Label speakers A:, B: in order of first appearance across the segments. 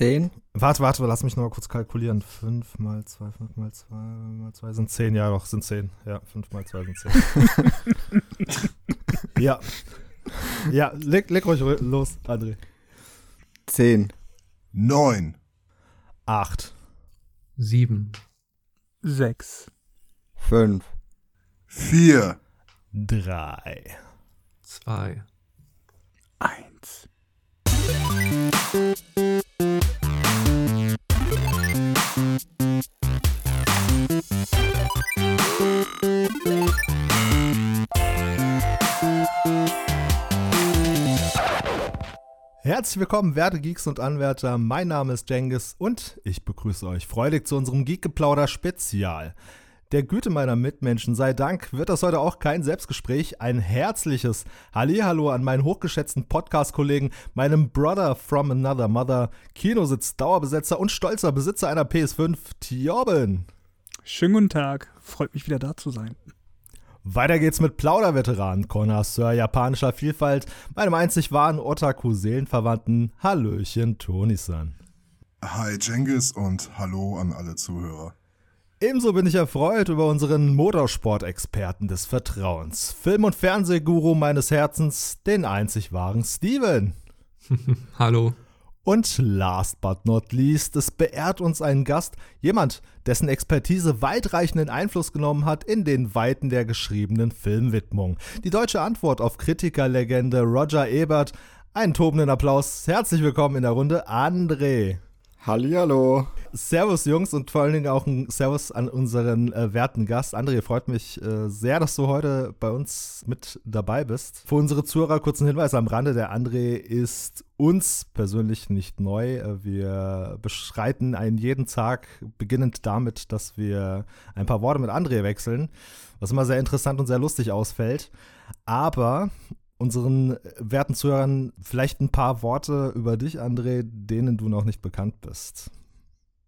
A: 10.
B: Warte, warte, lass mich noch mal kurz kalkulieren. 5 mal 2, 5 mal 2 mal 2 sind 10. Ja, doch, sind 10. Ja, 5 mal 2 sind 10. ja. Ja, leg, leg ruhig los, André.
A: 10.
C: 9.
B: 8.
D: 7.
E: 6.
A: 5.
C: 4.
B: 3.
D: 2.
E: 1.
B: Herzlich willkommen, werte Geeks und Anwärter. Mein Name ist Jengis und ich begrüße euch freudig zu unserem Geek-Geplauder-Spezial. Der Güte meiner Mitmenschen sei Dank wird das heute auch kein Selbstgespräch. Ein herzliches Hallihallo an meinen hochgeschätzten Podcast-Kollegen, meinem Brother from Another Mother, Kinositz, Dauerbesetzer und stolzer Besitzer einer PS5, Tjobben.
E: Schönen guten Tag. Freut mich wieder da zu sein.
B: Weiter geht's mit Plauderveteran, Connoisseur japanischer Vielfalt, meinem einzig wahren Otaku-Seelenverwandten Hallöchen Toni-san.
C: Hi Jengis und hallo an alle Zuhörer.
B: Ebenso bin ich erfreut über unseren Motorsport-Experten des Vertrauens, Film- und Fernsehguru meines Herzens, den einzig wahren Steven.
D: Hallo.
B: Und last but not least, es beehrt uns ein Gast, jemand, dessen Expertise weitreichenden Einfluss genommen hat in den Weiten der geschriebenen Filmwidmung. Die deutsche Antwort auf Kritikerlegende Roger Ebert. Einen tobenden Applaus. Herzlich willkommen in der Runde, André.
A: Hallihallo.
B: Servus Jungs und vor allen Dingen auch ein Servus an unseren äh, werten Gast. André, freut mich äh, sehr, dass du heute bei uns mit dabei bist. Für unsere Zuhörer kurzen Hinweis am Rande. Der André ist uns persönlich nicht neu. Äh, wir beschreiten einen jeden Tag, beginnend damit, dass wir ein paar Worte mit André wechseln, was immer sehr interessant und sehr lustig ausfällt. Aber unseren werten Zuhörern vielleicht ein paar Worte über dich, André, denen du noch nicht bekannt bist.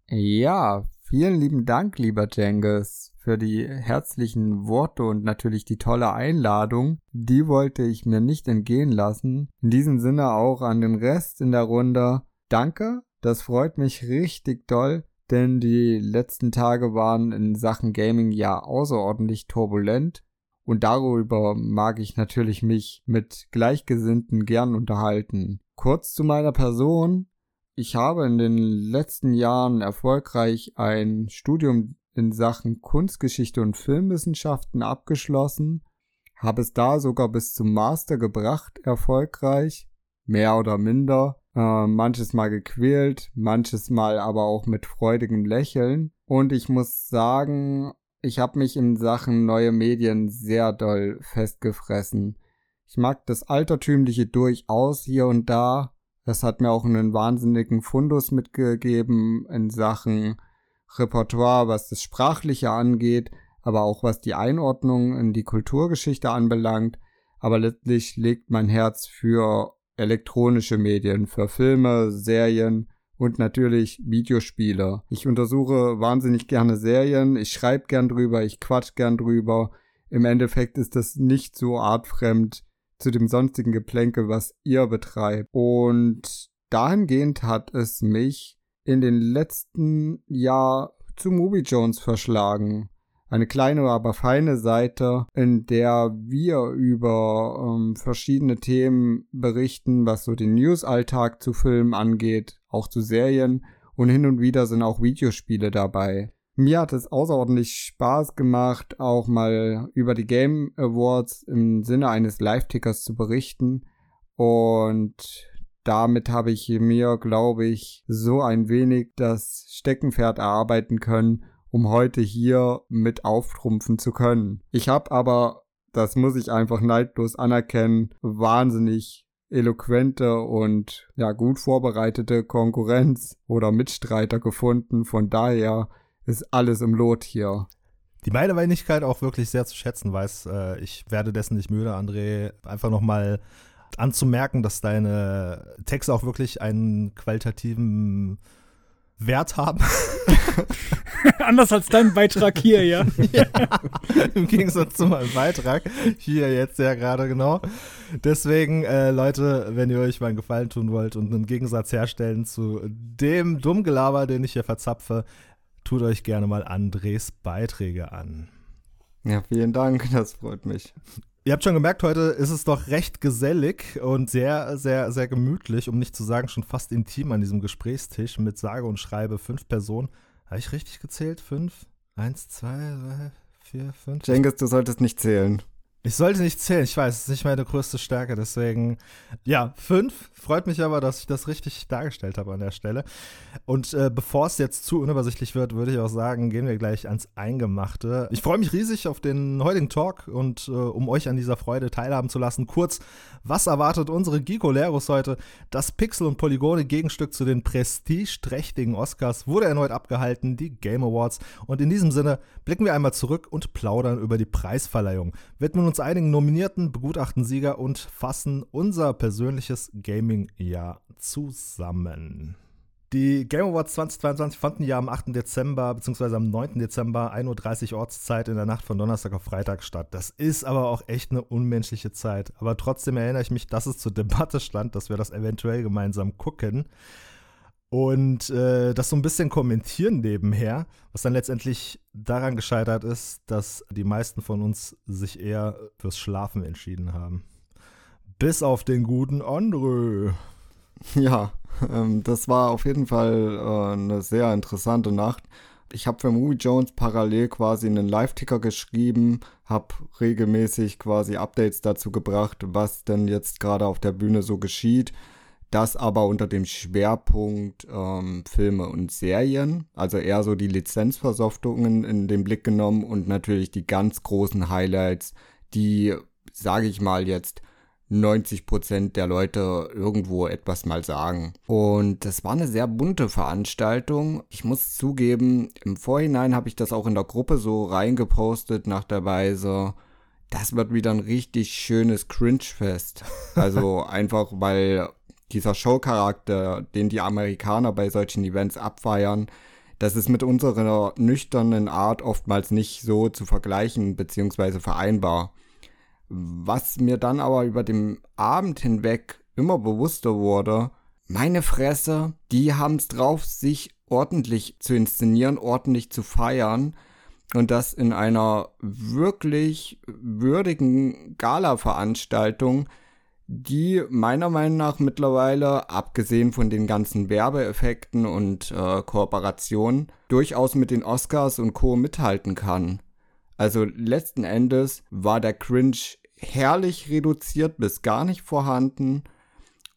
A: Ja, vielen lieben Dank, lieber Jengis, für die herzlichen Worte und natürlich die tolle Einladung. Die wollte ich mir nicht entgehen lassen. In diesem Sinne auch an den Rest in der Runde. Danke, das freut mich richtig doll, denn die letzten Tage waren in Sachen Gaming ja außerordentlich turbulent. Und darüber mag ich natürlich mich mit Gleichgesinnten gern unterhalten. Kurz zu meiner Person. Ich habe in den letzten Jahren erfolgreich ein Studium in Sachen Kunstgeschichte und Filmwissenschaften abgeschlossen, habe es da sogar bis zum Master gebracht, erfolgreich, mehr oder minder, äh, manches Mal gequält, manches Mal aber auch mit freudigem Lächeln. Und ich muss sagen, ich habe mich in Sachen neue Medien sehr doll festgefressen. Ich mag das Altertümliche durchaus hier und da, das hat mir auch einen wahnsinnigen Fundus mitgegeben in Sachen Repertoire, was das Sprachliche angeht, aber auch was die Einordnung in die Kulturgeschichte anbelangt. Aber letztlich legt mein Herz für elektronische Medien, für Filme, Serien und natürlich Videospiele. Ich untersuche wahnsinnig gerne Serien, ich schreibe gern drüber, ich quatsch gern drüber. Im Endeffekt ist das nicht so artfremd zu dem sonstigen Geplänkel, was ihr betreibt. Und dahingehend hat es mich in den letzten Jahr zu Movie Jones verschlagen. Eine kleine, aber feine Seite, in der wir über ähm, verschiedene Themen berichten, was so den News-Alltag zu Filmen angeht, auch zu Serien und hin und wieder sind auch Videospiele dabei. Mir hat es außerordentlich Spaß gemacht, auch mal über die Game Awards im Sinne eines Live-Tickers zu berichten. Und damit habe ich mir, glaube ich, so ein wenig das Steckenpferd erarbeiten können, um heute hier mit auftrumpfen zu können. Ich habe aber, das muss ich einfach neidlos anerkennen, wahnsinnig eloquente und ja gut vorbereitete Konkurrenz oder Mitstreiter gefunden. Von daher ist alles im Lot hier.
B: Die Meilenweinigkeit auch wirklich sehr zu schätzen weiß. Äh, ich werde dessen nicht müde, André, einfach nochmal anzumerken, dass deine Texte auch wirklich einen qualitativen Wert haben.
E: Anders als dein Beitrag hier, ja.
B: ja, Im Gegensatz zu meinem Beitrag. Hier jetzt ja gerade genau. Deswegen, äh, Leute, wenn ihr euch mal einen Gefallen tun wollt und einen Gegensatz herstellen zu dem Dummgelaber, den ich hier verzapfe, tut euch gerne mal Andres Beiträge an.
A: Ja, vielen Dank, das freut mich.
B: Ihr habt schon gemerkt, heute ist es doch recht gesellig und sehr, sehr, sehr gemütlich, um nicht zu sagen schon fast intim an diesem Gesprächstisch mit sage und schreibe fünf Personen. Habe ich richtig gezählt? Fünf? Eins, zwei, drei, vier, fünf?
A: Cengiz, du solltest nicht zählen.
B: Ich sollte nicht zählen, ich weiß, es ist nicht meine größte Stärke, deswegen, ja, fünf. Freut mich aber, dass ich das richtig dargestellt habe an der Stelle. Und äh, bevor es jetzt zu unübersichtlich wird, würde ich auch sagen, gehen wir gleich ans Eingemachte. Ich freue mich riesig auf den heutigen Talk und äh, um euch an dieser Freude teilhaben zu lassen, kurz, was erwartet unsere Geekoleros heute? Das Pixel- und Polygone-Gegenstück zu den prestigeträchtigen Oscars wurde erneut abgehalten, die Game Awards. Und in diesem Sinne blicken wir einmal zurück und plaudern über die Preisverleihung. Widmen uns einigen Nominierten, begutachten Sieger und fassen unser persönliches Gaming-Jahr zusammen. Die Game Awards 2022 fanden ja am 8. Dezember bzw. am 9. Dezember 1.30 Uhr Ortszeit in der Nacht von Donnerstag auf Freitag statt. Das ist aber auch echt eine unmenschliche Zeit. Aber trotzdem erinnere ich mich, dass es zur Debatte stand, dass wir das eventuell gemeinsam gucken. Und äh, das so ein bisschen kommentieren nebenher, was dann letztendlich daran gescheitert ist, dass die meisten von uns sich eher fürs Schlafen entschieden haben. Bis auf den guten André.
A: Ja, ähm, das war auf jeden Fall äh, eine sehr interessante Nacht. Ich habe für Movie Jones parallel quasi einen Live-Ticker geschrieben, habe regelmäßig quasi Updates dazu gebracht, was denn jetzt gerade auf der Bühne so geschieht. Das aber unter dem Schwerpunkt ähm, Filme und Serien, also eher so die Lizenzversoftungen in den Blick genommen und natürlich die ganz großen Highlights, die, sage ich mal jetzt, 90% der Leute irgendwo etwas mal sagen. Und das war eine sehr bunte Veranstaltung. Ich muss zugeben, im Vorhinein habe ich das auch in der Gruppe so reingepostet nach der Weise, das wird wieder ein richtig schönes Cringe-Fest. Also einfach, weil dieser Showcharakter, den die Amerikaner bei solchen Events abfeiern, das ist mit unserer nüchternen Art oftmals nicht so zu vergleichen bzw. vereinbar. Was mir dann aber über den Abend hinweg immer bewusster wurde, meine Fresse, die haben es drauf, sich ordentlich zu inszenieren, ordentlich zu feiern und das in einer wirklich würdigen Gala-Veranstaltung, die meiner Meinung nach mittlerweile, abgesehen von den ganzen Werbeeffekten und äh, Kooperationen, durchaus mit den Oscars und Co. mithalten kann. Also letzten Endes war der Cringe herrlich reduziert bis gar nicht vorhanden.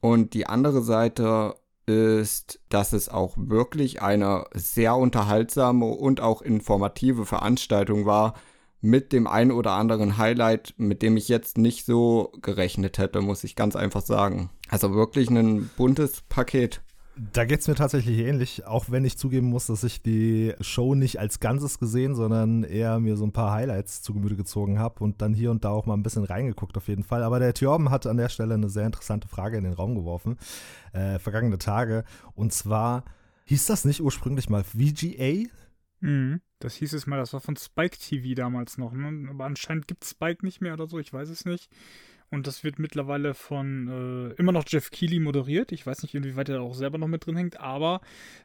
A: Und die andere Seite ist, dass es auch wirklich eine sehr unterhaltsame und auch informative Veranstaltung war, mit dem ein oder anderen Highlight, mit dem ich jetzt nicht so gerechnet hätte, muss ich ganz einfach sagen. Also wirklich ein buntes Paket.
B: Da geht es mir tatsächlich ähnlich, auch wenn ich zugeben muss, dass ich die Show nicht als Ganzes gesehen, sondern eher mir so ein paar Highlights zu Gemüte gezogen habe und dann hier und da auch mal ein bisschen reingeguckt auf jeden Fall. Aber der Thjorben hat an der Stelle eine sehr interessante Frage in den Raum geworfen, äh, vergangene Tage. Und zwar, hieß das nicht ursprünglich mal VGA?
E: Mhm. Das hieß es mal, das war von Spike TV damals noch. Ne? Aber anscheinend gibt es Spike nicht mehr oder so, ich weiß es nicht. Und das wird mittlerweile von äh, immer noch Jeff Keighley moderiert. Ich weiß nicht, inwieweit er auch selber noch mit drin hängt, aber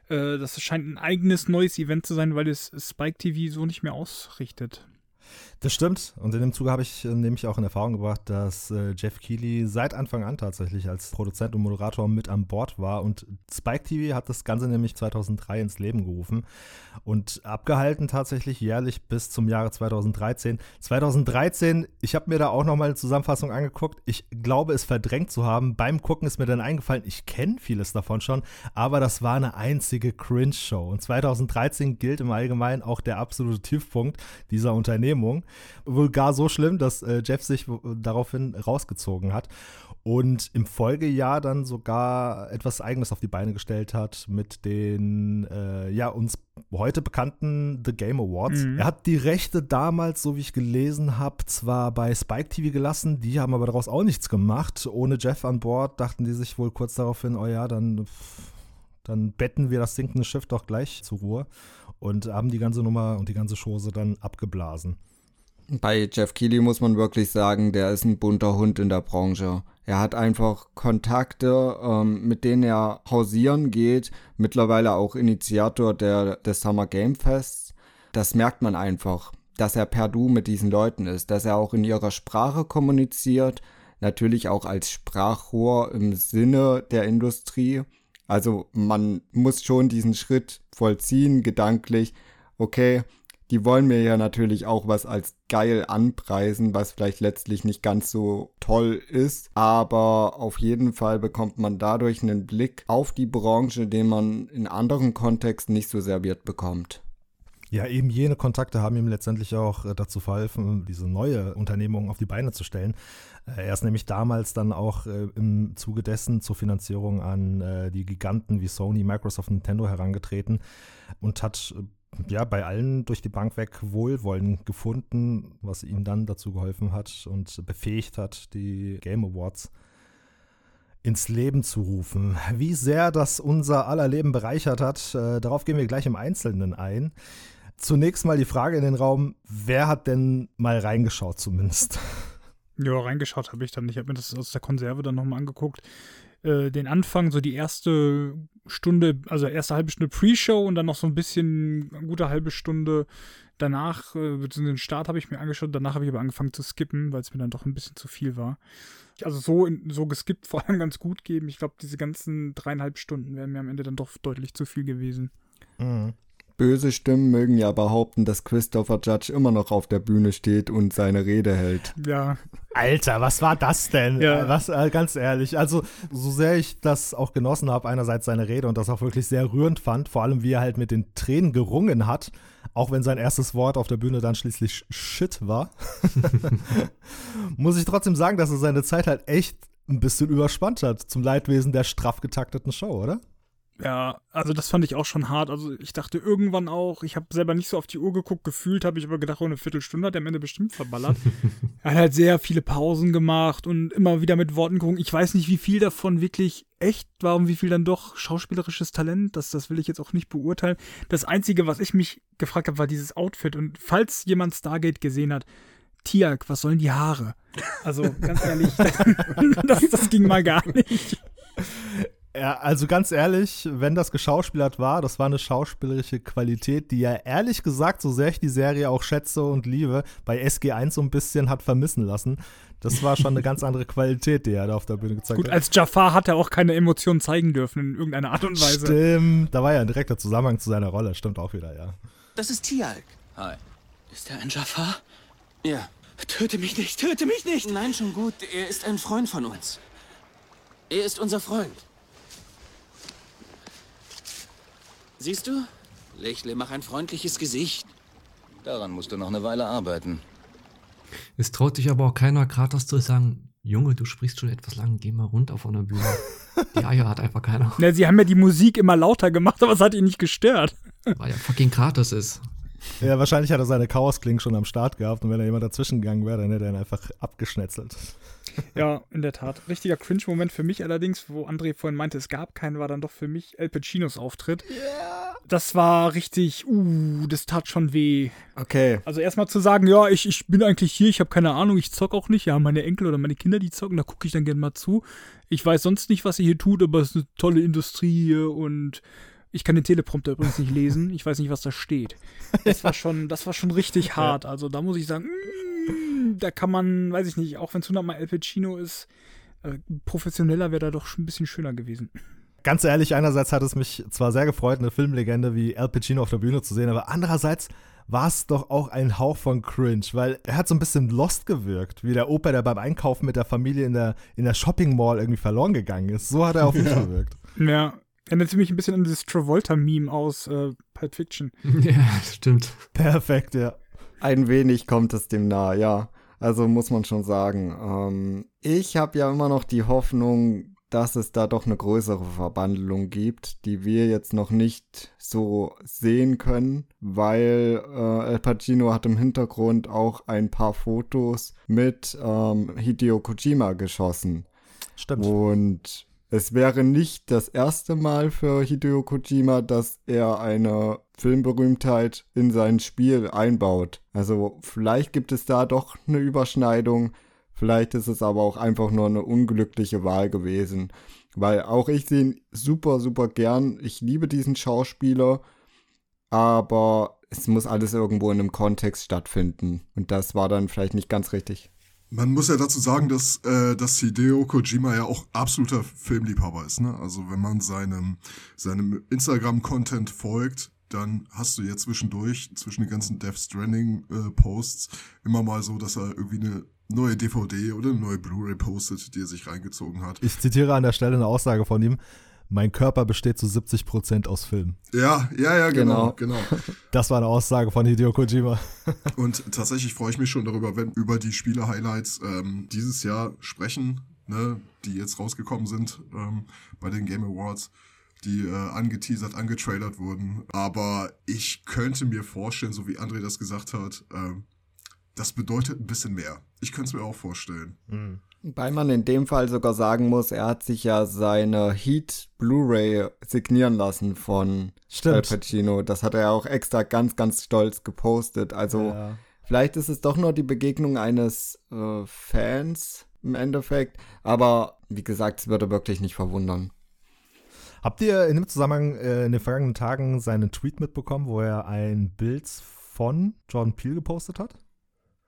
E: äh, das scheint ein eigenes neues Event zu sein, weil es Spike TV so nicht mehr ausrichtet.
B: Das stimmt. Und in dem Zuge habe ich äh, nämlich auch in Erfahrung gebracht, dass äh, Jeff Keighley seit Anfang an tatsächlich als Produzent und Moderator mit an Bord war. Und Spike TV hat das Ganze nämlich 2003 ins Leben gerufen und abgehalten tatsächlich jährlich bis zum Jahre 2013. 2013, ich habe mir da auch nochmal eine Zusammenfassung angeguckt. Ich glaube, es verdrängt zu haben. Beim Gucken ist mir dann eingefallen, ich kenne vieles davon schon, aber das war eine einzige Cringe-Show. Und 2013 gilt im Allgemeinen auch der absolute Tiefpunkt dieser Unternehmung wohl gar so schlimm, dass äh, Jeff sich daraufhin rausgezogen hat und im Folgejahr dann sogar etwas Eigenes auf die Beine gestellt hat mit den äh, ja uns heute bekannten The Game Awards. Mhm. Er hat die Rechte damals, so wie ich gelesen habe, zwar bei Spike TV gelassen, die haben aber daraus auch nichts gemacht. Ohne Jeff an Bord dachten die sich wohl kurz daraufhin, oh ja, dann dann betten wir das sinkende Schiff doch gleich zur Ruhe und haben die ganze Nummer und die ganze Chose dann abgeblasen.
A: Bei Jeff Keighley muss man wirklich sagen, der ist ein bunter Hund in der Branche. Er hat einfach Kontakte, ähm, mit denen er hausieren geht, mittlerweile auch Initiator der, des Summer Game Fests. Das merkt man einfach, dass er per Du mit diesen Leuten ist, dass er auch in ihrer Sprache kommuniziert, natürlich auch als Sprachrohr im Sinne der Industrie. Also man muss schon diesen Schritt vollziehen, gedanklich. Okay, die wollen mir ja natürlich auch was als geil anpreisen, was vielleicht letztlich nicht ganz so toll ist. Aber auf jeden Fall bekommt man dadurch einen Blick auf die Branche, den man in anderen Kontexten nicht so serviert bekommt.
B: Ja, eben jene Kontakte haben ihm letztendlich auch äh, dazu verholfen, diese neue Unternehmung auf die Beine zu stellen. Äh, er ist nämlich damals dann auch äh, im Zuge dessen zur Finanzierung an die Giganten wie Sony, Microsoft, Nintendo herangetreten und hat ja, bei allen durch die Bank weg Wohlwollen gefunden, was ihm dann dazu geholfen hat und befähigt hat, die Game Awards ins Leben zu rufen. Wie sehr das unser aller Leben bereichert hat, äh, darauf gehen wir gleich im Einzelnen ein. Zunächst mal die Frage in den Raum, wer hat denn mal reingeschaut zumindest?
E: Ja, reingeschaut habe ich dann. Ich habe mir das aus der Konserve dann nochmal angeguckt. Äh, den Anfang, so die erste Stunde, also erste halbe Stunde Pre-Show und dann noch so ein bisschen, gute halbe Stunde danach, äh, beziehungsweise den Start habe ich mir angeschaut, danach habe ich aber angefangen zu skippen, weil es mir dann doch ein bisschen zu viel war. Also so, so geskippt vor allem ganz gut geben. Ich glaube, diese ganzen dreieinhalb Stunden wären mir am Ende dann doch deutlich zu viel gewesen.
A: Mhm. Böse Stimmen mögen ja behaupten, dass Christopher Judge immer noch auf der Bühne steht und seine Rede hält.
E: Ja.
B: Alter, was war das denn? Ja. Was, äh, ganz ehrlich. Also, so sehr ich das auch genossen habe, einerseits seine Rede und das auch wirklich sehr rührend fand, vor allem wie er halt mit den Tränen gerungen hat, auch wenn sein erstes Wort auf der Bühne dann schließlich Shit war, muss ich trotzdem sagen, dass er seine Zeit halt echt ein bisschen überspannt hat zum Leidwesen der straff getakteten Show, oder?
E: Ja, also das fand ich auch schon hart. Also ich dachte irgendwann auch, ich habe selber nicht so auf die Uhr geguckt, gefühlt habe ich aber gedacht, oh, eine Viertelstunde hat er am Ende bestimmt verballert. er hat halt sehr viele Pausen gemacht und immer wieder mit Worten geguckt. Ich weiß nicht, wie viel davon wirklich echt war und wie viel dann doch schauspielerisches Talent. Das, das will ich jetzt auch nicht beurteilen. Das Einzige, was ich mich gefragt habe, war dieses Outfit. Und falls jemand Stargate gesehen hat, Tiag, was sollen die Haare? Also ganz ehrlich, das, das ging mal gar nicht.
B: Ja, also ganz ehrlich, wenn das geschauspielert war, das war eine schauspielerische Qualität, die ja ehrlich gesagt, so sehr ich die Serie auch schätze und liebe, bei SG1 so ein bisschen hat vermissen lassen. Das war schon eine ganz andere Qualität, die er da auf der Bühne gezeigt
E: Gut,
B: hat.
E: Gut, als Jafar hat er auch keine Emotionen zeigen dürfen in irgendeiner Art und Weise.
B: Stimmt, da war ja ein direkter Zusammenhang zu seiner Rolle, stimmt auch wieder, ja.
F: Das ist Tialk.
G: Hi.
F: Ist er ein Jafar?
G: Ja.
F: Töte mich nicht, töte mich nicht!
G: Nein, schon gut. Er ist ein Freund von uns. Er ist unser Freund. Siehst du? Lächle, mach ein freundliches Gesicht.
F: Daran musst du noch eine Weile arbeiten.
D: Es traut sich aber auch keiner Kratos zu sagen, Junge, du sprichst schon etwas lang, geh mal runter von der Bühne. Die Eier hat einfach keiner.
E: Na, sie haben ja die Musik immer lauter gemacht, aber es hat ihn nicht gestört.
D: Weil er fucking Kratos ist.
B: Ja, wahrscheinlich hat er seine Chaos-Kling schon am Start gehabt und wenn da jemand dazwischen gegangen wäre, dann hätte er ihn einfach abgeschnetzelt.
E: Ja, in der Tat. Richtiger Cringe-Moment für mich allerdings, wo André vorhin meinte, es gab keinen, war dann doch für mich El Pacinos Auftritt. Ja. Yeah. Das war richtig, uh, das tat schon weh.
A: Okay.
E: Also erstmal zu sagen, ja, ich, ich bin eigentlich hier, ich habe keine Ahnung, ich zock auch nicht. Ja, meine Enkel oder meine Kinder, die zocken, da gucke ich dann gerne mal zu. Ich weiß sonst nicht, was ihr hier tut, aber es ist eine tolle Industrie hier und ich kann den Teleprompter übrigens nicht lesen. Ich weiß nicht, was da steht. Das war schon, das war schon richtig hart. Also da muss ich sagen, mm, da kann man, weiß ich nicht, auch wenn es hundertmal El Pacino ist, äh, professioneller wäre da doch schon ein bisschen schöner gewesen.
B: Ganz ehrlich, einerseits hat es mich zwar sehr gefreut, eine Filmlegende wie Al Pacino auf der Bühne zu sehen, aber andererseits war es doch auch ein Hauch von Cringe, weil er hat so ein bisschen lost gewirkt, wie der Opa, der beim Einkaufen mit der Familie in der, in der Shopping Mall irgendwie verloren gegangen ist. So hat er auf mich ja. gewirkt.
E: Ja, Erinnert mich ein bisschen an dieses Travolta-Meme aus äh, Pulp Fiction.
D: Ja, stimmt.
B: Perfekt, ja.
A: Ein wenig kommt es dem nahe, ja. Also muss man schon sagen. Ähm, ich habe ja immer noch die Hoffnung, dass es da doch eine größere Verbandelung gibt, die wir jetzt noch nicht so sehen können, weil äh, Al Pacino hat im Hintergrund auch ein paar Fotos mit ähm, Hideo Kojima geschossen.
B: Stimmt.
A: Und es wäre nicht das erste Mal für Hideo Kojima, dass er eine Filmberühmtheit in sein Spiel einbaut. Also vielleicht gibt es da doch eine Überschneidung, vielleicht ist es aber auch einfach nur eine unglückliche Wahl gewesen. Weil auch ich sehe ihn super, super gern. Ich liebe diesen Schauspieler, aber es muss alles irgendwo in einem Kontext stattfinden. Und das war dann vielleicht nicht ganz richtig.
C: Man muss ja dazu sagen, dass, äh, dass Hideo Kojima ja auch absoluter Filmliebhaber ist. Ne? Also wenn man seinem, seinem Instagram-Content folgt, dann hast du jetzt zwischendurch, zwischen den ganzen Death Stranding-Posts, äh, immer mal so, dass er irgendwie eine neue DVD oder eine neue Blu-ray postet, die er sich reingezogen hat.
B: Ich zitiere an der Stelle eine Aussage von ihm. Mein Körper besteht zu 70 Prozent aus Film.
C: Ja, ja, ja, genau, genau.
B: Das war eine Aussage von Hideo Kojima.
C: Und tatsächlich freue ich mich schon darüber, wenn über die Spiele-Highlights ähm, dieses Jahr sprechen, ne, die jetzt rausgekommen sind ähm, bei den Game Awards, die äh, angeteasert, angetrailert wurden. Aber ich könnte mir vorstellen, so wie André das gesagt hat, ähm, das bedeutet ein bisschen mehr. Ich könnte es mir auch vorstellen.
B: Mhm.
A: Weil man in dem Fall sogar sagen muss, er hat sich ja seine Heat Blu-ray signieren lassen von
B: Stimmt.
A: Al Pacino. Das hat er auch extra ganz, ganz stolz gepostet. Also
B: Ja.
A: vielleicht ist es doch nur die Begegnung eines äh, Fans im Endeffekt. Aber wie gesagt, es würde wirklich nicht verwundern.
B: Habt ihr in dem Zusammenhang äh, in den vergangenen Tagen seinen Tweet mitbekommen, wo er ein Bild von Jordan Peele gepostet hat?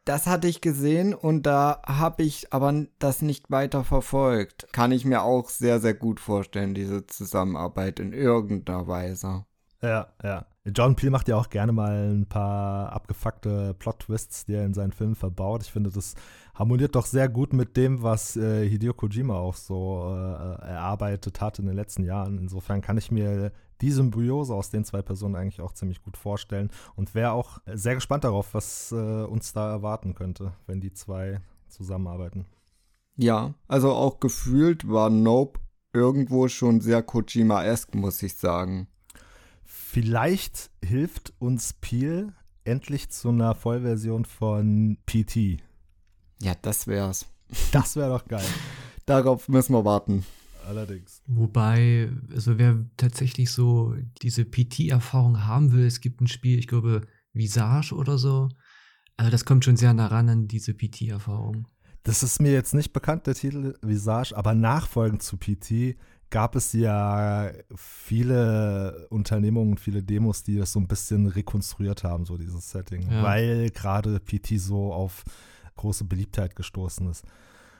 A: Das hatte ich gesehen und da habe ich aber das nicht weiter verfolgt. Kann ich mir auch sehr, sehr gut vorstellen, diese Zusammenarbeit in irgendeiner Weise.
B: Ja, ja. John Peel macht ja auch gerne mal ein paar abgefuckte Plot-Twists, die er in seinen Filmen verbaut. Ich finde, das harmoniert doch sehr gut mit dem, was äh, Hideo Kojima auch so äh, erarbeitet hat in den letzten Jahren. Insofern kann ich mir die Symbiose aus den zwei Personen eigentlich auch ziemlich gut vorstellen und wäre auch sehr gespannt darauf, was äh, uns da erwarten könnte, wenn die zwei zusammenarbeiten.
A: Ja, also auch gefühlt war Nope irgendwo schon sehr Kojima-esque, muss ich sagen.
B: Vielleicht hilft uns Peel endlich zu einer Vollversion von PT.
A: Ja, das wär's.
B: Das wäre doch geil.
A: Darauf müssen wir warten.
B: Allerdings.
D: Wobei, also wer tatsächlich so diese PT-Erfahrung haben will, es gibt ein Spiel, ich glaube, Visage oder so. Also das kommt schon sehr nah ran an diese PT-Erfahrung.
B: Das ist mir jetzt nicht bekannt, der Titel Visage, aber nachfolgend zu PT gab es ja viele Unternehmungen, viele Demos, die das so ein bisschen rekonstruiert haben, so dieses Setting,
D: Ja.
B: weil gerade PT so auf große Beliebtheit gestoßen ist.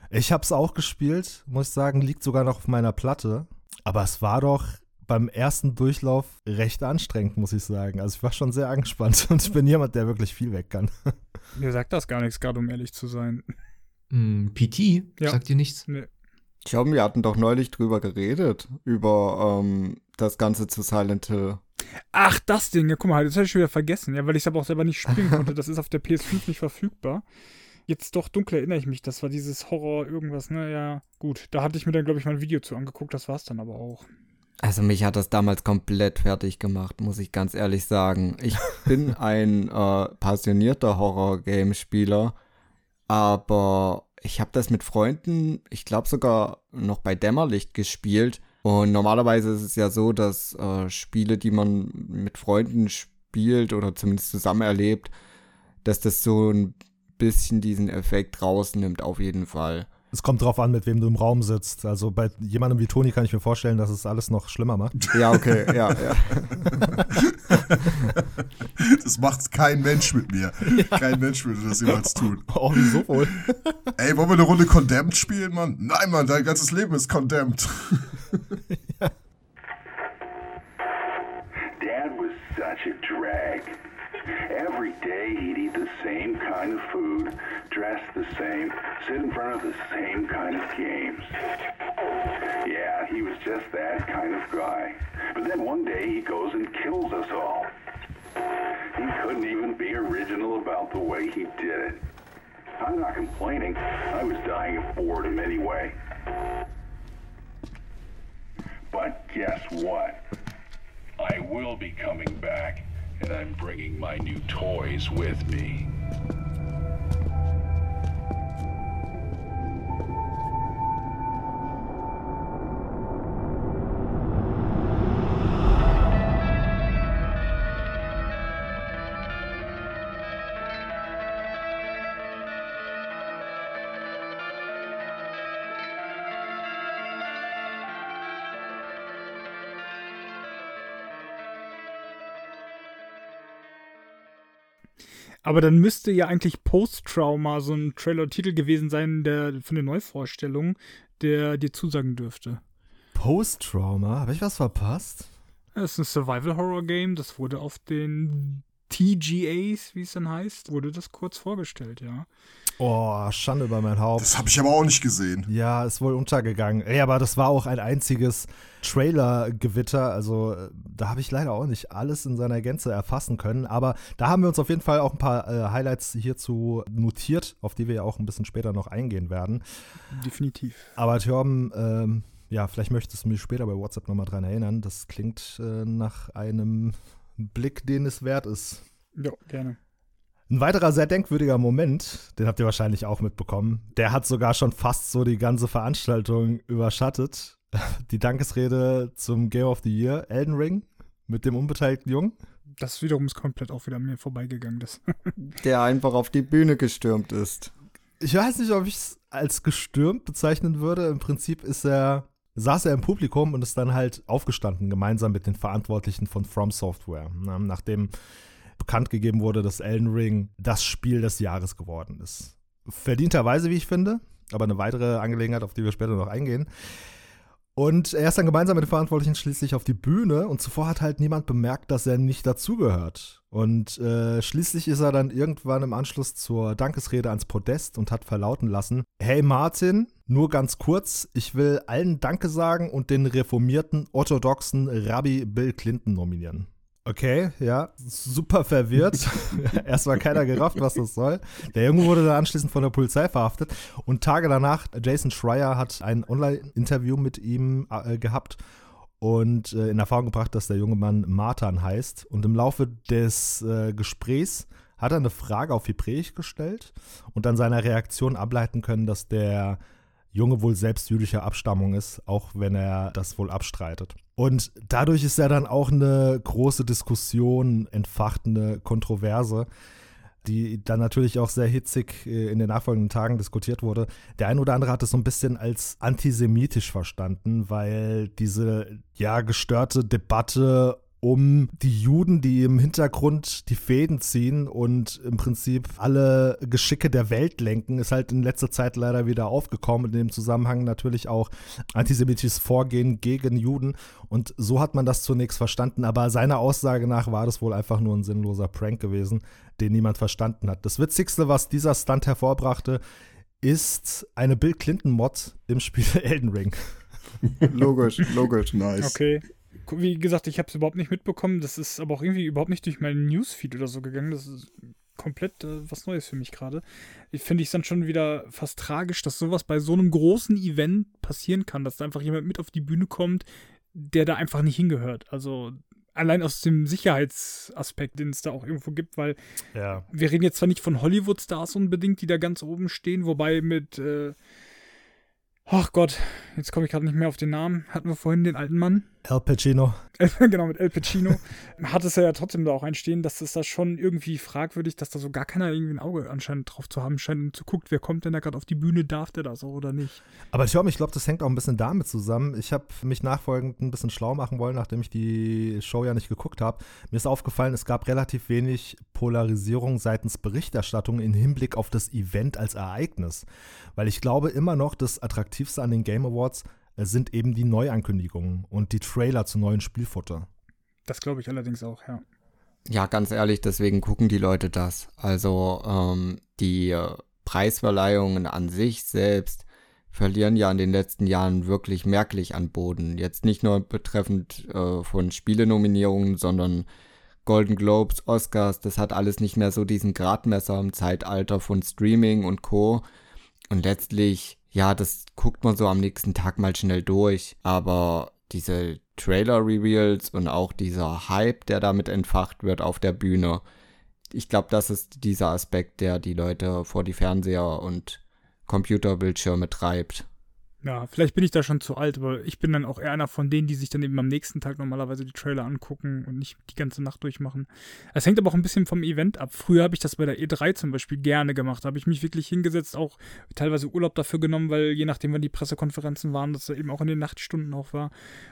B: Ich habe es auch gespielt, muss ich sagen, liegt sogar noch auf meiner Platte, aber es war doch beim ersten Durchlauf recht anstrengend, muss ich sagen. Also ich war schon sehr angespannt und ich bin jemand, der wirklich viel weg kann.
E: Mir sagt das gar nichts, gerade um ehrlich zu sein.
D: Hm, PT?
E: Ja.
D: Sagt dir nichts?
E: Nee.
A: Ich glaube, wir hatten doch neulich drüber geredet, über ähm, das Ganze zu Silent Hill.
E: Ach, das Ding, ja, guck mal, das habe ich schon wieder vergessen, ja, weil ich es aber auch selber nicht spielen konnte. Das ist auf der PS5 nicht verfügbar. Jetzt doch dunkel erinnere ich mich, das war dieses Horror irgendwas, ne, ja, gut. Da hatte ich mir dann, glaube ich, mal ein Video zu angeguckt, das war es dann aber auch.
A: Also mich hat das damals komplett fertig gemacht, muss ich ganz ehrlich sagen. Ich bin ein äh, passionierter Horror-Game-Spieler, aber ich habe das mit Freunden, ich glaube sogar noch bei Dämmerlicht gespielt. Und normalerweise ist es ja so, dass äh, Spiele, die man mit Freunden spielt oder zumindest zusammen erlebt, dass das so ein bisschen diesen Effekt rausnimmt, auf jeden Fall.
B: Es kommt drauf an, mit wem du im Raum sitzt. Also bei jemandem wie Toni kann ich mir vorstellen, dass es alles noch schlimmer macht.
A: Ja, okay, ja, ja.
C: Das macht kein Mensch mit mir. Kein Mensch würde das jemals tun.
B: Oh, wieso wohl?
C: Ey, wollen wir eine Runde Condemned spielen, Mann? Nein, Mann, dein ganzes Leben ist Condemned.
H: Dad was such a drag. Every day he'd same kind of food, dress the same, sit in front of the same kind of games. Yeah, he was just that kind of guy. But then one day he goes and kills us all. He couldn't even be original about the way he did it. I'm not complaining. I was dying of boredom anyway. But guess what? I will be coming back, and I'm bringing my new toys with me.
E: Aber dann müsste ja eigentlich Post-Trauma so ein Trailer-Titel gewesen sein, der von den Neuvorstellungen, der dir zusagen dürfte.
B: Post-Trauma? Habe ich was verpasst?
E: Es ist ein Survival-Horror-Game, das wurde auf den TGAs, wie es dann heißt, wurde das kurz vorgestellt, ja.
B: Oh, Schande über mein Haupt.
C: Das habe ich aber auch nicht gesehen.
B: Ja, ist wohl untergegangen. Ey, aber das war auch ein einziges Trailer-Gewitter. Also äh, da habe ich leider auch nicht alles in seiner Gänze erfassen können. Aber da haben wir uns auf jeden Fall auch ein paar äh, Highlights hierzu notiert, auf die wir ja auch ein bisschen später noch eingehen werden.
E: Definitiv.
B: Aber Thorben, ähm, ja, vielleicht möchtest du mich später bei WhatsApp nochmal dran erinnern. Das klingt äh, nach einem Blick, den es wert ist.
E: Ja, gerne.
B: Ein weiterer sehr denkwürdiger Moment, den habt ihr wahrscheinlich auch mitbekommen, der hat sogar schon fast so die ganze Veranstaltung überschattet. Die Dankesrede zum Game of the Year, Elden Ring, mit dem unbeteiligten Jungen.
E: Das wiederum ist komplett auch wieder an mir vorbeigegangen. Das.
A: Der einfach auf die Bühne gestürmt ist.
B: Ich weiß nicht, ob ich es als gestürmt bezeichnen würde. Im Prinzip ist er, saß er im Publikum und ist dann halt aufgestanden, gemeinsam mit den Verantwortlichen von From Software. Nachdem bekannt gegeben wurde, dass Elden Ring das Spiel des Jahres geworden ist. Verdienterweise, wie ich finde, aber eine weitere Angelegenheit, auf die wir später noch eingehen. Und er ist dann gemeinsam mit den Verantwortlichen schließlich auf die Bühne und zuvor hat halt niemand bemerkt, dass er nicht dazugehört. Und äh, schließlich ist er dann irgendwann im Anschluss zur Dankesrede ans Podest und hat verlauten lassen, hey Martin, nur ganz kurz, ich will allen Danke sagen und den reformierten orthodoxen Rabbi Bill Clinton nominieren. Okay, ja, super verwirrt. Erstmal keiner gerafft, was das soll. Der Junge wurde dann anschließend von der Polizei verhaftet und Tage danach, Jason Schreier hat ein Online-Interview mit ihm äh, gehabt und äh, in Erfahrung gebracht, dass der junge Mann Martin heißt. Und im Laufe des äh, Gesprächs hat er eine Frage auf Hebräisch gestellt und dann seiner Reaktion ableiten können, dass der Junge wohl selbst jüdischer Abstammung ist, auch wenn er das wohl abstreitet. Und dadurch ist ja dann auch eine große Diskussion entfacht, eine Kontroverse, die dann natürlich auch sehr hitzig äh, in den nachfolgenden Tagen diskutiert wurde. Der ein oder andere hat es so ein bisschen als antisemitisch verstanden, weil diese ja gestörte Debatte um die Juden, die im Hintergrund die Fäden ziehen und im Prinzip alle Geschicke der Welt lenken, ist halt in letzter Zeit leider wieder aufgekommen. In dem Zusammenhang natürlich auch antisemitisches Vorgehen gegen Juden. Und so hat man das zunächst verstanden. Aber seiner Aussage nach war das wohl einfach nur ein sinnloser Prank gewesen, den niemand verstanden hat. Das Witzigste, was dieser Stunt hervorbrachte, ist eine Bill Clinton-Mod im Spiel Elden Ring.
A: logisch, logisch.
C: Nice.
E: Okay wie gesagt, ich habe es überhaupt nicht mitbekommen. Das ist aber auch irgendwie überhaupt nicht durch meinen Newsfeed oder so gegangen. Das ist komplett äh, was Neues für mich gerade. Ich finde es dann schon wieder fast tragisch, dass sowas bei so einem großen Event passieren kann, dass da einfach jemand mit auf die Bühne kommt, der da einfach nicht hingehört. Also allein aus dem Sicherheitsaspekt, den es da auch irgendwo gibt, weil
B: ja.
E: wir reden jetzt zwar nicht von Hollywood-Stars unbedingt, die da ganz oben stehen, wobei mit äh, Ach Gott, jetzt komme ich gerade nicht mehr auf den Namen. Hatten wir vorhin den alten Mann?
B: Al Pacino.
E: genau, mit El Pacino. Hat es ja trotzdem da auch einstehen, dass es da schon irgendwie fragwürdig, dass da so gar keiner irgendwie ein Auge anscheinend drauf zu haben scheint und zu guckt, wer kommt denn da gerade auf die Bühne, darf der das auch oder nicht.
B: Aber ich glaube, ich glaube, das hängt auch ein bisschen damit zusammen. Ich habe mich nachfolgend ein bisschen schlau machen wollen, nachdem ich die Show ja nicht geguckt habe. Mir ist aufgefallen, es gab relativ wenig Polarisierung seitens Berichterstattung im Hinblick auf das Event als Ereignis. Weil ich glaube immer noch, das Attraktivste an den Game Awards sind eben die Neuankündigungen und die Trailer zu neuen Spielfutter.
E: Das glaube ich allerdings auch, ja.
A: Ja, ganz ehrlich, deswegen gucken die Leute das. Also ähm, die äh, Preisverleihungen an sich selbst verlieren ja in den letzten Jahren wirklich merklich an Boden. Jetzt nicht nur betreffend äh, von Spielenominierungen, sondern Golden Globes, Oscars, das hat alles nicht mehr so diesen Gradmesser im Zeitalter von Streaming und Co. Und letztlich ja, das guckt man so am nächsten Tag mal schnell durch. Aber diese Trailer-Reveals und auch dieser Hype, der damit entfacht wird auf der Bühne, ich glaube, das ist dieser Aspekt, der die Leute vor die Fernseher und Computerbildschirme treibt.
E: Ja, vielleicht bin ich da schon zu alt, aber ich bin dann auch eher einer von denen, die sich dann eben am nächsten Tag normalerweise die Trailer angucken und nicht die ganze Nacht durchmachen. Es hängt aber auch ein bisschen vom Event ab. Früher habe ich das bei der E3 zum Beispiel gerne gemacht. Da habe ich mich wirklich hingesetzt, auch teilweise Urlaub dafür genommen, weil je nachdem, wann die Pressekonferenzen waren, das eben auch in den Nachtstunden auch war.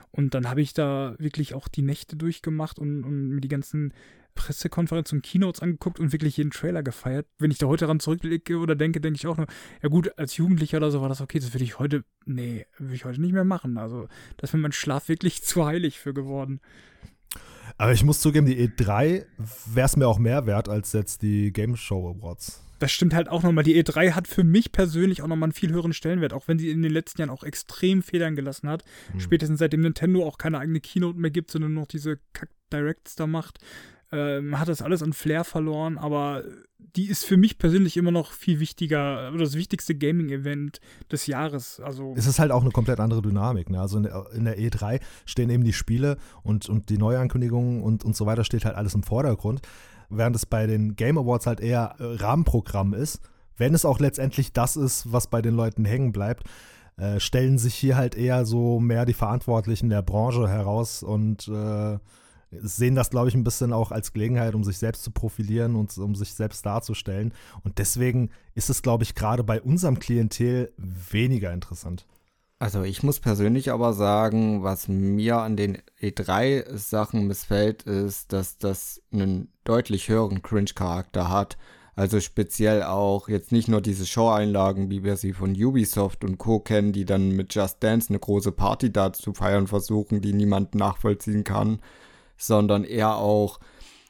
E: Und dann habe ich da wirklich auch die Nächte durchgemacht und, und mir die ganzen Pressekonferenz und Keynotes angeguckt und wirklich jeden Trailer gefeiert. Wenn ich da heute dran zurückblicke oder denke, denke ich auch nur, ja gut, als Jugendlicher oder so war das okay, das würde ich heute, nee, würde ich heute nicht mehr machen. Also, da ist mir mein Schlaf wirklich zu heilig für geworden.
B: Aber ich muss zugeben, die E3 wäre es mir auch mehr wert als jetzt die Game Show Awards.
E: Das stimmt halt auch nochmal. Die E3 hat für mich persönlich auch nochmal einen viel höheren Stellenwert, auch wenn sie in den letzten Jahren auch extrem Federn gelassen hat. Mhm. Spätestens seitdem Nintendo auch keine eigene Keynote mehr gibt, sondern nur noch diese Kack-Directs da macht, ähm, hat das alles an Flair verloren, aber die ist für mich persönlich immer noch viel wichtiger oder das wichtigste Gaming-Event des Jahres. Also
B: es ist halt auch eine komplett andere Dynamik. Ne? Also in der, in der, E3 stehen eben die Spiele und, und die Neuankündigungen und, und so weiter steht halt alles im Vordergrund, während es bei den Game Awards halt eher äh, Rahmenprogramm ist. Wenn es auch letztendlich das ist, was bei den Leuten hängen bleibt, äh, stellen sich hier halt eher so mehr die Verantwortlichen der Branche heraus und äh, sehen das, glaube ich, ein bisschen auch als Gelegenheit, um sich selbst zu profilieren und um sich selbst darzustellen. Und deswegen ist es, glaube ich, gerade bei unserem Klientel weniger interessant.
A: Also ich muss persönlich aber sagen, was mir an den E3-Sachen missfällt, ist, dass das einen deutlich höheren Cringe-Charakter hat. Also speziell auch jetzt nicht nur diese Show-Einlagen, wie wir sie von Ubisoft und Co. kennen, die dann mit Just Dance eine große Party da zu feiern versuchen, die niemand nachvollziehen kann, sondern eher auch,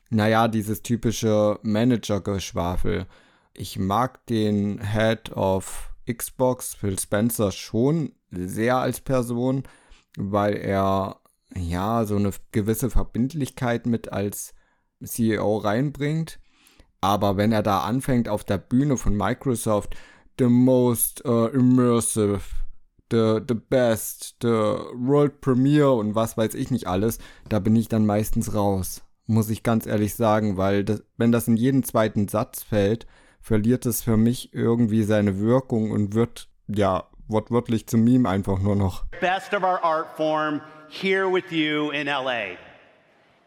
A: naja, dieses typische Manager-Geschwafel. Ich mag den Head of Xbox, Phil Spencer, schon sehr als Person, weil er ja so eine gewisse Verbindlichkeit mit als CEO reinbringt. Aber wenn er da anfängt auf der Bühne von Microsoft, the most uh, immersive the, the best, the world premiere und was weiß ich nicht alles, da bin ich dann meistens raus. Muss ich ganz ehrlich sagen, weil das, wenn das in jeden zweiten Satz fällt, verliert es für mich irgendwie seine Wirkung und wird, ja, wortwörtlich zum Meme einfach nur noch.
I: Best of our art form here with you in LA.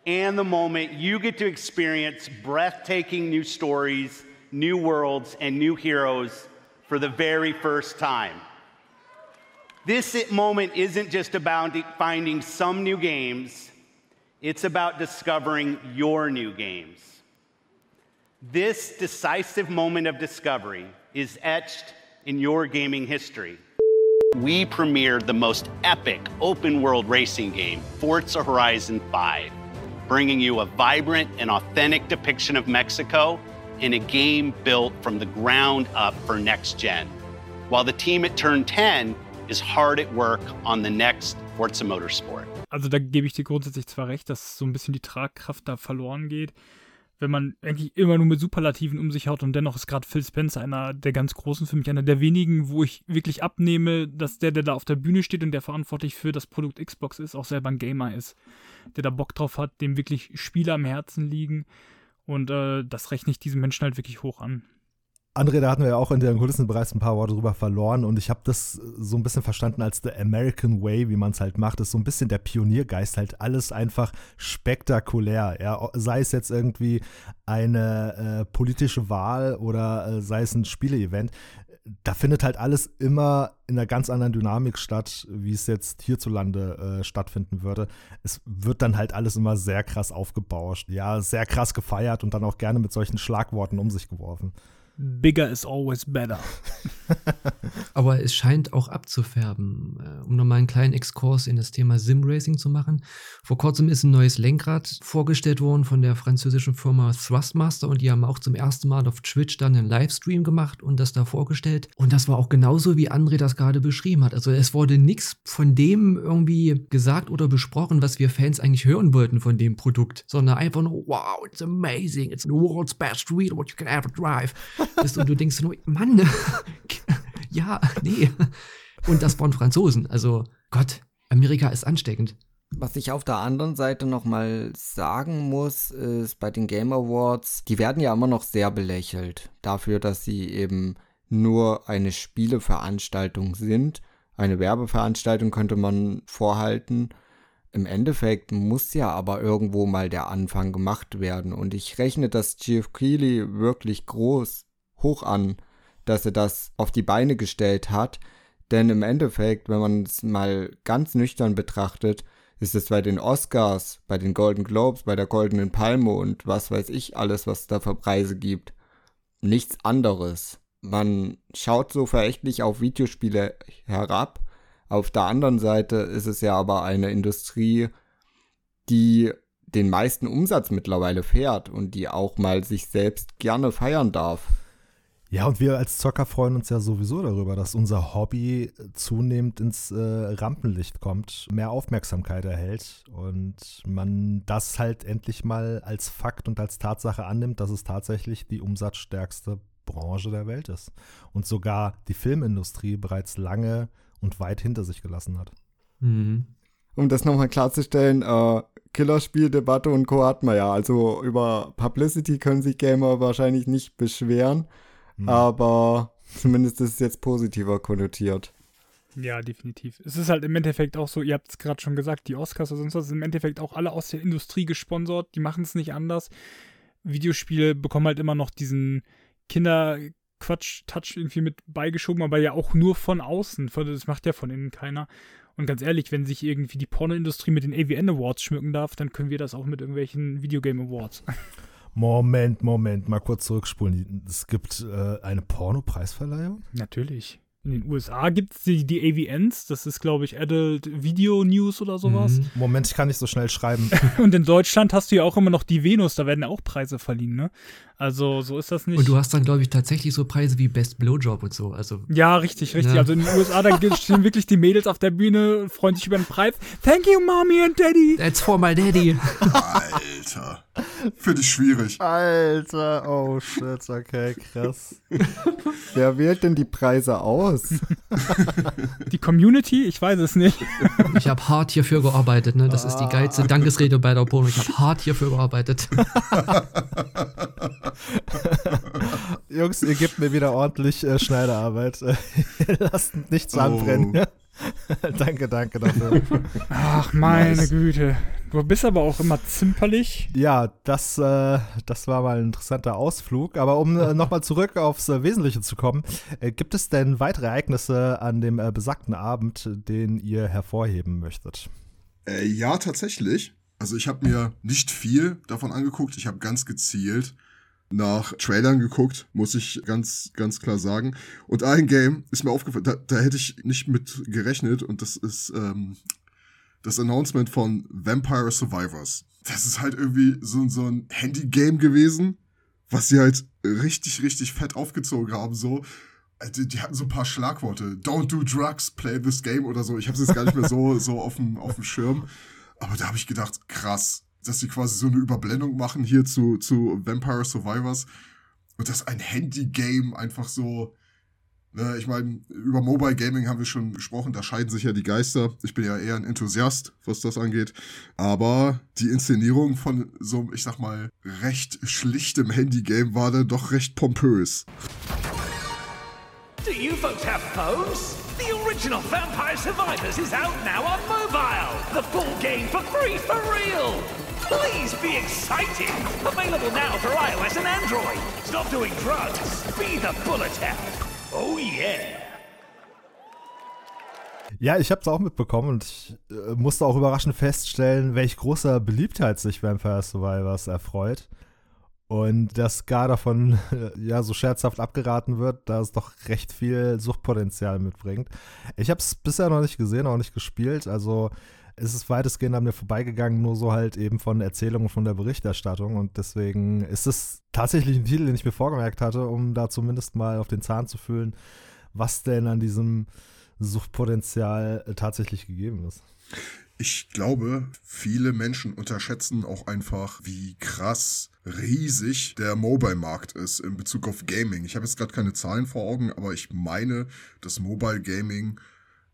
I: And the moment you get to experience breathtaking new stories, new worlds, and new heroes for the very first time. This moment isn't just about finding some new games, it's about discovering your new games. This decisive moment of discovery is etched in your gaming history. We premiered the most epic open world racing game, Forza Horizon 5, bringing you a vibrant and authentic depiction of Mexico in a game built from the ground up for next gen. While the team at Turn 10 is hard at work on the next Forza Motorsport.
E: Also da gebe ich dir grundsätzlich zwar recht, dass so ein bisschen die Tragkraft da verloren geht, wenn man eigentlich immer nur mit Superlativen um sich haut und dennoch ist gerade Phil Spencer einer der ganz großen für mich, einer der wenigen, wo ich wirklich abnehme, dass der, der da auf der Bühne steht und der verantwortlich für das Produkt Xbox ist, auch selber ein Gamer ist, der da Bock drauf hat, dem wirklich Spiele am Herzen liegen und äh, das rechne ich diesem Menschen halt wirklich hoch an.
B: André, da hatten wir ja auch in den Kulissen bereits ein paar Worte drüber verloren und ich habe das so ein bisschen verstanden als the American Way, wie man es halt macht. Das ist so ein bisschen der Pioniergeist, halt alles einfach spektakulär. Ja, sei es jetzt irgendwie eine äh, politische Wahl oder äh, sei es ein Spieleevent. Da findet halt alles immer in einer ganz anderen Dynamik statt, wie es jetzt hierzulande äh, stattfinden würde. Es wird dann halt alles immer sehr krass aufgebauscht, ja, sehr krass gefeiert und dann auch gerne mit solchen Schlagworten um sich geworfen.
E: Bigger is always better.
D: Aber es scheint auch abzufärben. Äh, um nochmal einen kleinen Exkurs in das Thema Sim-Racing zu machen. Vor kurzem ist ein neues Lenkrad vorgestellt worden von der französischen Firma Thrustmaster und die haben auch zum ersten Mal auf Twitch dann einen Livestream gemacht und das da vorgestellt. Und das war auch genauso, wie André das gerade beschrieben hat. Also es wurde nichts von dem irgendwie gesagt oder besprochen, was wir Fans eigentlich hören wollten von dem Produkt, sondern einfach nur, wow, it's amazing, it's the world's best wheel what you can ever drive bist und du denkst nur, Mann, ja, nee. Und das von Franzosen. Also Gott, Amerika ist ansteckend.
A: Was ich auf der anderen Seite nochmal sagen muss, ist bei den Game Awards, die werden ja immer noch sehr belächelt dafür, dass sie eben nur eine Spieleveranstaltung sind. Eine Werbeveranstaltung könnte man vorhalten. Im Endeffekt muss ja aber irgendwo mal der Anfang gemacht werden. Und ich rechne das Geoff Keighley wirklich groß hoch an, dass er das auf die Beine gestellt hat. Denn im Endeffekt, wenn man es mal ganz nüchtern betrachtet, ist es bei den Oscars, bei den Golden Globes, bei der Goldenen Palme und was weiß ich alles, was es da für Preise gibt. Nichts anderes. Man schaut so verächtlich auf Videospiele herab. Auf der anderen Seite ist es ja aber eine Industrie, die den meisten Umsatz mittlerweile fährt und die auch mal sich selbst gerne feiern darf.
B: Ja, und wir als Zocker freuen uns ja sowieso darüber, dass unser Hobby zunehmend ins äh, Rampenlicht kommt, mehr Aufmerksamkeit erhält und man das halt endlich mal als Fakt und als Tatsache annimmt, dass es tatsächlich die umsatzstärkste Branche der Welt ist und sogar die Filmindustrie bereits lange und weit hinter sich gelassen hat.
A: Mhm. Um das nochmal klarzustellen, äh, Killerspieldebatte und Co. hat man ja. Also über Publicity können sich Gamer wahrscheinlich nicht beschweren. Hm. Aber zumindest ist es jetzt positiver konnotiert.
E: Ja, definitiv. Es ist halt im Endeffekt auch so, ihr habt es gerade schon gesagt, die Oscars oder sonst was sind im Endeffekt auch alle aus der Industrie gesponsert. Die machen es nicht anders. Videospiele bekommen halt immer noch diesen Kinderquatsch-Touch irgendwie mit beigeschoben, aber ja auch nur von außen. Das macht ja von innen keiner. Und ganz ehrlich, wenn sich irgendwie die Pornoindustrie mit den AVN Awards schmücken darf, dann können wir das auch mit irgendwelchen Videogame Awards.
B: Moment, Moment, mal kurz zurückspulen. Es gibt äh, eine Porno-Preisverleihung?
E: Natürlich. In den USA gibt es die, die AVNs, das ist, glaube ich, Adult Video News oder sowas. Mhm.
B: Moment, ich kann nicht so schnell schreiben.
E: Und in Deutschland hast du ja auch immer noch die Venus, da werden ja auch Preise verliehen, ne? Also so ist das nicht.
D: Und du hast dann, glaube ich, tatsächlich so Preise wie Best Blowjob und so. Also,
E: ja, richtig, richtig. Ja. Also in den USA, da stehen wirklich die Mädels auf der Bühne und freuen sich über den Preis. Thank you, Mommy and Daddy.
D: That's for my daddy.
C: Alter. Finde ich schwierig.
B: Alter, oh shit, okay, krass.
A: Wer wählt denn die Preise aus?
E: Die Community? Ich weiß es nicht.
D: Ich habe hart hierfür gearbeitet, ne? Das ist die geilste Dankesrede bei der Porno. Ich habe hart hierfür gearbeitet.
B: Jungs, ihr gebt mir wieder ordentlich äh, Schneiderarbeit. Lasst nichts oh. anbrennen. danke, danke dafür.
E: Ach, meine nice. Güte. Du bist aber auch immer zimperlich.
B: Ja, das, äh, das war mal ein interessanter Ausflug. Aber um äh, nochmal zurück aufs äh, Wesentliche zu kommen, äh, gibt es denn weitere Ereignisse an dem äh, besagten Abend, den ihr hervorheben möchtet?
C: Äh, ja, tatsächlich. Also ich habe mir nicht viel davon angeguckt. Ich habe ganz gezielt nach Trailern geguckt, muss ich ganz, ganz klar sagen. Und ein Game ist mir aufgefallen, da, da hätte ich nicht mit gerechnet und das ist ähm, das Announcement von Vampire Survivors. Das ist halt irgendwie so, so ein Handy-Game gewesen, was sie halt richtig, richtig fett aufgezogen haben, so. Also, die, die hatten so ein paar Schlagworte. Don't do drugs, play this game oder so. Ich habe es jetzt gar nicht mehr so, so auf dem Schirm. Aber da habe ich gedacht, krass, dass sie quasi so eine Überblendung machen hier zu, zu Vampire Survivors und dass ein Handy-Game einfach so, ne, ich meine, über Mobile Gaming haben wir schon gesprochen, da scheiden sich ja die Geister. Ich bin ja eher ein Enthusiast, was das angeht. Aber die Inszenierung von so, ich sag mal, recht schlichtem Handy-Game war dann doch recht pompös. Do you folks have phones? The original Vampire Survivors is out now on mobile. The full game for free for real. Please be excited! Available now for iOS and Android. Stop doing drugs. Be the bullet hell. Oh yeah.
B: Ja, ich habe es auch mitbekommen und ich äh, musste auch überraschend feststellen, welch großer Beliebtheit sich Vampire Survivors erfreut. Und dass gar davon ja so scherzhaft abgeraten wird, da es doch recht viel Suchtpotenzial mitbringt. Ich habe es bisher noch nicht gesehen, auch nicht gespielt. Also es ist weitestgehend an mir vorbeigegangen, nur so halt eben von Erzählungen von der Berichterstattung. Und deswegen ist es tatsächlich ein Titel, den ich mir vorgemerkt hatte, um da zumindest mal auf den Zahn zu fühlen, was denn an diesem Suchtpotenzial tatsächlich gegeben ist.
C: Ich glaube, viele Menschen unterschätzen auch einfach, wie krass riesig der Mobile-Markt ist in Bezug auf Gaming. Ich habe jetzt gerade keine Zahlen vor Augen, aber ich meine, dass Mobile Gaming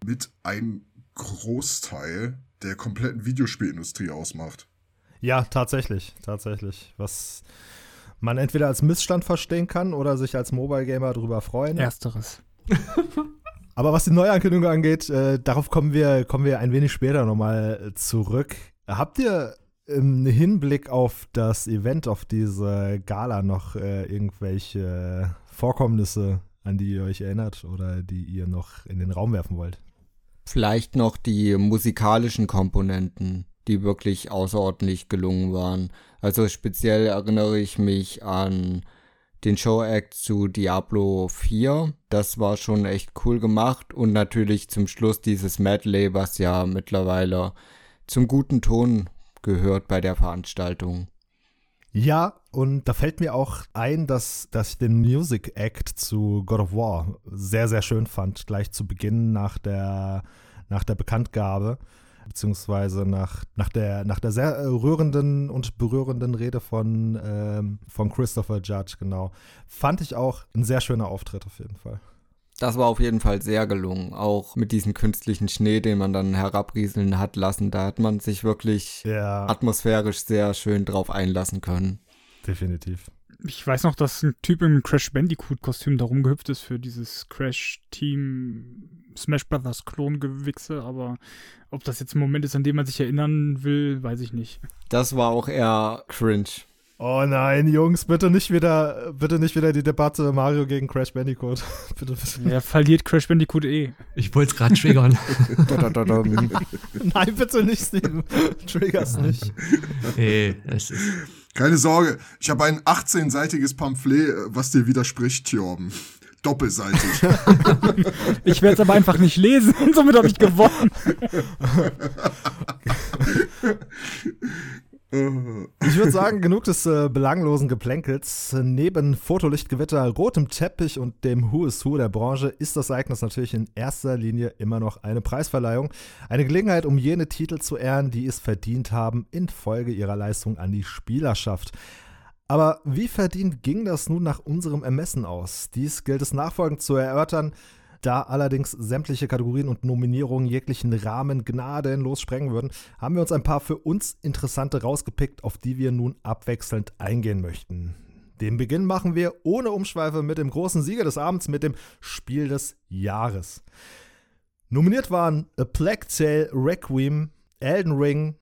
C: mit ein Großteil der kompletten Videospielindustrie ausmacht.
B: Ja, tatsächlich, tatsächlich. Was man entweder als Missstand verstehen kann oder sich als Mobile Gamer darüber freuen.
E: Ersteres.
B: Aber was die Neuankündigung angeht, äh, darauf kommen wir, kommen wir ein wenig später nochmal zurück. Habt ihr im Hinblick auf das Event, auf diese Gala noch äh, irgendwelche Vorkommnisse, an die ihr euch erinnert oder die ihr noch in den Raum werfen wollt?
A: Vielleicht noch die musikalischen Komponenten, die wirklich außerordentlich gelungen waren. Also speziell erinnere ich mich an den Show-Act zu Diablo 4. Das war schon echt cool gemacht. Und natürlich zum Schluss dieses Medley, was ja mittlerweile zum guten Ton gehört bei der Veranstaltung.
B: Ja, und da fällt mir auch ein, dass, dass ich den Music Act zu God of War sehr, sehr schön fand, gleich zu Beginn nach der, nach der Bekanntgabe, beziehungsweise nach, nach, der, nach der sehr rührenden und berührenden Rede von, ähm, von Christopher Judge, genau. Fand ich auch ein sehr schöner Auftritt auf jeden Fall.
A: Das war auf jeden Fall sehr gelungen, auch mit diesem künstlichen Schnee, den man dann herabrieseln hat lassen. Da hat man sich wirklich
B: Ja,
A: atmosphärisch sehr schön drauf einlassen können.
B: definitiv.
E: Ich weiß noch, dass ein Typ im Crash Bandicoot-Kostüm da rumgehüpft ist für dieses Crash-Team Smash Brothers Klongewichse, aber ob das jetzt ein Moment ist, an den man sich erinnern will, weiß ich nicht.
A: Das war auch eher cringe.
B: Oh nein, Jungs, bitte nicht wieder, bitte nicht wieder die Debatte Mario gegen Crash Bandicoot. bitte, bitte.
E: Wer verliert Crash Bandicoot eh?
D: Ich wollte es gerade triggern.
B: Nein, bitte nicht, Steven. Triggers nicht.
D: Ey, es ist,
C: Keine Sorge, ich habe ein 18-seitiges Pamphlet, was dir widerspricht, Thjorben. Doppelseitig.
E: Ich werde es aber einfach nicht lesen und somit habe ich gewonnen.
B: Ich würde sagen, genug des äh, belanglosen Geplänkels. Neben Fotolichtgewitter, rotem Teppich und dem Who is Who der Branche ist das Ereignis natürlich in erster Linie immer noch eine Preisverleihung. Eine Gelegenheit, um jene Titel zu ehren, die es verdient haben, infolge ihrer Leistung an die Spielerschaft. Aber wie verdient ging das nun nach unserem Ermessen aus? Dies gilt es nachfolgend zu erörtern. Da allerdings sämtliche Kategorien und Nominierungen jeglichen Rahmen gnadenlos sprengen würden, haben wir uns ein paar für uns interessante rausgepickt, auf die wir nun abwechselnd eingehen möchten. Den Beginn machen wir ohne Umschweife mit dem großen Sieger des Abends, mit dem Spiel des Jahres. Nominiert waren A Plague Tale Requiem, Elden Ring,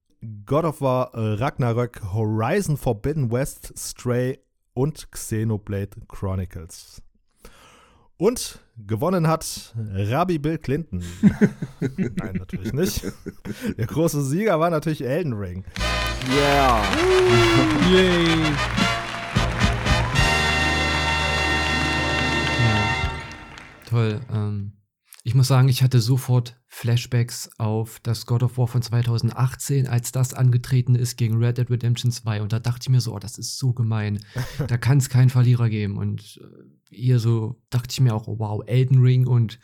B: God of War Ragnarök, Horizon Forbidden West, Stray und Xenoblade Chronicles. Und gewonnen hat Rabbi Bill Clinton. Nein, natürlich nicht. Der große Sieger war natürlich Elden Ring.
A: Yeah!
E: Yay.
D: ja, toll. Ähm, ich muss sagen, ich hatte sofort Flashbacks auf das God of War von 2018, als das angetreten ist gegen Red Dead Redemption 2. Und da dachte ich mir so, oh, das ist so gemein. Da kann es keinen Verlierer geben. Und äh, hier so dachte ich mir auch, oh, wow, Elden Ring und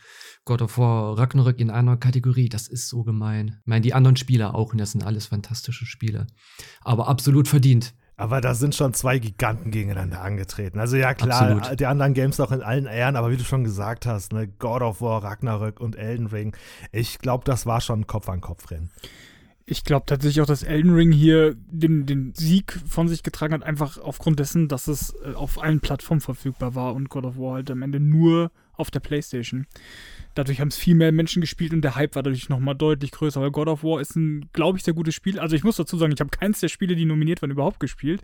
D: God of War Ragnarök in einer Kategorie, das ist so gemein. Ich meine, die anderen Spiele auch, und das sind alles fantastische Spiele. Aber absolut verdient.
B: Aber da sind schon zwei Giganten gegeneinander angetreten. Also ja klar,
D: Absolut.
B: die anderen Games auch in allen Ehren, aber wie du schon gesagt hast, ne, God of War, Ragnarök und Elden Ring, ich glaube, das war schon ein Kopf-an-Kopf-Rennen.
E: Ich glaube tatsächlich auch, dass Elden Ring hier den, den Sieg von sich getragen hat, einfach aufgrund dessen, dass es äh, auf allen Plattformen verfügbar war und God of War halt am Ende nur auf der Playstation. Dadurch haben es viel mehr Menschen gespielt und der Hype war dadurch nochmal deutlich größer, weil God of War ist ein, glaube ich, sehr gutes Spiel. Also ich muss dazu sagen, ich habe keins der Spiele, die nominiert waren, überhaupt gespielt.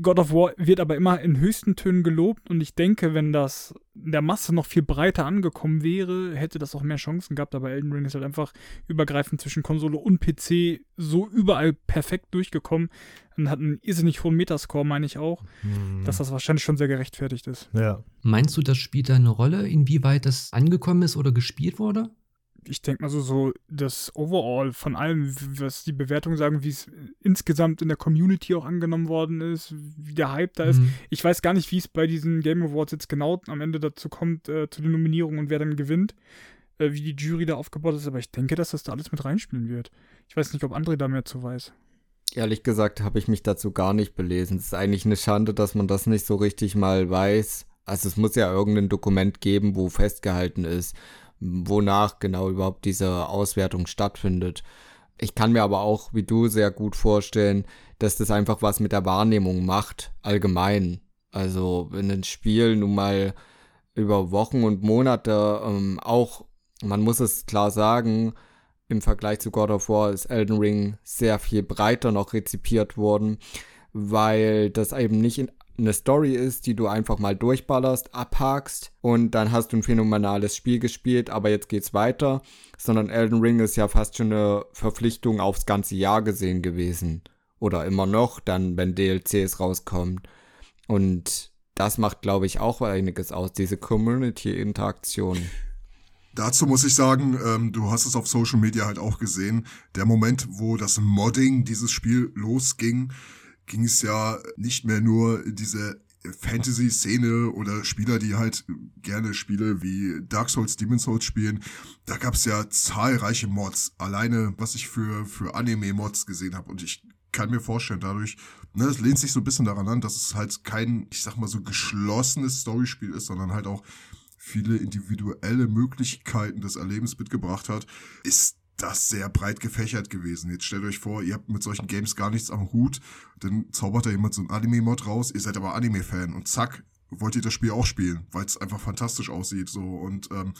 E: God of War wird aber immer in höchsten Tönen gelobt und ich denke, wenn das in der Masse noch viel breiter angekommen wäre, hätte das auch mehr Chancen gehabt. Aber Elden Ring ist halt einfach übergreifend zwischen Konsole und PC so überall perfekt durchgekommen und hat einen irrsinnig hohen Metascore, meine ich auch, dass das wahrscheinlich schon sehr gerechtfertigt ist.
B: Ja.
D: Meinst du, das spielt da eine Rolle, inwieweit das angekommen ist oder gespielt wurde?
E: Ich denke mal so, so das Overall von allem, was die Bewertungen sagen, wie es insgesamt in der Community auch angenommen worden ist, wie der Hype da ist.
D: Mhm.
E: Ich weiß gar nicht, wie es bei diesen Game Awards jetzt genau am Ende dazu kommt, äh, zu den Nominierungen und wer dann gewinnt, äh, wie die Jury da aufgebaut ist, aber ich denke, dass das da alles mit reinspielen wird. Ich weiß nicht, ob André da mehr zu weiß.
A: Ehrlich gesagt habe ich mich dazu gar nicht belesen. Es ist eigentlich eine Schande, dass man das nicht so richtig mal weiß. Also es muss ja irgendein Dokument geben, wo festgehalten ist, wonach genau überhaupt diese Auswertung stattfindet. Ich kann mir aber auch, wie du, sehr gut vorstellen, dass das einfach was mit der Wahrnehmung macht, allgemein. Also wenn ein Spiel nun mal über Wochen und Monate ähm, auch, man muss es klar sagen, im Vergleich zu God of War ist Elden Ring sehr viel breiter noch rezipiert worden, weil das eben nicht in eine Story ist, die du einfach mal durchballerst, abhakst und dann hast du ein phänomenales Spiel gespielt, aber jetzt geht's weiter, sondern Elden Ring ist ja fast schon eine Verpflichtung aufs ganze Jahr gesehen gewesen. Oder immer noch, dann, wenn DLCs rauskommen. Und das macht, glaube ich, auch einiges aus, diese Community-Interaktion.
C: Dazu muss ich sagen, ähm, du hast es auf Social Media halt auch gesehen. Der Moment, wo das Modding dieses Spiel losging, ging es ja nicht mehr nur diese Fantasy-Szene oder Spieler, die halt gerne Spiele wie Dark Souls, Demon Souls spielen. Da gab es ja zahlreiche Mods. Alleine, was ich für, für Anime-Mods gesehen habe. Und ich kann mir vorstellen, dadurch, ne, es lehnt sich so ein bisschen daran an, dass es halt kein, ich sag mal so geschlossenes Storyspiel ist, sondern halt auch viele individuelle Möglichkeiten des Erlebens mitgebracht hat, ist das sehr breit gefächert gewesen. Jetzt stellt euch vor, ihr habt mit solchen Games gar nichts am Hut, dann zaubert da jemand so ein Anime-Mod raus, ihr seid aber Anime-Fan und zack, wollt ihr das Spiel auch spielen, weil es einfach fantastisch aussieht. So und ähm,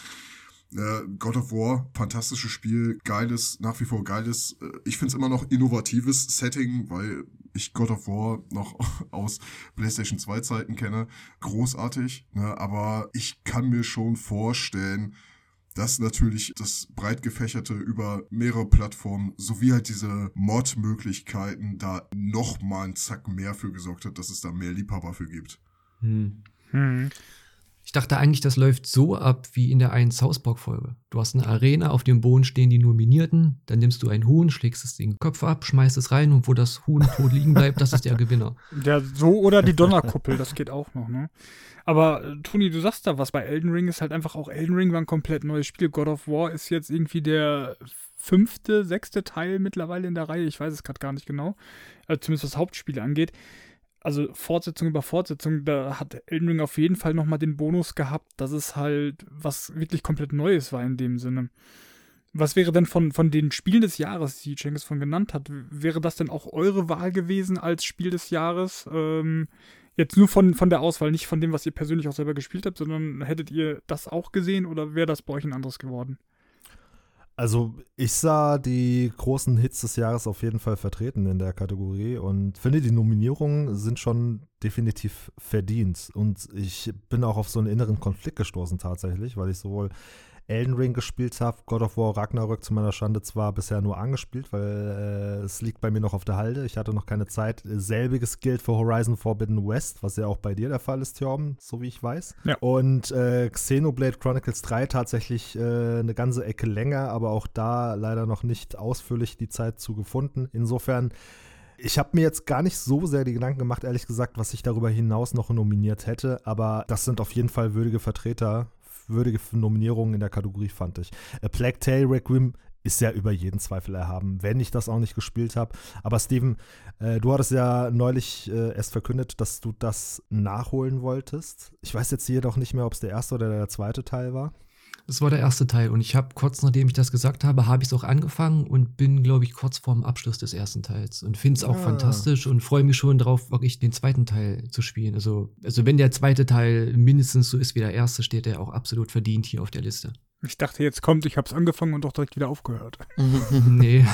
C: äh, God of War, fantastisches Spiel, geiles, nach wie vor geiles, äh, ich finde es immer noch innovatives Setting, weil ich God of War noch aus PlayStation 2 Zeiten kenne. Großartig, ne? aber ich kann mir schon vorstellen, dass natürlich das breit gefächerte über mehrere Plattformen sowie halt diese Mod-Möglichkeiten da noch mal einen Zack mehr für gesorgt hat, dass es da mehr Liebhaber für gibt.
D: Hm. Hm. Ich dachte eigentlich, das läuft so ab wie in der einen South Park-Folge. Du hast eine Arena, auf dem Boden stehen die Nominierten, dann nimmst du ein Huhn, schlägst es den Kopf ab, schmeißt es rein und wo das Huhn tot liegen bleibt, das ist der Gewinner.
E: Ja, so oder die Donnerkuppel, das geht auch noch, ne? Aber äh, Toni, du sagst da was, bei Elden Ring ist halt einfach auch, Elden Ring war ein komplett neues Spiel. God of War ist jetzt irgendwie der fünfte, sechste Teil mittlerweile in der Reihe, ich weiß es gerade gar nicht genau, äh, zumindest was Hauptspiele angeht also Fortsetzung über Fortsetzung, da hat Elden Ring auf jeden Fall nochmal den Bonus gehabt, dass es halt was wirklich komplett Neues war in dem Sinne. Was wäre denn von, von den Spielen des Jahres, die Cengiz von genannt hat, wäre das denn auch eure Wahl gewesen als Spiel des Jahres? Ähm, jetzt nur von, von der Auswahl, nicht von dem, was ihr persönlich auch selber gespielt habt, sondern hättet ihr das auch gesehen oder wäre das bei euch ein anderes geworden?
B: Also ich sah die großen Hits des Jahres auf jeden Fall vertreten in der Kategorie und finde, die Nominierungen sind schon definitiv verdient. Und ich bin auch auf so einen inneren Konflikt gestoßen tatsächlich, weil ich sowohl Elden Ring gespielt habe. God of War Ragnarök zu meiner Schande zwar bisher nur angespielt, weil äh, es liegt bei mir noch auf der Halde. Ich hatte noch keine Zeit. Selbiges gilt für Horizon Forbidden West, was ja auch bei dir der Fall ist, Thorben, so wie ich weiß. Ja. Und äh, Xenoblade Chronicles 3 tatsächlich äh, eine ganze Ecke länger, aber auch da leider noch nicht ausführlich die Zeit zu gefunden. Insofern ich habe mir jetzt gar nicht so sehr die Gedanken gemacht, ehrlich gesagt, was ich darüber hinaus noch nominiert hätte, aber das sind auf jeden Fall würdige Vertreter würdige Nominierungen in der Kategorie, fand ich. A Plague Tale Requiem ist ja über jeden Zweifel erhaben, wenn ich das auch nicht gespielt habe. Aber Steven, äh, du hattest ja neulich äh, erst verkündet, dass du das nachholen wolltest. Ich weiß jetzt jedoch nicht mehr, ob es der erste oder der zweite Teil war.
D: Das war der erste Teil und ich habe kurz nachdem ich das gesagt habe, habe ich es auch angefangen und bin, glaube ich, kurz vorm Abschluss des ersten Teils und finde es auch ah. fantastisch und freue mich schon darauf, wirklich den zweiten Teil zu spielen. Also, also wenn der zweite Teil mindestens so ist wie der erste, steht er auch absolut verdient hier auf der Liste.
E: Ich dachte, jetzt kommt, ich habe es angefangen und doch direkt wieder aufgehört.
D: nee.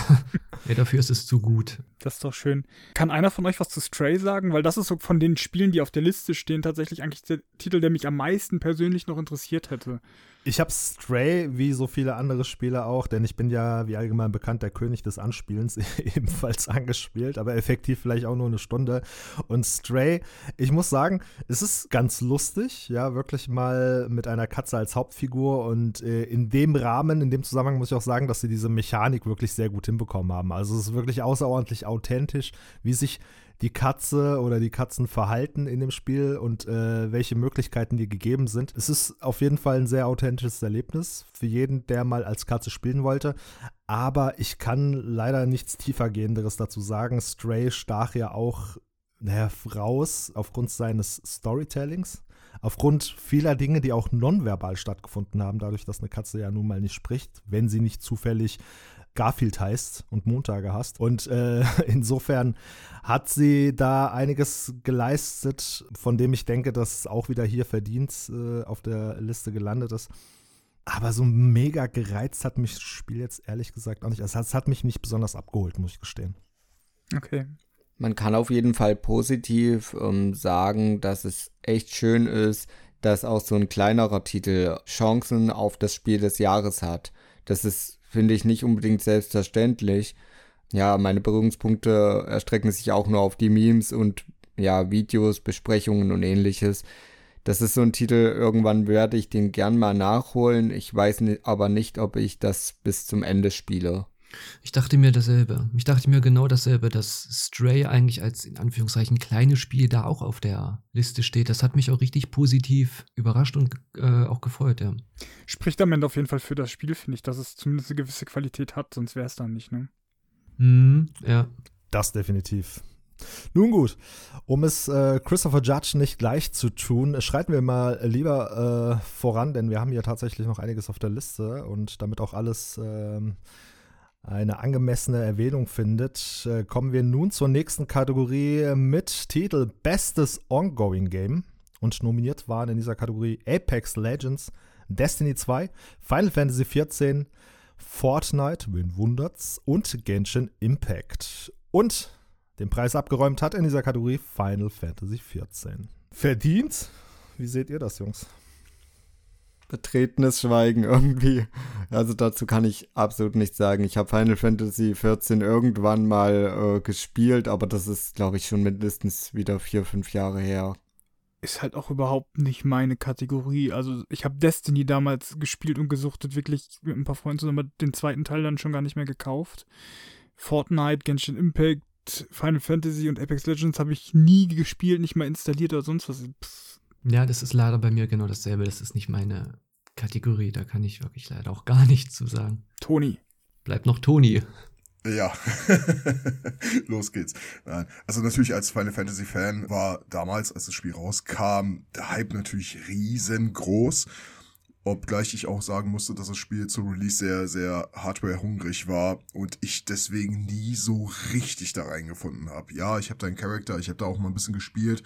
D: ja, dafür ist es zu gut.
E: Das ist doch schön. Kann einer von euch was zu Stray sagen? Weil das ist so von den Spielen, die auf der Liste stehen, tatsächlich eigentlich der Titel, der mich am meisten persönlich noch interessiert hätte.
B: Ich habe Stray, wie so viele andere Spiele auch, denn ich bin ja, wie allgemein bekannt, der König des Anspielens, ebenfalls angespielt, aber effektiv vielleicht auch nur eine Stunde. Und Stray, ich muss sagen, es ist ganz lustig, ja, wirklich mal mit einer Katze als Hauptfigur und äh, in dem Rahmen, in dem Zusammenhang muss ich auch sagen, dass sie diese Mechanik wirklich sehr gut hinbekommen haben. Also es ist wirklich außerordentlich authentisch, wie sich die Katze oder die Katzen verhalten in dem Spiel und äh, welche Möglichkeiten dir gegeben sind. Es ist auf jeden Fall ein sehr authentisches Erlebnis für jeden, der mal als Katze spielen wollte. Aber ich kann leider nichts tiefergehenderes dazu sagen. Stray stach ja auch naja, raus aufgrund seines Storytellings aufgrund vieler Dinge, die auch nonverbal stattgefunden haben, dadurch, dass eine Katze ja nun mal nicht spricht, wenn sie nicht zufällig Garfield heißt und Montage hast. Und äh, insofern hat sie da einiges geleistet, von dem ich denke, dass es auch wieder hier verdient äh, auf der Liste gelandet ist. Aber so mega gereizt hat mich das Spiel jetzt ehrlich gesagt auch nicht. Es hat, es hat mich nicht besonders abgeholt, muss ich gestehen.
E: Okay.
A: Man kann auf jeden Fall positiv ähm, sagen, dass es echt schön ist, dass auch so ein kleinerer Titel Chancen auf das Spiel des Jahres hat. Das ist, finde ich, nicht unbedingt selbstverständlich. Ja, meine Berührungspunkte erstrecken sich auch nur auf die Memes und ja, Videos, Besprechungen und ähnliches. Das ist so ein Titel, irgendwann werde ich den gern mal nachholen. Ich weiß aber nicht, ob ich das bis zum Ende spiele.
D: Ich dachte mir dasselbe. Ich dachte mir genau dasselbe, dass Stray eigentlich als in Anführungszeichen kleines Spiel da auch auf der Liste steht. Das hat mich auch richtig positiv überrascht und äh, auch gefreut, ja.
E: Spricht am Ende auf jeden Fall für das Spiel, finde ich, dass es zumindest eine gewisse Qualität hat, sonst wäre es dann nicht, ne?
D: Mhm, ja.
B: Das definitiv. Nun gut, um es äh, Christopher Judge nicht gleich zu tun, schreiten wir mal lieber äh, voran, denn wir haben hier tatsächlich noch einiges auf der Liste und damit auch alles ähm, eine angemessene Erwähnung findet, äh, kommen wir nun zur nächsten Kategorie mit Titel Bestes Ongoing Game. Und nominiert waren in dieser Kategorie Apex Legends, Destiny 2, Final Fantasy XIV, Fortnite, wen wundert's, und Genshin Impact. Und den Preis abgeräumt hat in dieser Kategorie Final Fantasy XIV. Verdient? Wie seht ihr das, Jungs?
A: Betretenes Schweigen irgendwie. Also dazu kann ich absolut nichts sagen. Ich habe Final Fantasy XIV irgendwann mal äh, gespielt, aber das ist, glaube ich, schon mindestens wieder vier, fünf Jahre her.
E: Ist halt auch überhaupt nicht meine Kategorie. Also ich habe Destiny damals gespielt und gesuchtet, wirklich mit ein paar Freunden zusammen, aber den zweiten Teil dann schon gar nicht mehr gekauft. Fortnite, Genshin Impact, Final Fantasy und Apex Legends habe ich nie gespielt, nicht mal installiert oder sonst was. Pff
D: ja, das ist leider bei mir genau dasselbe. Das ist nicht meine Kategorie. Da kann ich wirklich leider auch gar nichts zu sagen.
E: Toni.
D: Bleibt noch Toni.
C: Ja, los geht's. Also natürlich als Final Fantasy Fan war damals, als das Spiel rauskam, der Hype natürlich riesengroß. Obgleich ich auch sagen musste, dass das Spiel zu Release sehr, sehr hardware-hungrig war und ich deswegen nie so richtig da reingefunden habe. Ja, ich habe da einen Charakter, ich habe da auch mal ein bisschen gespielt,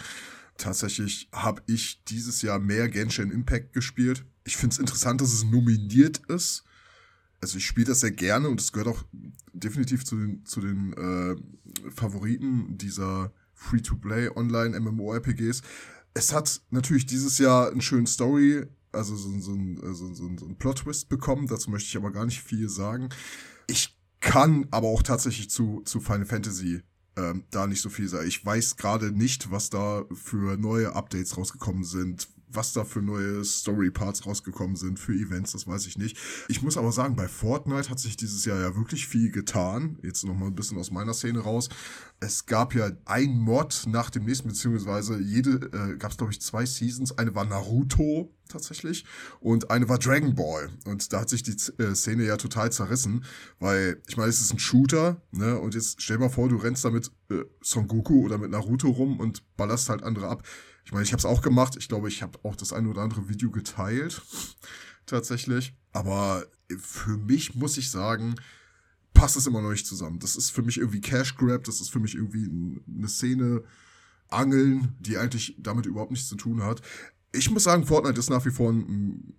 C: Tatsächlich habe ich dieses Jahr mehr Genshin Impact gespielt. Ich finde es interessant, dass es nominiert ist. Also ich spiele das sehr gerne und es gehört auch definitiv zu den, zu den äh, Favoriten dieser Free-to-Play Online MMORPGs. Es hat natürlich dieses Jahr einen schönen Story, also so, so, so, so, so einen Plot-Twist bekommen. Dazu möchte ich aber gar nicht viel sagen. Ich kann aber auch tatsächlich zu, zu Final Fantasy ähm, da nicht so viel sei. Ich weiß gerade nicht, was da für neue Updates rausgekommen sind, was da für neue Story-Parts rausgekommen sind für Events, das weiß ich nicht. Ich muss aber sagen, bei Fortnite hat sich dieses Jahr ja wirklich viel getan. Jetzt nochmal ein bisschen aus meiner Szene raus. Es gab ja ein Mod nach dem nächsten, beziehungsweise jede, äh, gab es glaube ich zwei Seasons. Eine war Naruto tatsächlich und eine war Dragon Ball. Und da hat sich die äh, Szene ja total zerrissen, weil ich meine, es ist ein Shooter, ne? Und jetzt stell mal vor, du rennst da mit äh, Son Goku oder mit Naruto rum und ballerst halt andere ab ich meine, ich habe es auch gemacht. Ich glaube, ich habe auch das eine oder andere Video geteilt. Tatsächlich. Aber für mich muss ich sagen, passt es immer noch nicht zusammen. Das ist für mich irgendwie Cash Grab, das ist für mich irgendwie eine Szene Angeln, die eigentlich damit überhaupt nichts zu tun hat. Ich muss sagen, Fortnite ist nach wie vor ein,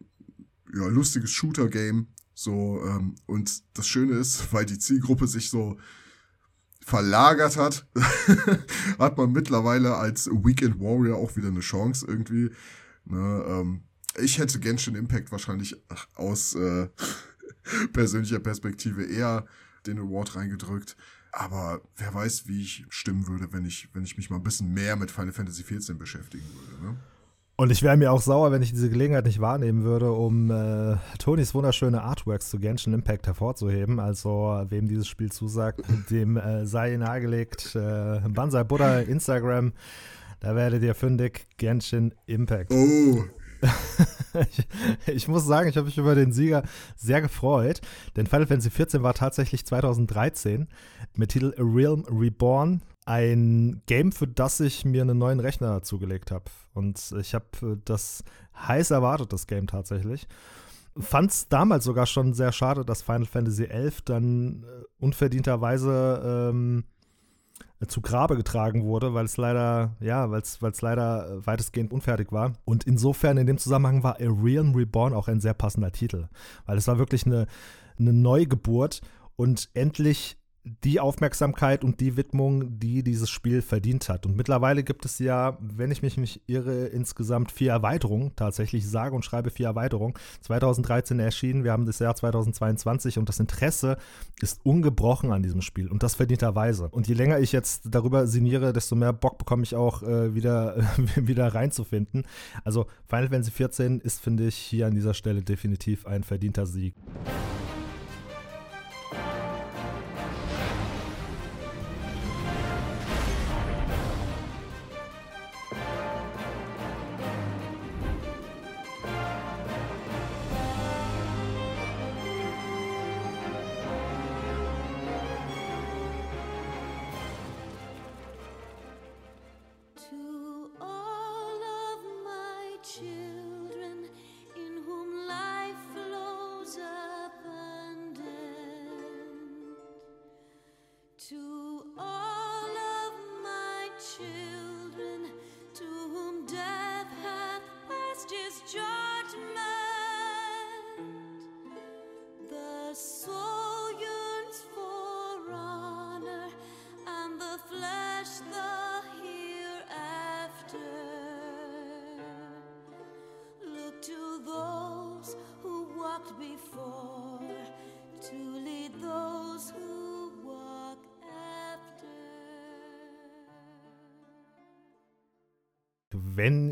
C: ja, lustiges Shooter-Game. So, ähm, und das Schöne ist, weil die Zielgruppe sich so verlagert hat, hat man mittlerweile als Weekend Warrior auch wieder eine Chance irgendwie. Ne, ähm, ich hätte Genshin Impact wahrscheinlich aus äh, persönlicher Perspektive eher den Award reingedrückt. Aber wer weiß, wie ich stimmen würde, wenn ich, wenn ich mich mal ein bisschen mehr mit Final Fantasy XIV beschäftigen würde. Ne?
B: Und ich wäre mir auch sauer, wenn ich diese Gelegenheit nicht wahrnehmen würde, um äh, Tonys wunderschöne Artworks zu Genshin Impact hervorzuheben. Also, wem dieses Spiel zusagt, dem äh, sei nahegelegt. Äh, Banzai Buddha, Instagram, da werdet ihr fündig. Genshin Impact.
C: Oh.
B: ich, ich, muss sagen, ich habe mich über den Sieger sehr gefreut, denn Final Fantasy XIV war tatsächlich 2013 mit Titel A Realm Reborn ein Game, für das ich mir einen neuen Rechner zugelegt habe. Und ich habe äh, das heiß erwartet, das Game tatsächlich. Fand es damals sogar schon sehr schade, dass Final Fantasy XI dann äh, unverdienterweise ähm, zu Grabe getragen wurde, weil es leider, ja, weil es leider weitestgehend unfertig war. Und insofern in dem Zusammenhang war A Realm Reborn auch ein sehr passender Titel, weil es war wirklich eine, eine Neugeburt und endlich die Aufmerksamkeit und die Widmung, die dieses Spiel verdient hat. Und mittlerweile gibt es ja, wenn ich mich nicht irre, insgesamt vier Erweiterungen. Tatsächlich sage und schreibe vier Erweiterungen. 2013 erschienen, wir haben das Jahr 2022 und das Interesse ist ungebrochen an diesem Spiel und das verdienterweise. Und je länger ich jetzt darüber sinniere, desto mehr Bock bekomme ich auch äh, wieder, wieder reinzufinden. Also Final Fantasy 14 ist, finde ich, hier an dieser Stelle definitiv ein verdienter Sieg.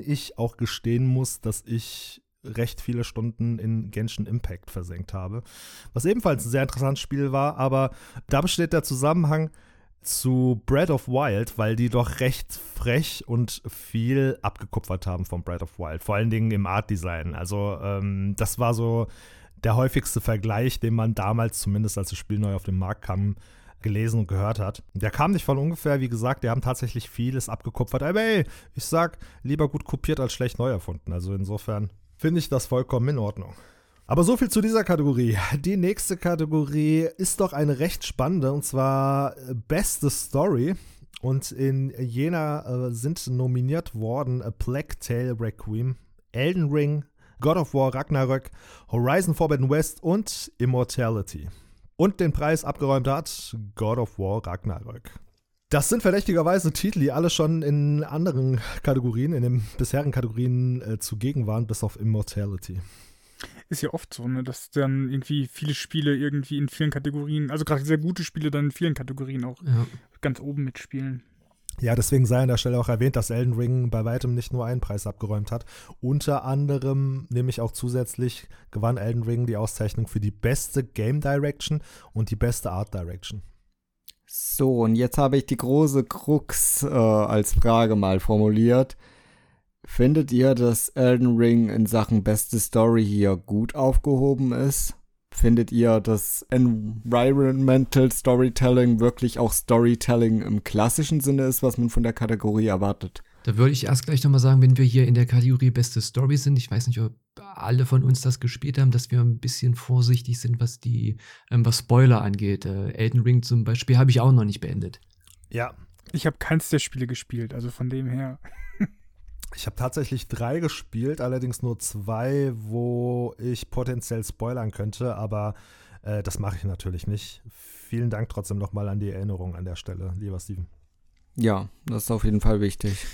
B: Ich auch gestehen muss, dass ich recht viele Stunden in Genshin Impact versenkt habe. Was ebenfalls ein sehr interessantes Spiel war, aber da besteht der Zusammenhang zu Breath of Wild, weil die doch recht frech und viel abgekupfert haben von Breath of Wild, vor allen Dingen im Art Design. Also ähm, das war so der häufigste Vergleich, den man damals zumindest, als das Spiel neu auf den Markt kam, gelesen und gehört hat. Der kam nicht von ungefähr, wie gesagt, die haben tatsächlich vieles abgekupfert. Aber ey, ich sag, lieber gut kopiert als schlecht neu erfunden. Also insofern finde ich das vollkommen in Ordnung. Aber so viel zu dieser Kategorie. Die nächste Kategorie ist doch eine recht spannende und zwar äh, beste Story. Und in jener äh, sind nominiert worden A Plague Tale Requiem, Elden Ring, God of War Ragnarök, Horizon Forbidden West und Immortality. Und den Preis abgeräumt hat God of War Ragnarök. Das sind verdächtigerweise Titel, die alle schon in anderen Kategorien, in den bisherigen Kategorien äh, zugegen waren, bis auf Immortality.
E: Ist ja oft so, ne, dass dann irgendwie viele Spiele irgendwie in vielen Kategorien, also gerade sehr gute Spiele dann in vielen Kategorien auch
D: Ja.
E: ganz oben mitspielen.
B: Ja, deswegen sei an der Stelle auch erwähnt, dass Elden Ring bei weitem nicht nur einen Preis abgeräumt hat. Unter anderem, nämlich auch zusätzlich, gewann Elden Ring die Auszeichnung für die beste Game Direction und die beste Art Direction.
A: So, und jetzt habe ich die große Krux äh, als Frage mal formuliert. Findet ihr, dass Elden Ring in Sachen beste Story hier gut aufgehoben ist? Findet ihr, dass Environmental Storytelling wirklich auch Storytelling im klassischen Sinne ist, was man von der Kategorie erwartet?
D: Da würde ich erst gleich nochmal sagen, wenn wir hier in der Kategorie beste Story sind, ich weiß nicht, ob alle von uns das gespielt haben, dass wir ein bisschen vorsichtig sind, was die, ähm, was Spoiler angeht. Äh, Elden Ring zum Beispiel habe ich auch noch nicht beendet.
B: Ja,
E: Ich habe keins der Spiele gespielt, also von dem her.
B: Ich habe tatsächlich drei gespielt, allerdings nur zwei, wo ich potenziell spoilern könnte, aber äh, das mache ich natürlich nicht. Vielen Dank trotzdem nochmal an die Erinnerung an der Stelle, lieber Steven.
A: Ja, das ist auf jeden Fall wichtig.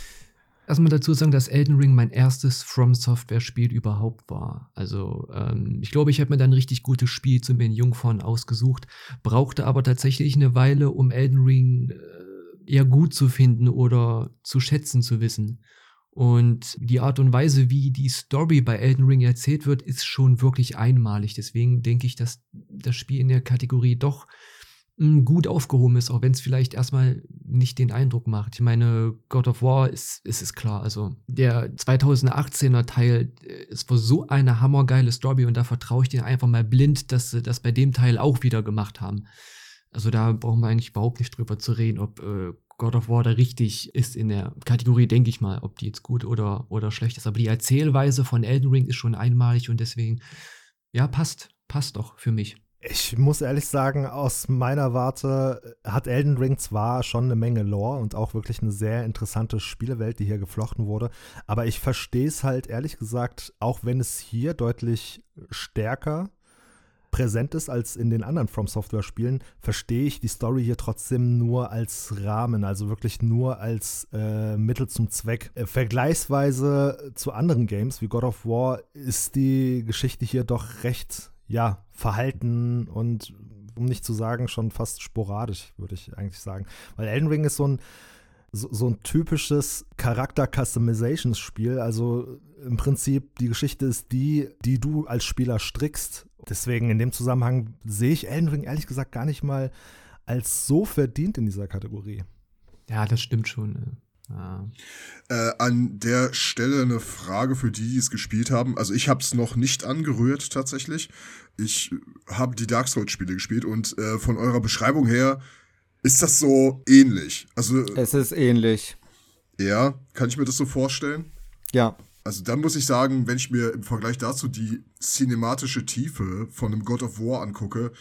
D: Erstmal dazu sagen, dass Elden Ring mein erstes From Software-Spiel überhaupt war. Also, ähm, ich glaube, ich habe mir dann ein richtig gutes Spiel zu mir in Jungfrauen ausgesucht, brauchte aber tatsächlich eine Weile, um Elden Ring äh, eher gut zu finden oder zu schätzen zu wissen. Und die Art und Weise, wie die Story bei Elden Ring erzählt wird, ist schon wirklich einmalig. Deswegen denke ich, dass das Spiel in der Kategorie doch mh, gut aufgehoben ist, auch wenn es vielleicht erstmal nicht den Eindruck macht. Ich meine, God of War ist, ist es klar. Also der 2018er Teil äh, ist wohl so eine hammergeile Story und da vertraue ich denen einfach mal blind, dass sie das bei dem Teil auch wieder gemacht haben. Also da brauchen wir eigentlich überhaupt nicht drüber zu reden, ob äh, God of War da richtig ist in der Kategorie, denke ich mal, ob die jetzt gut oder, oder schlecht ist. Aber die Erzählweise von Elden Ring ist schon einmalig und deswegen, ja, passt, passt doch für mich.
B: Ich muss ehrlich sagen, aus meiner Warte hat Elden Ring zwar schon eine Menge Lore und auch wirklich eine sehr interessante Spielewelt, die hier geflochten wurde, aber ich verstehe es halt ehrlich gesagt, auch wenn es hier deutlich stärker präsent ist als in den anderen From Software Spielen, verstehe ich die Story hier trotzdem nur als Rahmen, also wirklich nur als äh, Mittel zum Zweck. Äh, vergleichsweise zu anderen Games wie God of War ist die Geschichte hier doch recht, ja, verhalten und um nicht zu sagen, schon fast sporadisch, würde ich eigentlich sagen. Weil Elden Ring ist so ein so, so ein typisches Charakter-Customizations-Spiel. Also im Prinzip die Geschichte ist die, die du als Spieler strickst. Deswegen in dem Zusammenhang sehe ich Elden Ring ehrlich gesagt gar nicht mal als so verdient in dieser Kategorie.
D: Ja, das stimmt schon. Ja.
C: Äh, an der Stelle eine Frage für die, die es gespielt haben. Also ich habe es noch nicht angerührt tatsächlich. Ich habe die Dark Souls-Spiele gespielt und äh, von eurer Beschreibung her ist das so ähnlich? Also
A: es ist ähnlich.
C: Ja, kann ich mir das so vorstellen?
A: Ja.
C: Also dann muss ich sagen, wenn ich mir im Vergleich dazu die cinematische Tiefe von einem God of War angucke,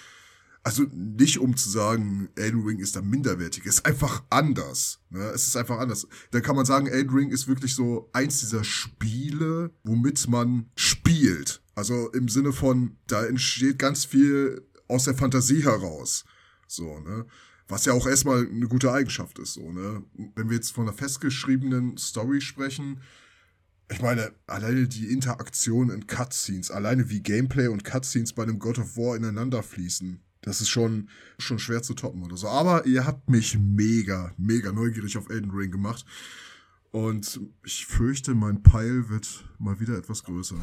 C: also nicht um zu sagen, Elden Ring ist da minderwertig, es ist einfach anders. Ne? Es ist einfach anders. Da kann man sagen, Elden Ring ist wirklich so eins dieser Spiele, womit man spielt. Also im Sinne von, da entsteht ganz viel aus der Fantasie heraus. So, ne? Was ja auch erstmal eine gute Eigenschaft ist, so, ne? Wenn wir jetzt von einer festgeschriebenen Story sprechen, ich meine, alleine die Interaktion in Cutscenes, alleine wie Gameplay und Cutscenes bei einem God of War ineinander fließen, das ist schon, schon schwer zu toppen oder so. Aber ihr habt mich mega, mega neugierig auf Elden Ring gemacht. Und ich fürchte, mein Peil wird mal wieder etwas größer.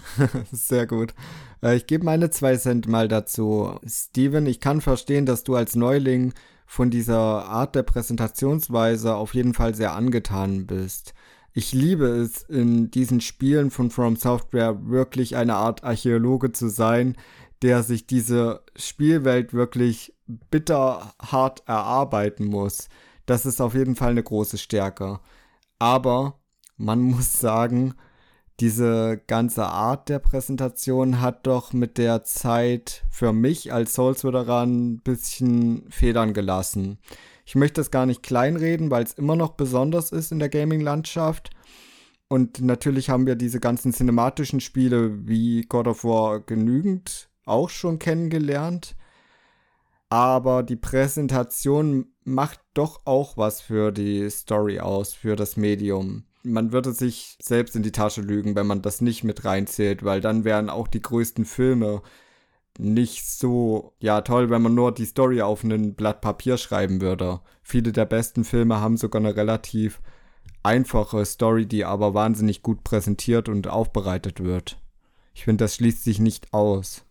A: Sehr gut. Äh, ich gebe meine zwei Cent mal dazu. Steven, ich kann verstehen, dass du als Neuling von dieser Art der Präsentationsweise auf jeden Fall sehr angetan bist. Ich liebe es, in diesen Spielen von From Software wirklich eine Art Archäologe zu sein, der sich diese Spielwelt wirklich bitter hart erarbeiten muss. Das ist auf jeden Fall eine große Stärke. Aber man muss sagen, diese ganze Art der Präsentation hat doch mit der Zeit für mich als Souls-Veteran ein bisschen Federn gelassen. Ich möchte das gar nicht kleinreden, weil es immer noch besonders ist in der Gaming-Landschaft. Und natürlich haben wir diese ganzen cinematischen Spiele wie God of War genügend auch schon kennengelernt. Aber die Präsentation macht doch auch was für die Story aus, für das Medium. Man würde sich selbst in die Tasche lügen, wenn man das nicht mit reinzählt, weil dann wären auch die größten Filme nicht so, ja, toll, wenn man nur die Story auf ein Blatt Papier schreiben würde. Viele der besten Filme haben sogar eine relativ einfache Story, die aber wahnsinnig gut präsentiert und aufbereitet wird. Ich finde, das schließt sich nicht aus.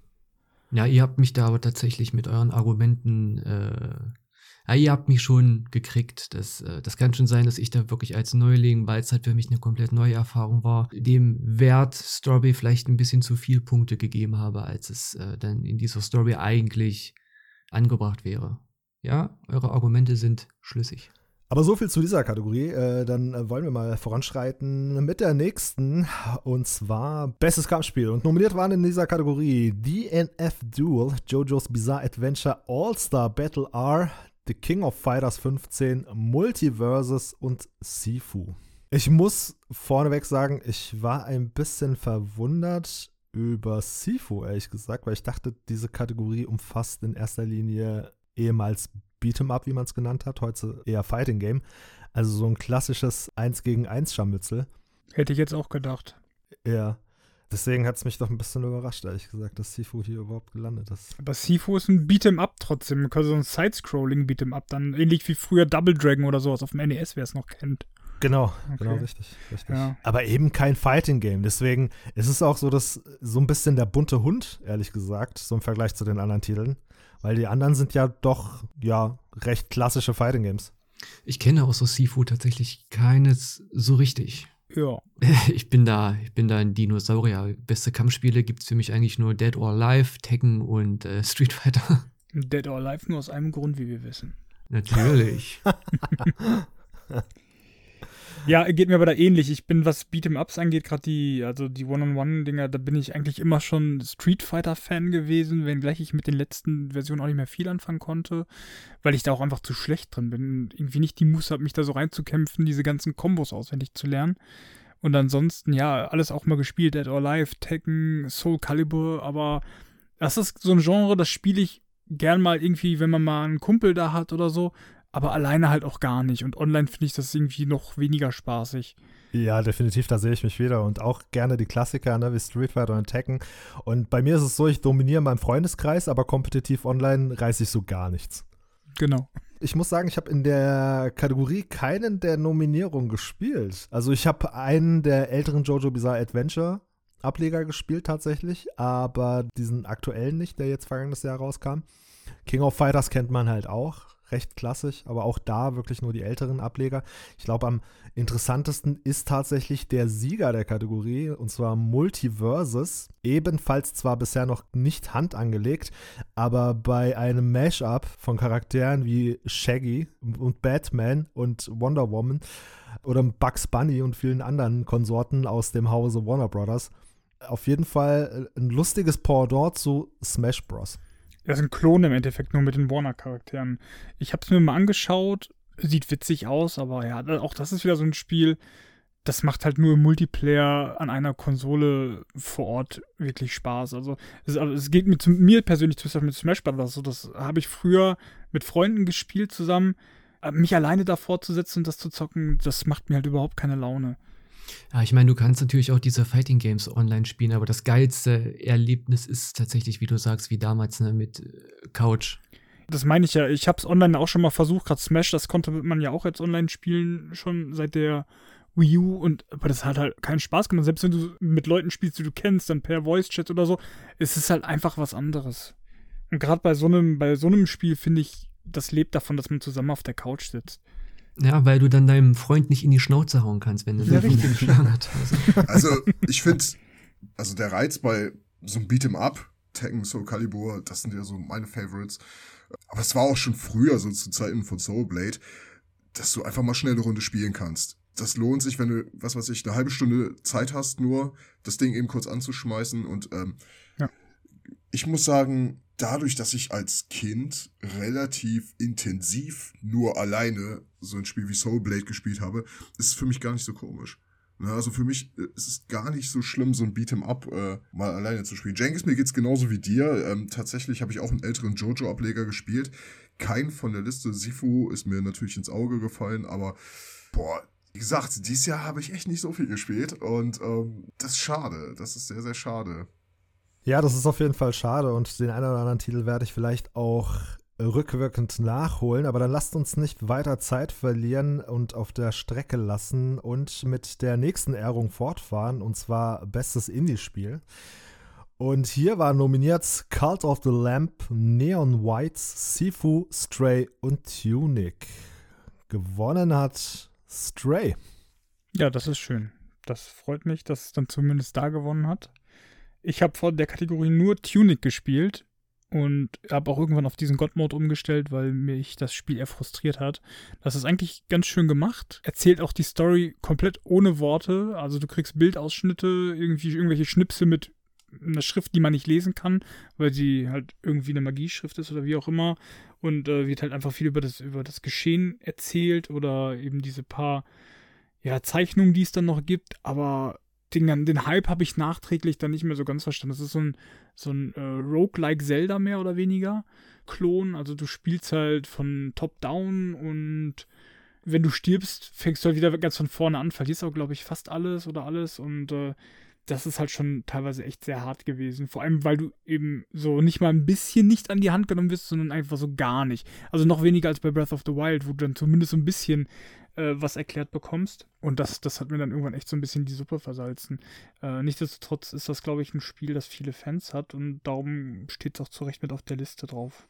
D: Ja, ihr habt mich da aber tatsächlich mit euren Argumenten, äh, ja, ihr habt mich schon gekriegt. Das, äh, das kann schon sein, dass ich da wirklich als Neuling, weil es halt für mich eine komplett neue Erfahrung war, dem Wert Story vielleicht ein bisschen zu viel Punkte gegeben habe, als es äh, dann in dieser Story eigentlich angebracht wäre. Ja, eure Argumente sind schlüssig.
B: Aber so viel zu dieser Kategorie. Äh, dann äh, wollen wir mal voranschreiten mit der nächsten. Und zwar Bestes Kampfspiel. Und nominiert waren in dieser Kategorie DNF Duel, JoJo's Bizarre Adventure All-Star Battle R, The King of Fighters 15, Multiverses und Sifu. Ich muss vorneweg sagen, ich war ein bisschen verwundert über Sifu, ehrlich gesagt, weil ich dachte, diese Kategorie umfasst in erster Linie ehemals Beat'em Up, wie man es genannt hat, heute eher Fighting Game. Also so ein klassisches 1 gegen 1 Scharmützel.
E: Hätte ich jetzt auch gedacht.
B: Ja. Deswegen hat es mich doch ein bisschen überrascht, ehrlich gesagt, dass Sifu hier überhaupt gelandet ist.
E: Aber Sifu ist ein Beat'em Up trotzdem. So ein Side-Scrolling Beat'em Up, dann ähnlich wie früher Double Dragon oder sowas auf dem NES, wer es noch kennt.
B: Genau, okay. genau, richtig. richtig. Ja. Aber eben kein Fighting Game. Deswegen ist es auch so, dass so ein bisschen der bunte Hund, ehrlich gesagt, so im Vergleich zu den anderen Titeln. Weil die anderen sind ja doch, ja, recht klassische Fighting Games.
D: Ich kenne auch so Sifu tatsächlich keines so richtig.
E: Ja.
D: Ich bin da, ich bin da ein Dinosaurier. Beste Kampfspiele gibt es für mich eigentlich nur Dead or Alive, Tekken und äh, Street Fighter.
E: Dead or Alive nur aus einem Grund, wie wir wissen.
D: Natürlich.
E: Ja, geht mir aber da ähnlich. Ich bin, was Beat'em-Ups angeht, gerade die, also die One-on-One-Dinger, da bin ich eigentlich immer schon Street Fighter-Fan gewesen, wenngleich ich mit den letzten Versionen auch nicht mehr viel anfangen konnte, weil ich da auch einfach zu schlecht drin bin. Irgendwie nicht die Muße habe, mich da so reinzukämpfen, diese ganzen Kombos auswendig zu lernen. Und ansonsten, ja, alles auch mal gespielt, Dead or Alive, Tekken, Soul Calibur, aber Das ist so ein Genre, das spiele ich gern mal irgendwie, wenn man mal einen Kumpel da hat oder so, aber alleine halt auch gar nicht. Und online finde ich das irgendwie noch weniger spaßig.
B: Ja, definitiv, da sehe ich mich wieder. Und auch gerne die Klassiker, ne, wie Street Fighter und Tekken. Und bei mir ist es so, ich dominiere meinen Freundeskreis, aber kompetitiv online reiße ich so gar nichts.
E: Genau.
B: Ich muss sagen, ich habe in der Kategorie keinen der Nominierungen gespielt. Also ich habe einen der älteren Jojo Bizarre Adventure Ableger gespielt tatsächlich, aber diesen aktuellen nicht, der jetzt vergangenes Jahr rauskam. King of Fighters kennt man halt auch, recht klassisch, aber auch da wirklich nur die älteren Ableger. Ich glaube, am interessantesten ist tatsächlich der Sieger der Kategorie, und zwar Multiverses. Ebenfalls zwar bisher noch nicht Hand angelegt, aber bei einem Mashup von Charakteren wie Shaggy und Batman und Wonder Woman oder Bugs Bunny und vielen anderen Konsorten aus dem Hause Warner Brothers. Auf jeden Fall ein lustiges Pendant zu Smash Bros.
E: Das ist ein Klon im Endeffekt, nur mit den Warner-Charakteren. Ich habe es mir mal angeschaut, sieht witzig aus, aber ja, auch das ist wieder so ein Spiel, das macht halt nur im Multiplayer an einer Konsole vor Ort wirklich Spaß. Also es, also es geht mit mir persönlich zum mit Smash Bros. So, das habe ich früher mit Freunden gespielt zusammen. Mich alleine davor zu setzen und das zu zocken, das macht mir halt überhaupt keine Laune.
D: Ja, ich meine, du kannst natürlich auch diese Fighting Games online spielen, aber das geilste Erlebnis ist tatsächlich, wie du sagst, wie damals ne, mit äh, Couch.
E: Das meine ich ja. Ich habe es online auch schon mal versucht. Gerade Smash, das konnte man ja auch jetzt online spielen, schon seit der Wii U. Und aber das hat halt keinen Spaß gemacht. Selbst wenn du mit Leuten spielst, die du kennst, dann per Voice Chat oder so, ist es halt einfach was anderes. Und gerade bei so einem, bei so einem Spiel finde ich, das lebt davon, dass man zusammen auf der Couch sitzt.
D: Ja, weil du dann deinem Freund nicht in die Schnauze hauen kannst, wenn du
E: Ja,
D: den
E: richtig.
D: geschlagen hat. Also.
C: Also, ich finde, also der Reiz bei so einem Beat'em Up, Tekken, Soul Calibur, das sind ja so meine Favorites. Aber es war auch schon früher, so zu Zeiten von Soul Blade, dass du einfach mal schnell eine Runde spielen kannst. Das lohnt sich, wenn du, was weiß ich, eine halbe Stunde Zeit hast, nur das Ding eben kurz anzuschmeißen. Und ähm,
E: Ja.
C: ich muss sagen, dadurch, dass ich als Kind relativ intensiv nur alleine so ein Spiel wie Soul Blade gespielt habe, ist es für mich gar nicht so komisch. Na, also für mich äh, ist es gar nicht so schlimm, so ein Beat'em Up äh, mal alleine zu spielen. Jenkins, mir geht's genauso wie dir. Ähm, tatsächlich habe ich auch einen älteren Jojo-Ableger gespielt. Kein von der Liste. Sifu ist mir natürlich ins Auge gefallen, aber boah, wie gesagt, dieses Jahr habe ich echt nicht so viel gespielt und ähm, das ist schade. Das ist sehr, sehr schade.
B: Ja, das ist auf jeden Fall schade und den einen oder anderen Titel werde ich vielleicht auch rückwirkend nachholen, aber dann lasst uns nicht weiter Zeit verlieren und auf der Strecke lassen und mit der nächsten Ehrung fortfahren und zwar bestes Indie-Spiel. Und hier waren nominiert Cult of the Lamp, Neon Whites, Sifu, Stray und Tunic. Gewonnen hat Stray.
E: Ja, das ist schön. Das freut mich, dass es dann zumindest da gewonnen hat. Ich habe vor der Kategorie nur Tunic gespielt und habe auch irgendwann auf diesen God-Mode umgestellt, weil mich das Spiel eher frustriert hat. Das ist eigentlich ganz schön gemacht. Erzählt auch die Story komplett ohne Worte. Also du kriegst Bildausschnitte, irgendwie irgendwelche Schnipsel mit einer Schrift, die man nicht lesen kann, weil sie halt irgendwie eine Magieschrift ist oder wie auch immer. Und äh, wird halt einfach viel über das, über das Geschehen erzählt oder eben diese paar ja, Zeichnungen, die es dann noch gibt, aber den, den Hype habe ich nachträglich dann nicht mehr so ganz verstanden. Das ist so ein, so ein äh, Roguelike Zelda mehr oder weniger Klon. Also du spielst halt von Top-Down und wenn du stirbst, fängst du halt wieder ganz von vorne an, verlierst auch, glaube ich, fast alles oder alles und äh, das ist halt schon teilweise echt sehr hart gewesen. Vor allem, weil du eben so nicht mal ein bisschen nicht an die Hand genommen wirst, sondern einfach so gar nicht. Also noch weniger als bei Breath of the Wild, wo du dann zumindest so ein bisschen äh, was erklärt bekommst. Und das, das hat mir dann irgendwann echt so ein bisschen die Suppe versalzen. Äh, nichtsdestotrotz ist das, glaube ich, ein Spiel, das viele Fans hat und darum steht es auch zu Recht mit auf der Liste drauf.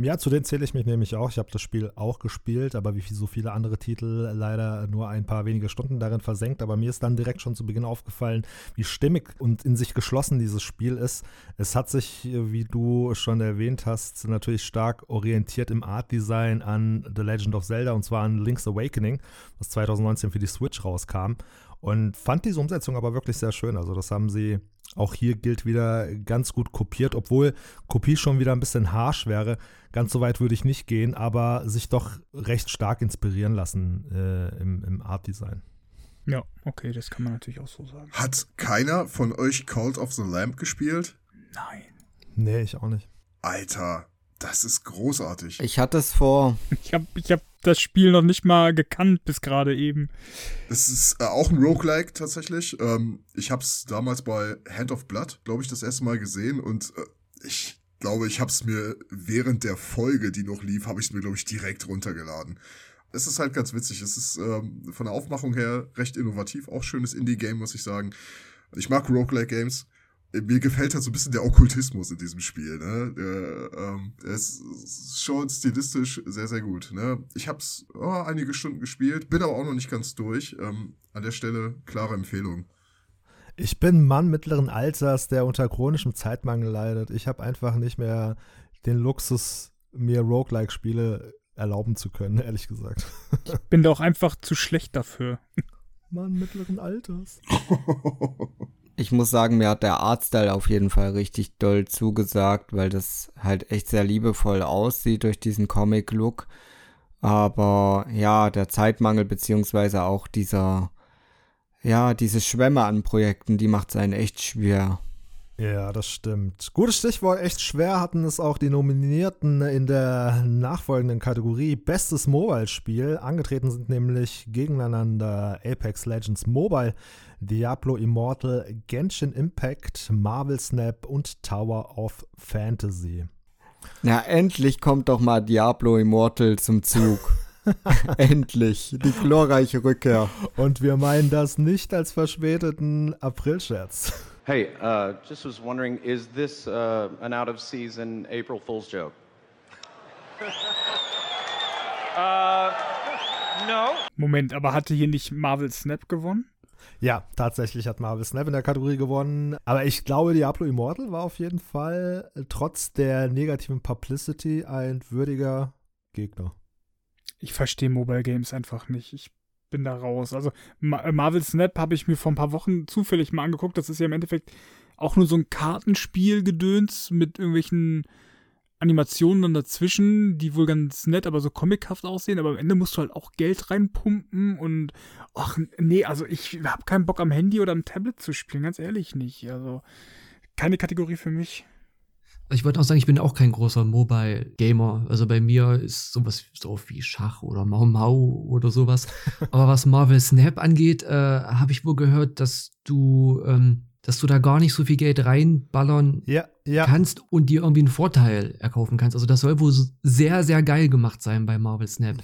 B: Ja, zu denen zähle ich mich nämlich auch. Ich habe das Spiel auch gespielt, aber wie so viele andere Titel leider nur ein paar wenige Stunden darin versenkt. Aber mir ist dann direkt schon zu Beginn aufgefallen, wie stimmig und in sich geschlossen dieses Spiel ist. Es hat sich, wie du schon erwähnt hast, natürlich stark orientiert im Art-Design an The Legend of Zelda und zwar an Link's Awakening, was 2019 für die Switch rauskam. Und fand diese Umsetzung aber wirklich sehr schön. Also das haben sie auch hier gilt wieder ganz gut kopiert, obwohl Kopie schon wieder ein bisschen harsh wäre. Ganz so weit würde ich nicht gehen, aber sich doch recht stark inspirieren lassen äh, im, im Art-Design.
E: Ja, okay, das kann man natürlich auch so sagen.
C: Hat keiner von euch Cult of the Lamp gespielt?
E: Nein.
B: Nee, ich auch nicht.
C: Alter, das ist großartig.
A: Ich hatte es vor.
E: Ich habe ich hab das Spiel noch nicht mal gekannt bis gerade eben.
C: Es ist äh, auch ein Roguelike tatsächlich. Ähm, ich habe es damals bei Hand of Blood, glaube ich, das erste Mal gesehen und äh, ich glaube, ich habe es mir während der Folge, die noch lief, habe ich es mir, glaube ich, direkt runtergeladen. Es ist halt ganz witzig. Es ist ähm, von der Aufmachung her recht innovativ. Auch schönes Indie-Game, muss ich sagen. Ich mag Roguelike-Games. Mir gefällt halt so ein bisschen der Okkultismus in diesem Spiel. Ne? Der, ähm, es ist schon stilistisch sehr, sehr gut. Ne? Ich habe es oh, einige Stunden gespielt, bin aber auch noch nicht ganz durch. Ähm, an der Stelle klare Empfehlung.
B: Ich bin ein Mann mittleren Alters, der unter chronischem Zeitmangel leidet. Ich habe einfach nicht mehr den Luxus, mir Roguelike-Spiele erlauben zu können, ehrlich gesagt.
E: Ich bin da auch einfach zu schlecht dafür.
B: Mann mittleren Alters.
A: Ich muss sagen, mir hat der Artstyle auf jeden Fall richtig doll zugesagt, weil das halt echt sehr liebevoll aussieht durch diesen Comic-Look. Aber ja, der Zeitmangel beziehungsweise auch dieser, ja, diese Schwämme an Projekten, die macht es einen echt schwer.
B: Ja, das stimmt. Gutes Stichwort, echt schwer hatten es auch die Nominierten in der nachfolgenden Kategorie Bestes Mobile-Spiel. Angetreten sind nämlich gegeneinander Apex Legends Mobile, Diablo Immortal, Genshin Impact, Marvel Snap und Tower of Fantasy.
A: Na, endlich kommt doch mal Diablo Immortal zum Zug. endlich, die glorreiche Rückkehr.
B: Und wir meinen das nicht als verspäteten Aprilscherz.
J: Hey, uh, just was wondering, is this uh, an out of season April Fool's joke?
K: Uh, no.
E: Moment, aber hatte hier nicht Marvel Snap gewonnen?
B: Ja, tatsächlich hat Marvel Snap in der Kategorie gewonnen. Aber ich glaube, Diablo Immortal war auf jeden Fall trotz der negativen Publicity ein würdiger Gegner.
E: Ich verstehe Mobile Games einfach nicht. Ich bin da raus. Also Ma Marvel Snap habe ich mir vor ein paar Wochen zufällig mal angeguckt. Das ist ja im Endeffekt auch nur so ein Kartenspiel-Gedöns mit irgendwelchen Animationen dann dazwischen, die wohl ganz nett, aber so comichaft aussehen. Aber am Ende musst du halt auch Geld reinpumpen und ach nee, also ich habe keinen Bock am Handy oder am Tablet zu spielen, ganz ehrlich nicht. Also keine Kategorie für mich.
D: Ich wollte auch sagen, ich bin auch kein großer Mobile-Gamer. Also bei mir ist sowas so wie Schach oder Mau Mau oder sowas. Aber was Marvel Snap angeht, äh, habe ich wohl gehört, dass du, ähm, dass du da gar nicht so viel Geld reinballern
B: ja, ja.
D: kannst und dir irgendwie einen Vorteil erkaufen kannst. Also das soll wohl sehr, sehr geil gemacht sein bei Marvel Snap.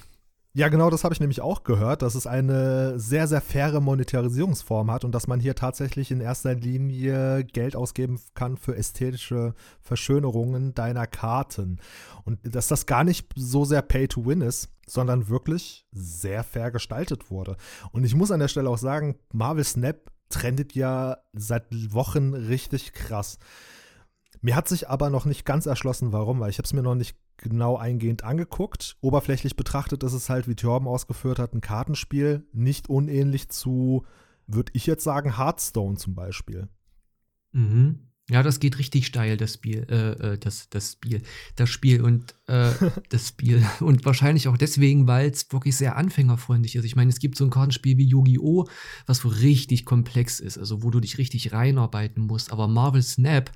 B: Ja, genau, das habe ich nämlich auch gehört, dass es eine sehr, sehr faire Monetarisierungsform hat und dass man hier tatsächlich in erster Linie Geld ausgeben kann für ästhetische Verschönerungen deiner Karten. Und dass das gar nicht so sehr Pay to Win ist, sondern wirklich sehr fair gestaltet wurde. Und ich muss an der Stelle auch sagen, Marvel Snap trendet ja seit Wochen richtig krass. Mir hat sich aber noch nicht ganz erschlossen, warum, weil ich habe es mir noch nicht genau eingehend angeguckt. Oberflächlich betrachtet ist es halt, wie Thorben ausgeführt hat, ein Kartenspiel, nicht unähnlich zu, würde ich jetzt sagen, Hearthstone zum Beispiel.
D: Mhm. Ja, das geht richtig steil, das Spiel, äh, äh das, das Spiel, das Spiel und äh, das Spiel. Und wahrscheinlich auch deswegen, weil es wirklich sehr anfängerfreundlich ist. Ich meine, es gibt so ein Kartenspiel wie Yu-Gi-Oh!, was so richtig komplex ist, also wo du dich richtig reinarbeiten musst. Aber Marvel Snap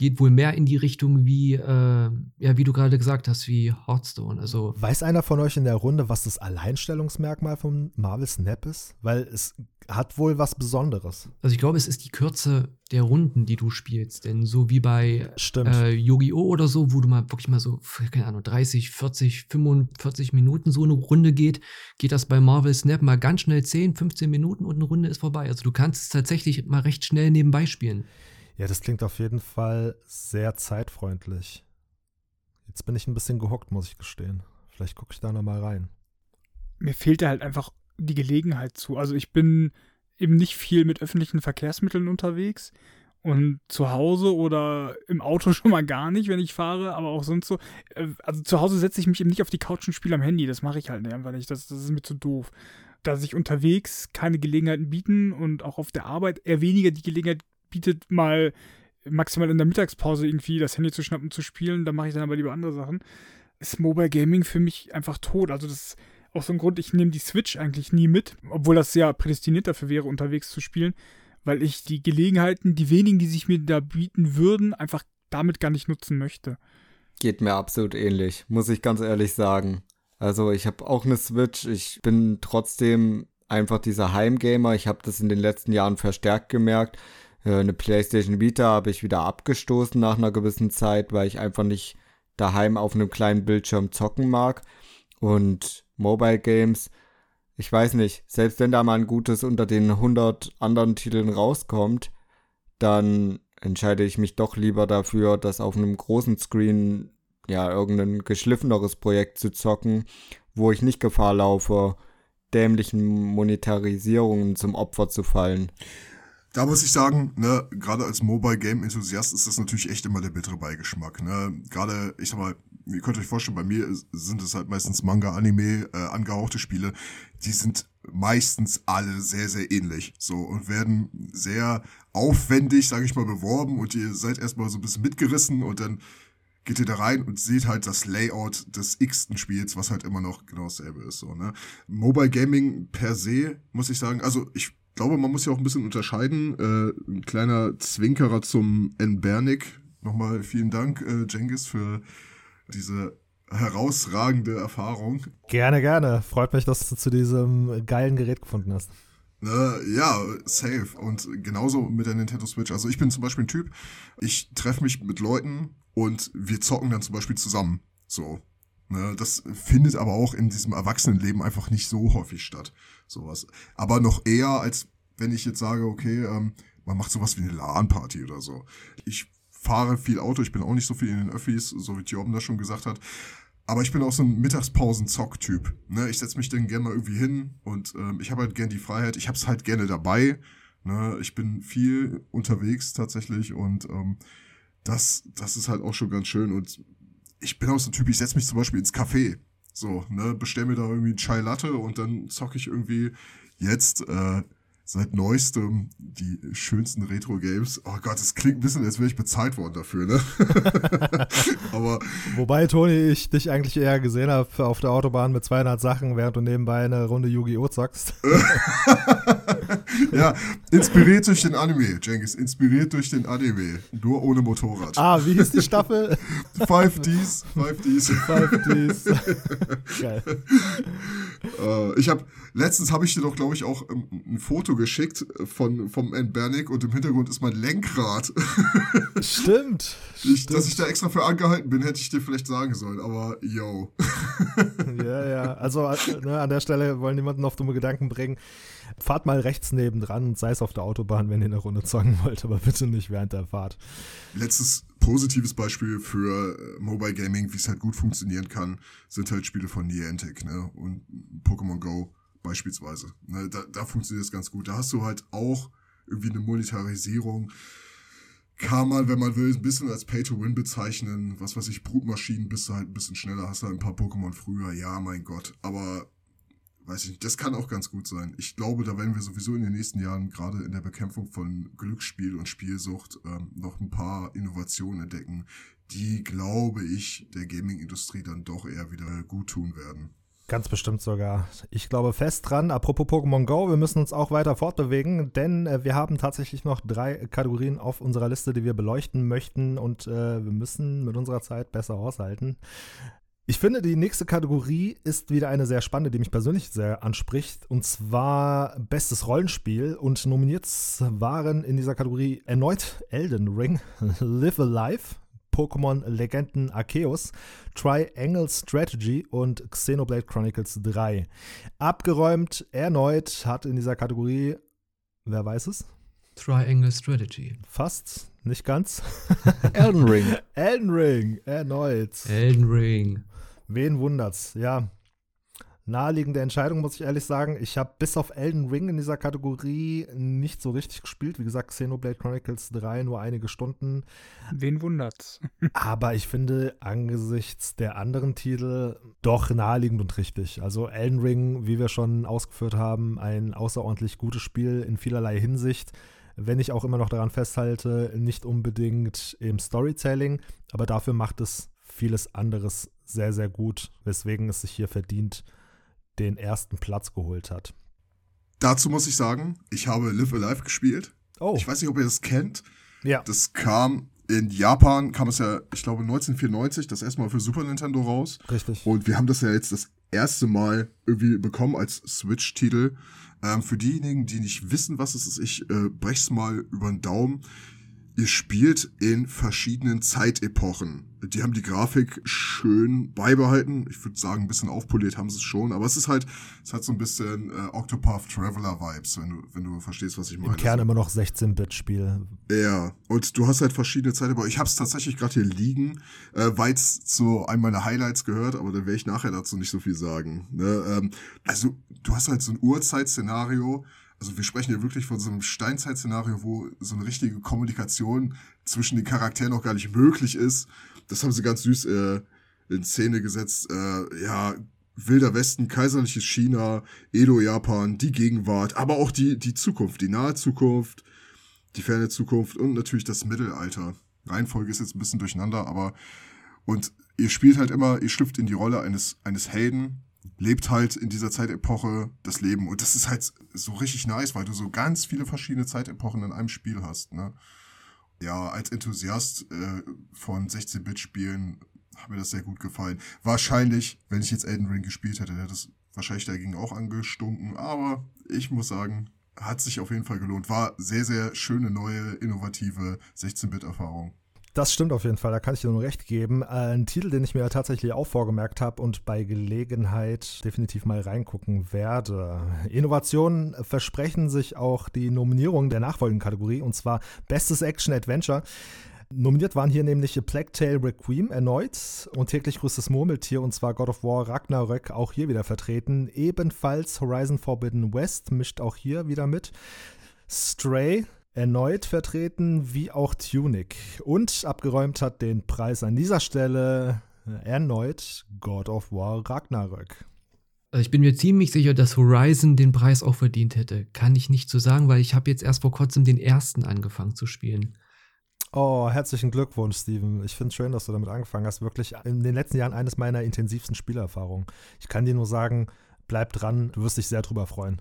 D: geht wohl mehr in die Richtung wie, äh, ja, wie du gerade gesagt hast, wie Hearthstone. Also
B: Weiß einer von euch in der Runde, was das Alleinstellungsmerkmal von Marvel Snap ist? Weil es hat wohl was Besonderes.
D: Also ich glaube, es ist die Kürze der Runden, die du spielst. Denn so wie bei äh, Yu-Gi-Oh! oder so, wo du mal wirklich mal so, keine Ahnung, 30, 40, 45 Minuten so eine Runde geht, geht das bei Marvel Snap mal ganz schnell 10, 15 Minuten und eine Runde ist vorbei. Also du kannst es tatsächlich mal recht schnell nebenbei spielen.
B: Ja, das klingt auf jeden Fall sehr zeitfreundlich. Jetzt bin ich ein bisschen gehockt, muss ich gestehen. Vielleicht gucke ich da noch mal rein.
E: Mir fehlt da halt einfach die Gelegenheit zu. Also ich bin eben nicht viel mit öffentlichen Verkehrsmitteln unterwegs und zu Hause oder im Auto schon mal gar nicht, wenn ich fahre, aber auch sonst so. Äh, also zu Hause setze ich mich eben nicht auf die Couch und spiele am Handy. Das mache ich halt einfach nicht. Das, das ist mir zu doof. Da sich unterwegs keine Gelegenheiten bieten und auch auf der Arbeit eher weniger die Gelegenheit bietet, mal maximal in der Mittagspause irgendwie das Handy zu schnappen zu spielen, dann mache ich dann aber lieber andere Sachen. Ist Mobile Gaming für mich einfach tot. Also das auch so ein Grund, ich nehme die Switch eigentlich nie mit, obwohl das ja prädestiniert dafür wäre, unterwegs zu spielen, weil ich die Gelegenheiten, die wenigen, die sich mir da bieten würden, einfach damit gar nicht nutzen möchte.
A: Geht mir absolut ähnlich, muss ich ganz ehrlich sagen. Also ich habe auch eine Switch, ich bin trotzdem einfach dieser Heimgamer. Ich habe das in den letzten Jahren verstärkt gemerkt. Äh, eine PlayStation Vita habe ich wieder abgestoßen nach einer gewissen Zeit, weil ich einfach nicht daheim auf einem kleinen Bildschirm zocken mag. Und Mobile Games, ich weiß nicht, selbst wenn da mal ein gutes unter den 100 anderen Titeln rauskommt, dann entscheide ich mich doch lieber dafür, das auf einem großen Screen ja irgendein geschliffeneres Projekt zu zocken, wo ich nicht Gefahr laufe, dämlichen Monetarisierungen zum Opfer zu fallen.
C: Da muss ich sagen, ne, gerade als Mobile Game Enthusiast ist das natürlich echt immer der bittere Beigeschmack. Ne? Gerade, ich sag mal, ihr könnt euch vorstellen, bei mir sind es halt meistens Manga, Anime, äh, angehauchte Spiele. Die sind meistens alle sehr, sehr ähnlich. So und werden sehr aufwendig, sage ich mal, beworben und ihr seid erstmal so ein bisschen mitgerissen und dann geht ihr da rein und seht halt das Layout des x-ten Spiels, was halt immer noch genau dasselbe ist. So, ne? Mobile Gaming per se, muss ich sagen, also ich glaube, man muss ja auch ein bisschen unterscheiden. Äh, ein kleiner Zwinkerer zum N. Bernick. Nochmal vielen Dank, äh, Jengis, für diese herausragende Erfahrung.
B: Gerne, gerne. Freut mich, dass du zu diesem geilen Gerät gefunden hast.
C: Äh, ja, safe. Und genauso mit der Nintendo Switch. Also ich bin zum Beispiel ein Typ, ich treffe mich mit Leuten und wir zocken dann zum Beispiel zusammen. So. Ne, das findet aber auch in diesem Erwachsenenleben einfach nicht so häufig statt. Sowas. Aber noch eher, als wenn ich jetzt sage, okay, ähm, man macht sowas wie eine LAN-Party oder so. Ich fahre viel Auto, ich bin auch nicht so viel in den Öffis, so wie Thioben das schon gesagt hat. Aber ich bin auch so ein Mittagspausen-Zock-Typ. Ne? Ich setze mich dann gerne mal irgendwie hin und ähm, ich habe halt gerne die Freiheit. Ich habe es halt gerne dabei. Ne? Ich bin viel unterwegs tatsächlich und ähm, das, das ist halt auch schon ganz schön. Und ich bin auch so ein Typ, ich setze mich zum Beispiel ins Café. So, ne, bestell mir da irgendwie einen Chai Latte und dann zocke ich irgendwie jetzt äh, seit neuestem die schönsten Retro-Games. Oh Gott, das klingt ein bisschen, als wäre ich bezahlt worden dafür, ne? Aber.
B: Wobei, Toni, ich dich eigentlich eher gesehen habe auf der Autobahn mit 200 Sachen, während du nebenbei eine Runde Yu-Gi-Oh! zockst.
C: ja, inspiriert durch den Anime, Jengis, inspiriert durch den Anime. Nur ohne Motorrad.
B: Ah, wie hieß die Staffel?
C: 5Ds. 5Ds.
B: 5Ds. Geil.
C: Uh, ich habe letztens habe ich dir doch, glaube ich, auch um, ein Foto geschickt von vom. Bernick und im Hintergrund ist mein Lenkrad.
B: Stimmt.
C: Ich,
B: stimmt.
C: Dass ich da extra für angehalten bin, hätte ich dir vielleicht sagen sollen, aber yo.
B: ja, ja. Also ne, an der Stelle wollen niemanden auf dumme Gedanken bringen. Fahrt mal rechts nebendran und sei es auf der Autobahn, wenn ihr eine Runde zocken wollt, aber bitte nicht während der Fahrt.
C: Letztes positives Beispiel für Mobile Gaming, wie es halt gut funktionieren kann, sind halt Spiele von Niantic, ne? Und Pokémon Go beispielsweise. Ne? Da, da funktioniert es ganz gut. Da hast du halt auch irgendwie eine Monetarisierung. Kann man, wenn man will, ein bisschen als Pay-to-Win bezeichnen. Was weiß ich, Brutmaschinen bist du halt ein bisschen schneller, hast halt ein paar Pokémon früher. Ja, mein Gott. Aber weiß ich nicht, das kann auch ganz gut sein. Ich glaube, da werden wir sowieso in den nächsten Jahren gerade in der Bekämpfung von Glücksspiel und Spielsucht ähm, noch ein paar Innovationen entdecken, die, glaube ich, der Gaming-Industrie dann doch eher wieder gut tun werden.
B: Ganz bestimmt sogar. Ich glaube fest dran. Apropos Pokémon Go, wir müssen uns auch weiter fortbewegen, denn äh, wir haben tatsächlich noch drei Kategorien auf unserer Liste, die wir beleuchten möchten und äh, wir müssen mit unserer Zeit besser aushalten. Ich finde, die nächste Kategorie ist wieder eine sehr spannende, die mich persönlich sehr anspricht. Und zwar Bestes Rollenspiel. Und nominiert waren in dieser Kategorie erneut Elden Ring, Live Alive, Pokémon Legenden Arceus, Triangle Strategy und Xenoblade Chronicles 3. Abgeräumt erneut hat in dieser Kategorie, wer weiß es?
D: Triangle Strategy.
B: Fast, nicht ganz.
A: Elden Ring.
B: Elden Ring, erneut.
D: Elden Ring.
B: Wen wundert's? Ja. Naheliegende Entscheidung, muss ich ehrlich sagen. Ich habe bis auf Elden Ring in dieser Kategorie nicht so richtig gespielt. Wie gesagt, Xenoblade Chronicles 3 nur einige Stunden.
E: Wen wundert's?
B: Aber ich finde angesichts der anderen Titel doch naheliegend und richtig. Also Elden Ring, wie wir schon ausgeführt haben, ein außerordentlich gutes Spiel in vielerlei Hinsicht wenn ich auch immer noch daran festhalte, nicht unbedingt im Storytelling, aber dafür macht es vieles anderes sehr, sehr gut, weswegen es sich hier verdient den ersten Platz geholt hat.
C: Dazu muss ich sagen, ich habe Live Alive gespielt.
B: Oh.
C: Ich weiß nicht, ob ihr das kennt.
B: Ja.
C: Das kam in Japan kam es ja, ich glaube, 1994 das erste Mal für Super Nintendo raus.
B: Richtig.
C: Und wir haben das ja jetzt das erste Mal irgendwie bekommen als Switch-Titel. Ähm, für diejenigen, die nicht wissen, was es ist, ich äh, brech's mal über den Daumen. Ihr spielt in verschiedenen Zeitepochen. Die haben die Grafik schön beibehalten. Ich würde sagen, ein bisschen aufpoliert haben sie es schon, aber es ist halt, es hat so ein bisschen äh, Octopath Traveler Vibes, wenn du, wenn du verstehst, was ich meine.
B: Im Kern immer noch 16-Bit-Spiel.
C: Ja, und du hast halt verschiedene Zeitepochen. Ich habe es tatsächlich gerade hier liegen, äh, weil es zu einem meiner Highlights gehört, aber da werde ich nachher dazu nicht so viel sagen. Ne? Ähm, also du hast halt so ein Urzeit-Szenario, also wir sprechen hier wirklich von so einem Steinzeit-Szenario, wo so eine richtige Kommunikation zwischen den Charakteren auch gar nicht möglich ist. Das haben sie ganz süß äh, in Szene gesetzt. Äh, ja, Wilder Westen, kaiserliches China, Edo-Japan, die Gegenwart, aber auch die, die Zukunft, die nahe Zukunft, die ferne Zukunft und natürlich das Mittelalter. Reihenfolge ist jetzt ein bisschen durcheinander, aber und ihr spielt halt immer, ihr schlüpft in die Rolle eines, eines Helden, lebt halt in dieser Zeitepoche das Leben. Und das ist halt so richtig nice, weil du so ganz viele verschiedene Zeitepochen in einem Spiel hast. Ne? Ja, als Enthusiast äh, von 16-Bit-Spielen hat mir das sehr gut gefallen. Wahrscheinlich, wenn ich jetzt Elden Ring gespielt hätte, hätte das wahrscheinlich dagegen auch angestunken. Aber ich muss sagen, hat sich auf jeden Fall gelohnt. War sehr, sehr schöne, neue, innovative 16-Bit-Erfahrung.
B: Das stimmt auf jeden Fall, da kann ich dir nur recht geben. Äh, ein Titel, den ich mir tatsächlich auch vorgemerkt habe und bei Gelegenheit definitiv mal reingucken werde. Innovationen versprechen sich auch die Nominierung der nachfolgenden Kategorie und zwar Bestes Action Adventure. Nominiert waren hier nämlich Tale Requiem erneut und täglich größtes Murmeltier und zwar God of War Ragnarök auch hier wieder vertreten. Ebenfalls Horizon Forbidden West mischt auch hier wieder mit. Stray erneut vertreten, wie auch Tunic. Und abgeräumt hat den Preis an dieser Stelle erneut God of War Ragnarök.
D: Also ich bin mir ziemlich sicher, dass Horizon den Preis auch verdient hätte. Kann ich nicht so sagen, weil ich habe jetzt erst vor kurzem den ersten angefangen zu spielen.
B: Oh, herzlichen Glückwunsch, Steven. Ich finde es schön, dass du damit angefangen hast. Wirklich in den letzten Jahren eines meiner intensivsten Spielerfahrungen. Ich kann dir nur sagen, bleib dran, du wirst dich sehr drüber freuen.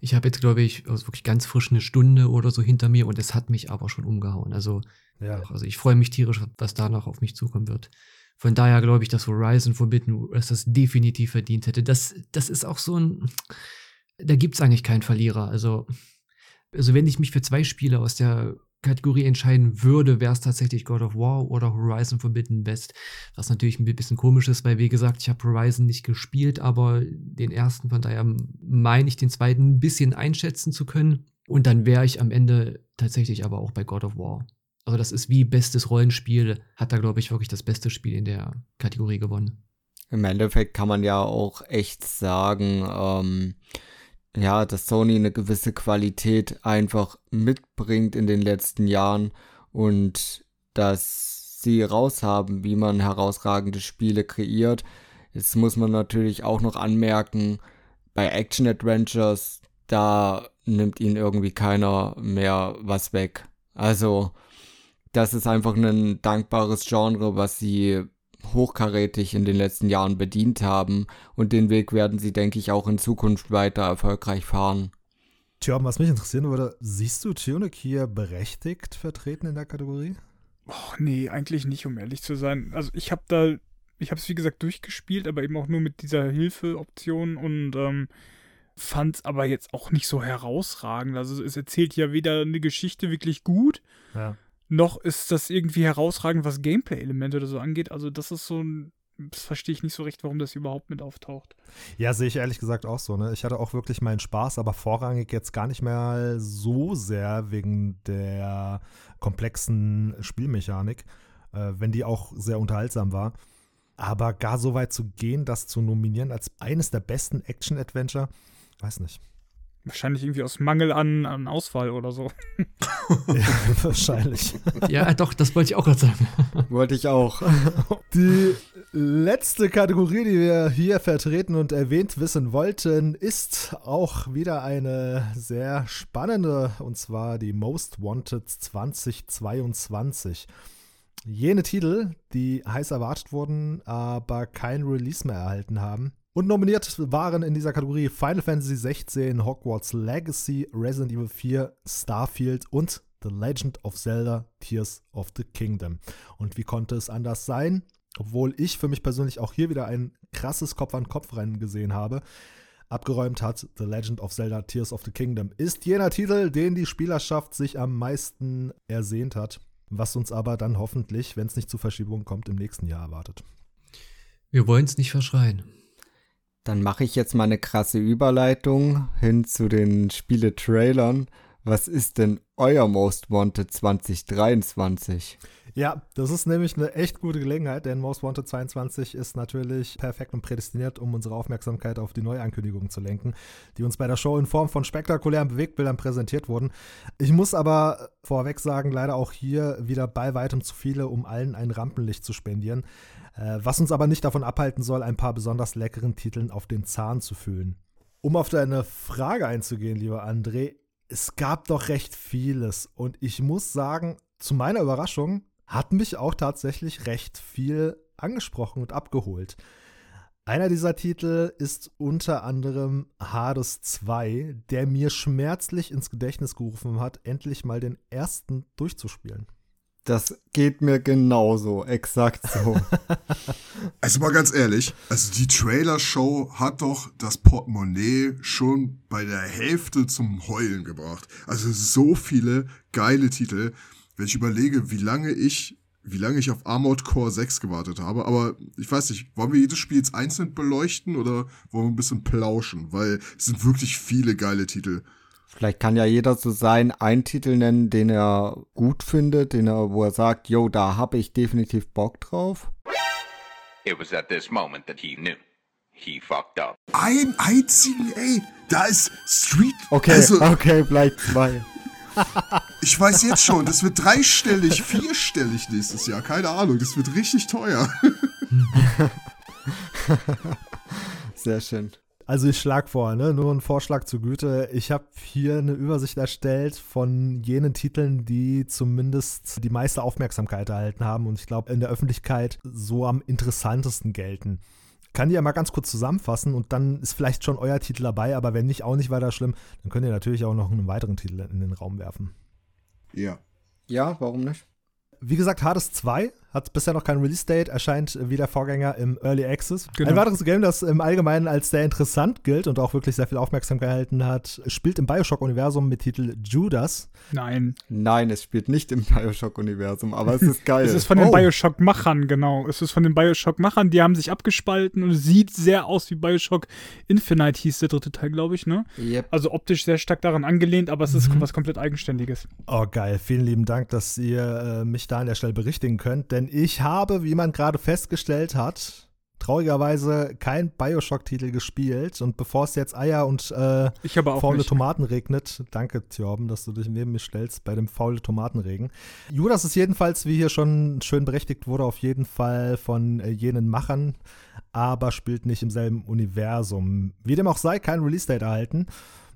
D: Ich habe jetzt, glaube ich, also wirklich ganz frisch eine Stunde oder so hinter mir und es hat mich aber schon umgehauen. Also,
B: ja.
D: also ich freue mich tierisch, was da noch auf mich zukommen wird. Von daher glaube ich, dass Horizon Forbidden West das definitiv verdient hätte. Das, das ist auch so ein. Da gibt es eigentlich keinen Verlierer. Also, also, wenn ich mich für zwei Spiele aus der Kategorie entscheiden würde, wäre es tatsächlich God of War oder Horizon Forbidden West. Was natürlich ein bisschen komisch ist, weil, wie gesagt, ich habe Horizon nicht gespielt, aber den ersten, von daher meine ich den zweiten ein bisschen einschätzen zu können. Und dann wäre ich am Ende tatsächlich aber auch bei God of War. Also das ist wie bestes Rollenspiel, hat da, glaube ich, wirklich das beste Spiel in der Kategorie gewonnen.
A: Im Endeffekt kann man ja auch echt sagen, ähm, ja, dass Sony eine gewisse Qualität einfach mitbringt in den letzten Jahren und dass sie raushaben, wie man herausragende Spiele kreiert. Jetzt muss man natürlich auch noch anmerken, bei Action Adventures, da nimmt ihnen irgendwie keiner mehr was weg. Also, das ist einfach ein dankbares Genre, was sie hochkarätig in den letzten Jahren bedient haben und den Weg werden sie, denke ich, auch in Zukunft weiter erfolgreich fahren.
B: Tja, was mich interessieren würde, siehst du Tunic hier berechtigt vertreten in der Kategorie?
E: Oh, nee, eigentlich nicht, um ehrlich zu sein. Also ich habe da, ich habe es wie gesagt durchgespielt, aber eben auch nur mit dieser Hilfe-Option und ähm, fand es aber jetzt auch nicht so herausragend. Also es erzählt ja weder eine Geschichte wirklich gut,
B: ja
E: noch ist das irgendwie herausragend, was Gameplay-Elemente oder so angeht. Also das ist so ein, das verstehe ich nicht so recht, warum das überhaupt mit auftaucht.
B: Ja, sehe ich ehrlich gesagt auch so. Ne? Ich hatte auch wirklich meinen Spaß, aber vorrangig jetzt gar nicht mehr so sehr wegen der komplexen Spielmechanik, äh, wenn die auch sehr unterhaltsam war. Aber gar so weit zu gehen, das zu nominieren als eines der besten Action-Adventure, weiß nicht.
E: Wahrscheinlich irgendwie aus Mangel an, an Auswahl oder so.
B: ja, wahrscheinlich.
D: Ja, doch, das wollte ich auch gerade sagen.
A: wollte ich auch.
B: Die letzte Kategorie, die wir hier vertreten und erwähnt wissen wollten, ist auch wieder eine sehr spannende, und zwar die Most Wanted 2022. Jene Titel, die heiß erwartet wurden, aber kein Release mehr erhalten haben. Und nominiert waren in dieser Kategorie Final Fantasy XVI, Hogwarts Legacy, Resident Evil 4, Starfield und The Legend of Zelda Tears of the Kingdom. Und wie konnte es anders sein? Obwohl ich für mich persönlich auch hier wieder ein krasses Kopf-an-Kopf-Rennen gesehen habe, abgeräumt hat The Legend of Zelda Tears of the Kingdom. Ist jener Titel, den die Spielerschaft sich am meisten ersehnt hat, was uns aber dann hoffentlich, wenn es nicht zu Verschiebungen kommt, im nächsten Jahr erwartet.
D: Wir wollen es nicht verschreien.
A: Dann mache ich jetzt mal eine krasse Überleitung hin zu den Spiele-Trailern. Was ist denn euer Most Wanted 2023?
B: Ja, das ist nämlich eine echt gute Gelegenheit, denn Most Wanted 22 ist natürlich perfekt und prädestiniert, um unsere Aufmerksamkeit auf die Neuankündigungen zu lenken, die uns bei der Show in Form von spektakulären Bewegbildern präsentiert wurden. Ich muss aber vorweg sagen, leider auch hier wieder bei weitem zu viele, um allen ein Rampenlicht zu spendieren, was uns aber nicht davon abhalten soll, ein paar besonders leckeren Titeln auf den Zahn zu fühlen. Um auf deine Frage einzugehen, lieber André, es gab doch recht vieles und ich muss sagen, zu meiner Überraschung hat mich auch tatsächlich recht viel angesprochen und abgeholt. Einer dieser Titel ist unter anderem Hades 2, der mir schmerzlich ins Gedächtnis gerufen hat, endlich mal den ersten durchzuspielen.
A: Das geht mir genauso, exakt so.
C: Also mal ganz ehrlich, also die Trailer-Show hat doch das Portemonnaie schon bei der Hälfte zum Heulen gebracht. Also so viele geile Titel. Wenn ich überlege, wie lange ich, wie lange ich auf Armored Core 6 gewartet habe, aber ich weiß nicht, wollen wir jedes Spiel jetzt einzeln beleuchten oder wollen wir ein bisschen plauschen? Weil es sind wirklich viele geile Titel.
A: Vielleicht kann ja jeder so sein, einen Titel nennen, den er gut findet, den er, wo er sagt, yo, da habe ich definitiv Bock drauf.
L: It was at this moment that he knew. He fucked up.
C: Ein einzigen, ey, da ist Street.
A: Okay,
C: also,
A: okay, bleibt zwei.
C: ich weiß jetzt schon, das wird dreistellig, vierstellig nächstes Jahr. Keine Ahnung, das wird richtig teuer.
A: Sehr schön.
B: Also ich schlage vor, ne? nur ein Vorschlag zur Güte. Ich habe hier eine Übersicht erstellt von jenen Titeln, die zumindest die meiste Aufmerksamkeit erhalten haben und ich glaube in der Öffentlichkeit so am interessantesten gelten. Kann die ja mal ganz kurz zusammenfassen und dann ist vielleicht schon euer Titel dabei, aber wenn nicht, auch nicht weiter schlimm, dann könnt ihr natürlich auch noch einen weiteren Titel in den Raum werfen.
C: Ja.
A: Ja, warum nicht?
B: Wie gesagt, Hades 2 hat bisher noch kein Release-Date, erscheint wie der Vorgänger im Early Access.
E: Genau.
B: Ein weiteres Game, das im Allgemeinen als sehr interessant gilt und auch wirklich sehr viel Aufmerksamkeit gehalten hat, spielt im Bioshock-Universum mit Titel Judas.
E: Nein.
A: Nein, es spielt nicht im Bioshock-Universum, aber es ist geil.
E: Es ist von den
B: Oh.
E: Bioshock-Machern, genau. Es ist von den Bioshock-Machern, die haben sich abgespalten und sieht sehr aus wie Bioshock Infinite hieß der dritte Teil, glaube ich, ne?
A: Yep.
E: Also optisch sehr stark daran angelehnt, aber es ist
B: Mhm.
E: was komplett Eigenständiges.
B: Oh, geil. Vielen lieben Dank, dass ihr äh, mich da an der Stelle berichtigen könnt, denn ich habe, wie man gerade festgestellt hat, traurigerweise kein Bioshock-Titel gespielt und bevor es jetzt Eier und äh, faule
E: nicht.
B: Tomaten regnet, danke Thorben, dass du dich neben mich stellst bei dem faule Tomatenregen. Judas ist jedenfalls, wie hier schon schön berechtigt wurde, auf jeden Fall von äh, jenen Machern, aber spielt nicht im selben Universum. Wie dem auch sei, kein Release-Date erhalten.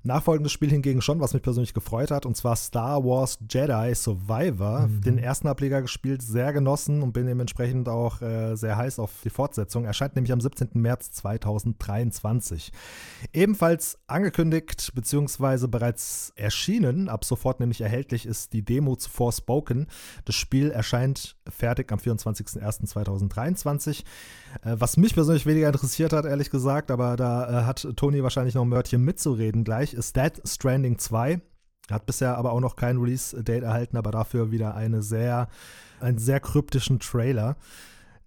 B: Nachfolgendes Spiel hingegen schon, was mich persönlich gefreut hat, und zwar Star Wars Jedi Survivor. Den ersten Ableger gespielt, sehr genossen und bin dementsprechend auch äh, sehr heiß auf die Fortsetzung. Erscheint nämlich am 17. März 2023. Ebenfalls angekündigt bzw. bereits erschienen, ab sofort nämlich erhältlich, ist die Demo zu Forspoken. Das Spiel erscheint fertig am 24.01.2023. Äh, was mich persönlich weniger interessiert hat, ehrlich gesagt, aber da äh, hat Toni wahrscheinlich noch ein Wörtchen mitzureden gleich, ist Dead Stranding 2. Hat bisher aber auch noch kein Release-Date erhalten, aber dafür wieder eine sehr, einen sehr kryptischen Trailer,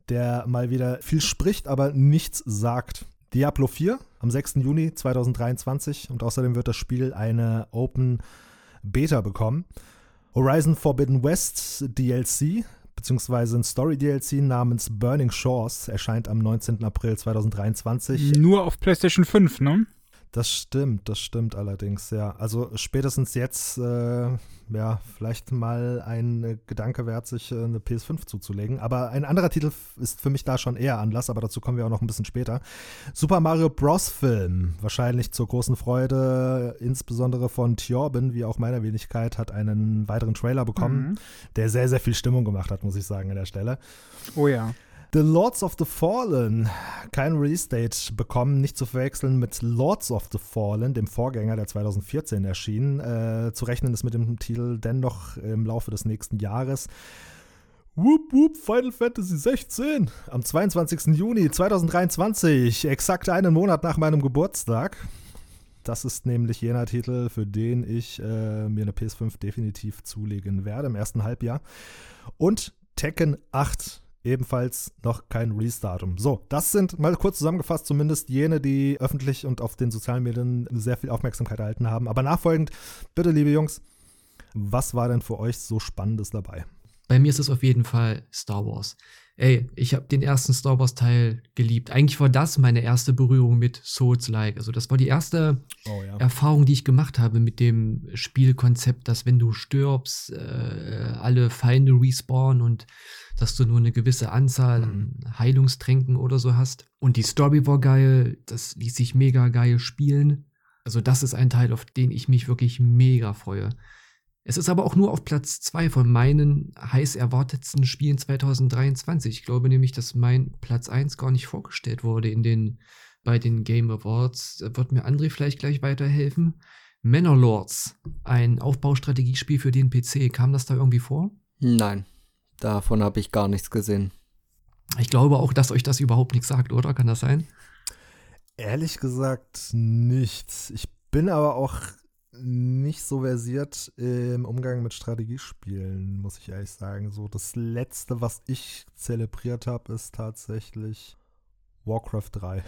B: der mal wieder viel spricht, aber nichts sagt. Diablo 4 am 6. Juni 2023 und außerdem wird das Spiel eine Open Beta bekommen. Horizon Forbidden West DLC beziehungsweise ein Story-DLC namens Burning Shores erscheint am 19. April 2023.
E: Nur auf PlayStation 5, ne?
B: Das stimmt, das stimmt allerdings, ja. Also spätestens jetzt, äh, ja, vielleicht mal ein äh, Gedanke wert, sich äh, eine PS5 zuzulegen. Aber ein anderer Titel ist für mich da schon eher Anlass, aber dazu kommen wir auch noch ein bisschen später. Super Mario Bros. Film, wahrscheinlich zur großen Freude, insbesondere von Thorben, wie auch meiner Wenigkeit, hat einen weiteren Trailer bekommen,
E: Mhm.
B: der sehr, sehr viel Stimmung gemacht hat, muss ich sagen, an der Stelle.
E: Oh ja.
B: The Lords of the Fallen, kein Release-Date bekommen, nicht zu verwechseln mit Lords of the Fallen, dem Vorgänger, der 2014 erschien. Äh, zu rechnen ist mit dem Titel dennoch im Laufe des nächsten Jahres. Whoop whoop, Final Fantasy 16 am 22. Juni 2023, exakt einen Monat nach meinem Geburtstag. Das ist nämlich jener Titel, für den ich äh, mir eine PS5 definitiv zulegen werde im ersten Halbjahr. Und Tekken 8 ebenfalls noch kein Release-Datum. So, das sind mal kurz zusammengefasst zumindest jene, die öffentlich und auf den sozialen Medien sehr viel Aufmerksamkeit erhalten haben. Aber nachfolgend, bitte, liebe Jungs, was war denn für euch so Spannendes dabei?
D: Bei mir ist es auf jeden Fall Star Wars. Ey, ich habe den ersten Star Wars Teil geliebt. Eigentlich war das meine erste Berührung mit Souls-like. Also das war die erste
B: oh, ja.
D: Erfahrung, die ich gemacht habe mit dem Spielkonzept, dass wenn du stirbst, äh, alle Feinde respawnen und dass du nur eine gewisse Anzahl an Heilungstränken oder so hast. Und die Story war geil, das ließ sich mega geil spielen. Also das ist ein Teil, auf den ich mich wirklich mega freue. Es ist aber auch nur auf Platz zwei von meinen heiß erwartetsten Spielen 2023. Ich glaube nämlich, dass mein Platz eins gar nicht vorgestellt wurde in den, bei den Game Awards. Da wird mir André vielleicht gleich weiterhelfen. Manor ein Aufbaustrategiespiel für den PC. Kam das da irgendwie vor?
A: Nein, davon habe ich gar nichts gesehen.
D: Ich glaube auch, dass euch das überhaupt nichts sagt, oder? Kann das sein?
B: Ehrlich gesagt nichts. Ich bin aber auch nicht so versiert im Umgang mit Strategiespielen, muss ich ehrlich sagen. So das letzte, was ich zelebriert habe, ist tatsächlich Warcraft 3.
C: äh,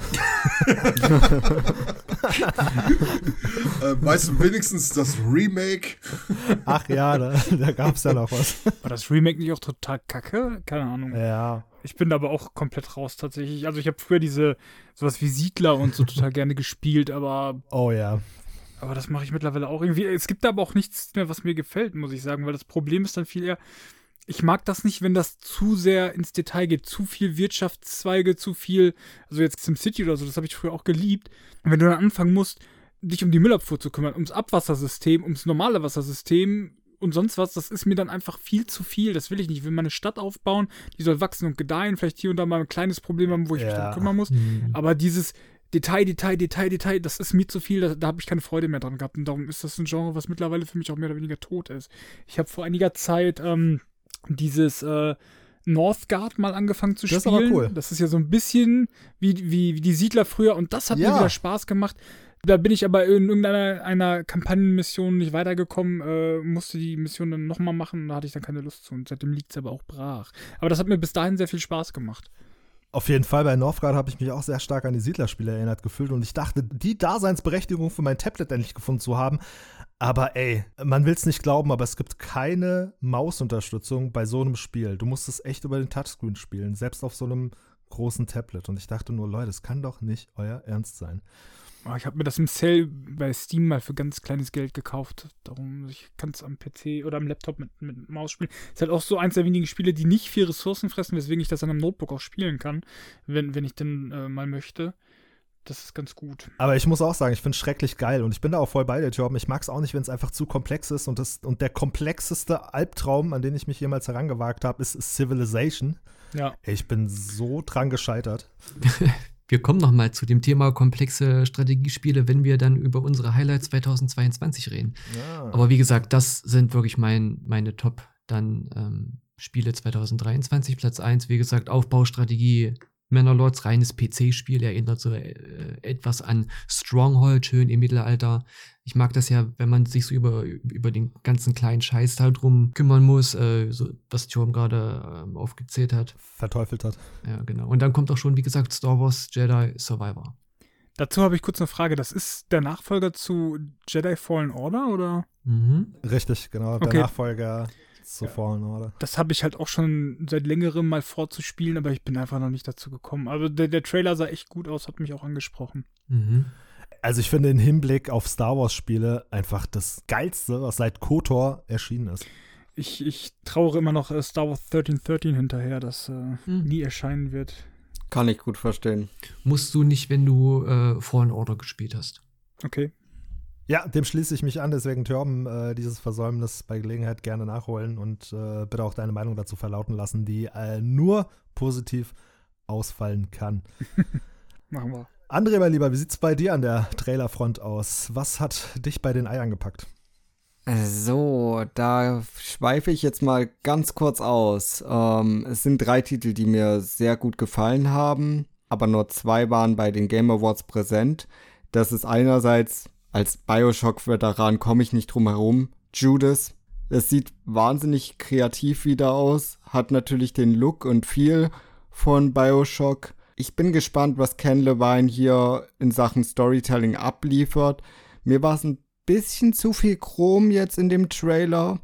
C: weißt du wenigstens das Remake?
B: Ach ja, da, da gab es ja noch was.
E: War das Remake nicht auch total kacke? Keine Ahnung.
B: Ja.
E: Ich bin aber auch komplett raus tatsächlich. Also ich habe früher diese sowas wie Siedler und so total gerne gespielt, aber
B: Oh ja.
E: Aber das mache ich mittlerweile auch irgendwie. Es gibt aber auch nichts mehr, was mir gefällt, muss ich sagen, weil das Problem ist dann viel eher, ich mag das nicht, wenn das zu sehr ins Detail geht. Zu viel Wirtschaftszweige, zu viel, also jetzt SimCity oder so, das habe ich früher auch geliebt. Und wenn du dann anfangen musst, dich um die Müllabfuhr zu kümmern, ums Abwassersystem, ums normale Wassersystem und sonst was, das ist mir dann einfach viel zu viel. Das will ich nicht. Ich will meine Stadt aufbauen, die soll wachsen und gedeihen, vielleicht hier und da mal ein kleines Problem haben, wo ich mich
B: Ja.
E: drum kümmern muss.
D: Mhm.
E: Aber dieses Detail, Detail, Detail, Detail, das ist mir zu viel, da, da habe ich keine Freude mehr dran gehabt. Und darum ist das ein Genre, was mittlerweile für mich auch mehr oder weniger tot ist. Ich habe vor einiger Zeit ähm, dieses äh, Northgard mal angefangen zu
B: Das ist aber
E: spielen.
B: cool.
E: Das ist ja so ein bisschen wie, wie, wie die Siedler früher und das hat
B: Ja.
E: mir wieder Spaß gemacht. Da bin ich aber in irgendeiner einer Kampagnenmission nicht weitergekommen, äh, musste die Mission dann nochmal machen, da hatte ich dann keine Lust zu und seitdem liegt es aber auch brach. Aber das hat mir bis dahin sehr viel Spaß gemacht.
B: Auf jeden Fall, bei Northgard habe ich mich auch sehr stark an die Siedlerspiele erinnert gefühlt und ich dachte, die Daseinsberechtigung für mein Tablet endlich gefunden zu haben. Aber ey, man will es nicht glauben, aber es gibt keine Mausunterstützung bei so einem Spiel. Du musst es echt über den Touchscreen spielen, selbst auf so einem großen Tablet. Und ich dachte nur, Leute, das kann doch nicht euer Ernst sein.
E: Oh, ich habe mir das im Sale bei Steam mal für ganz kleines Geld gekauft. Darum, ich kann es am PC oder am Laptop mit, mit Maus spielen. Ist halt auch so eins der wenigen Spiele, die nicht viel Ressourcen fressen, weswegen ich das an einem Notebook auch spielen kann, wenn, wenn ich denn äh, mal möchte. Das ist ganz gut.
B: Aber ich muss auch sagen, ich finde es schrecklich geil und ich bin da auch voll bei dir, Torben. Ich mag es auch nicht, wenn es einfach zu komplex ist und, das, und der komplexeste Albtraum, an den ich mich jemals herangewagt habe, ist Civilization.
E: Ja.
B: Ich bin so dran gescheitert.
D: Wir kommen noch mal zu dem Thema komplexe Strategiespiele, wenn wir dann über unsere Highlights 2022 reden.
B: Ja.
D: Aber wie gesagt, das sind wirklich mein, meine Top dann ähm, Spiele 2023. Platz 1, wie gesagt, Aufbaustrategie. Manor reines PC-Spiel, erinnert so äh, etwas an Stronghold, schön im Mittelalter. Ich mag das ja, wenn man sich so über, über den ganzen kleinen Scheiß da drum kümmern muss, äh, so, was Tom gerade ähm, aufgezählt hat.
B: Verteufelt hat.
D: Ja, genau. Und dann kommt auch schon, wie gesagt, Star Wars Jedi Survivor.
E: Dazu habe ich kurz eine Frage. Das ist der Nachfolger zu Jedi Fallen Order, oder?
D: Mhm.
B: Richtig, genau. Der
E: Okay.
B: Nachfolger zu Fallen Order.
E: Das habe ich halt auch schon seit längerem mal vorzuspielen, aber ich bin einfach noch nicht dazu gekommen. Also der, der Trailer sah echt gut aus, hat mich auch angesprochen.
D: Mhm.
B: Also ich finde im Hinblick auf Star Wars Spiele einfach das geilste, was seit KOTOR erschienen ist.
E: Ich, ich trauere immer noch äh, Star Wars 1313 hinterher, das äh,
D: Hm.
E: nie erscheinen wird.
A: Kann ich gut verstehen.
D: Musst du nicht, wenn du äh, Fallen Order gespielt hast.
E: Okay.
B: Ja, dem schließe ich mich an, deswegen Törben äh, dieses Versäumnis bei Gelegenheit gerne nachholen und äh, bitte auch deine Meinung dazu verlauten lassen, die äh, nur positiv ausfallen kann.
E: Machen wir.
B: André, mein Lieber, wie sieht's bei dir an der Trailerfront aus? Was hat dich bei den Eiern gepackt?
A: So, da schweife ich jetzt mal ganz kurz aus. Ähm, es sind drei Titel, die mir sehr gut gefallen haben, aber nur zwei waren bei den Game Awards präsent. Das ist einerseits, als Bioshock-Veteran komme ich nicht drum herum, Judas. Es sieht wahnsinnig kreativ wieder aus, hat natürlich den Look und Feel von Bioshock. Ich bin gespannt, was Ken Levine hier in Sachen Storytelling abliefert. Mir war es ein bisschen zu viel Chrom jetzt in dem Trailer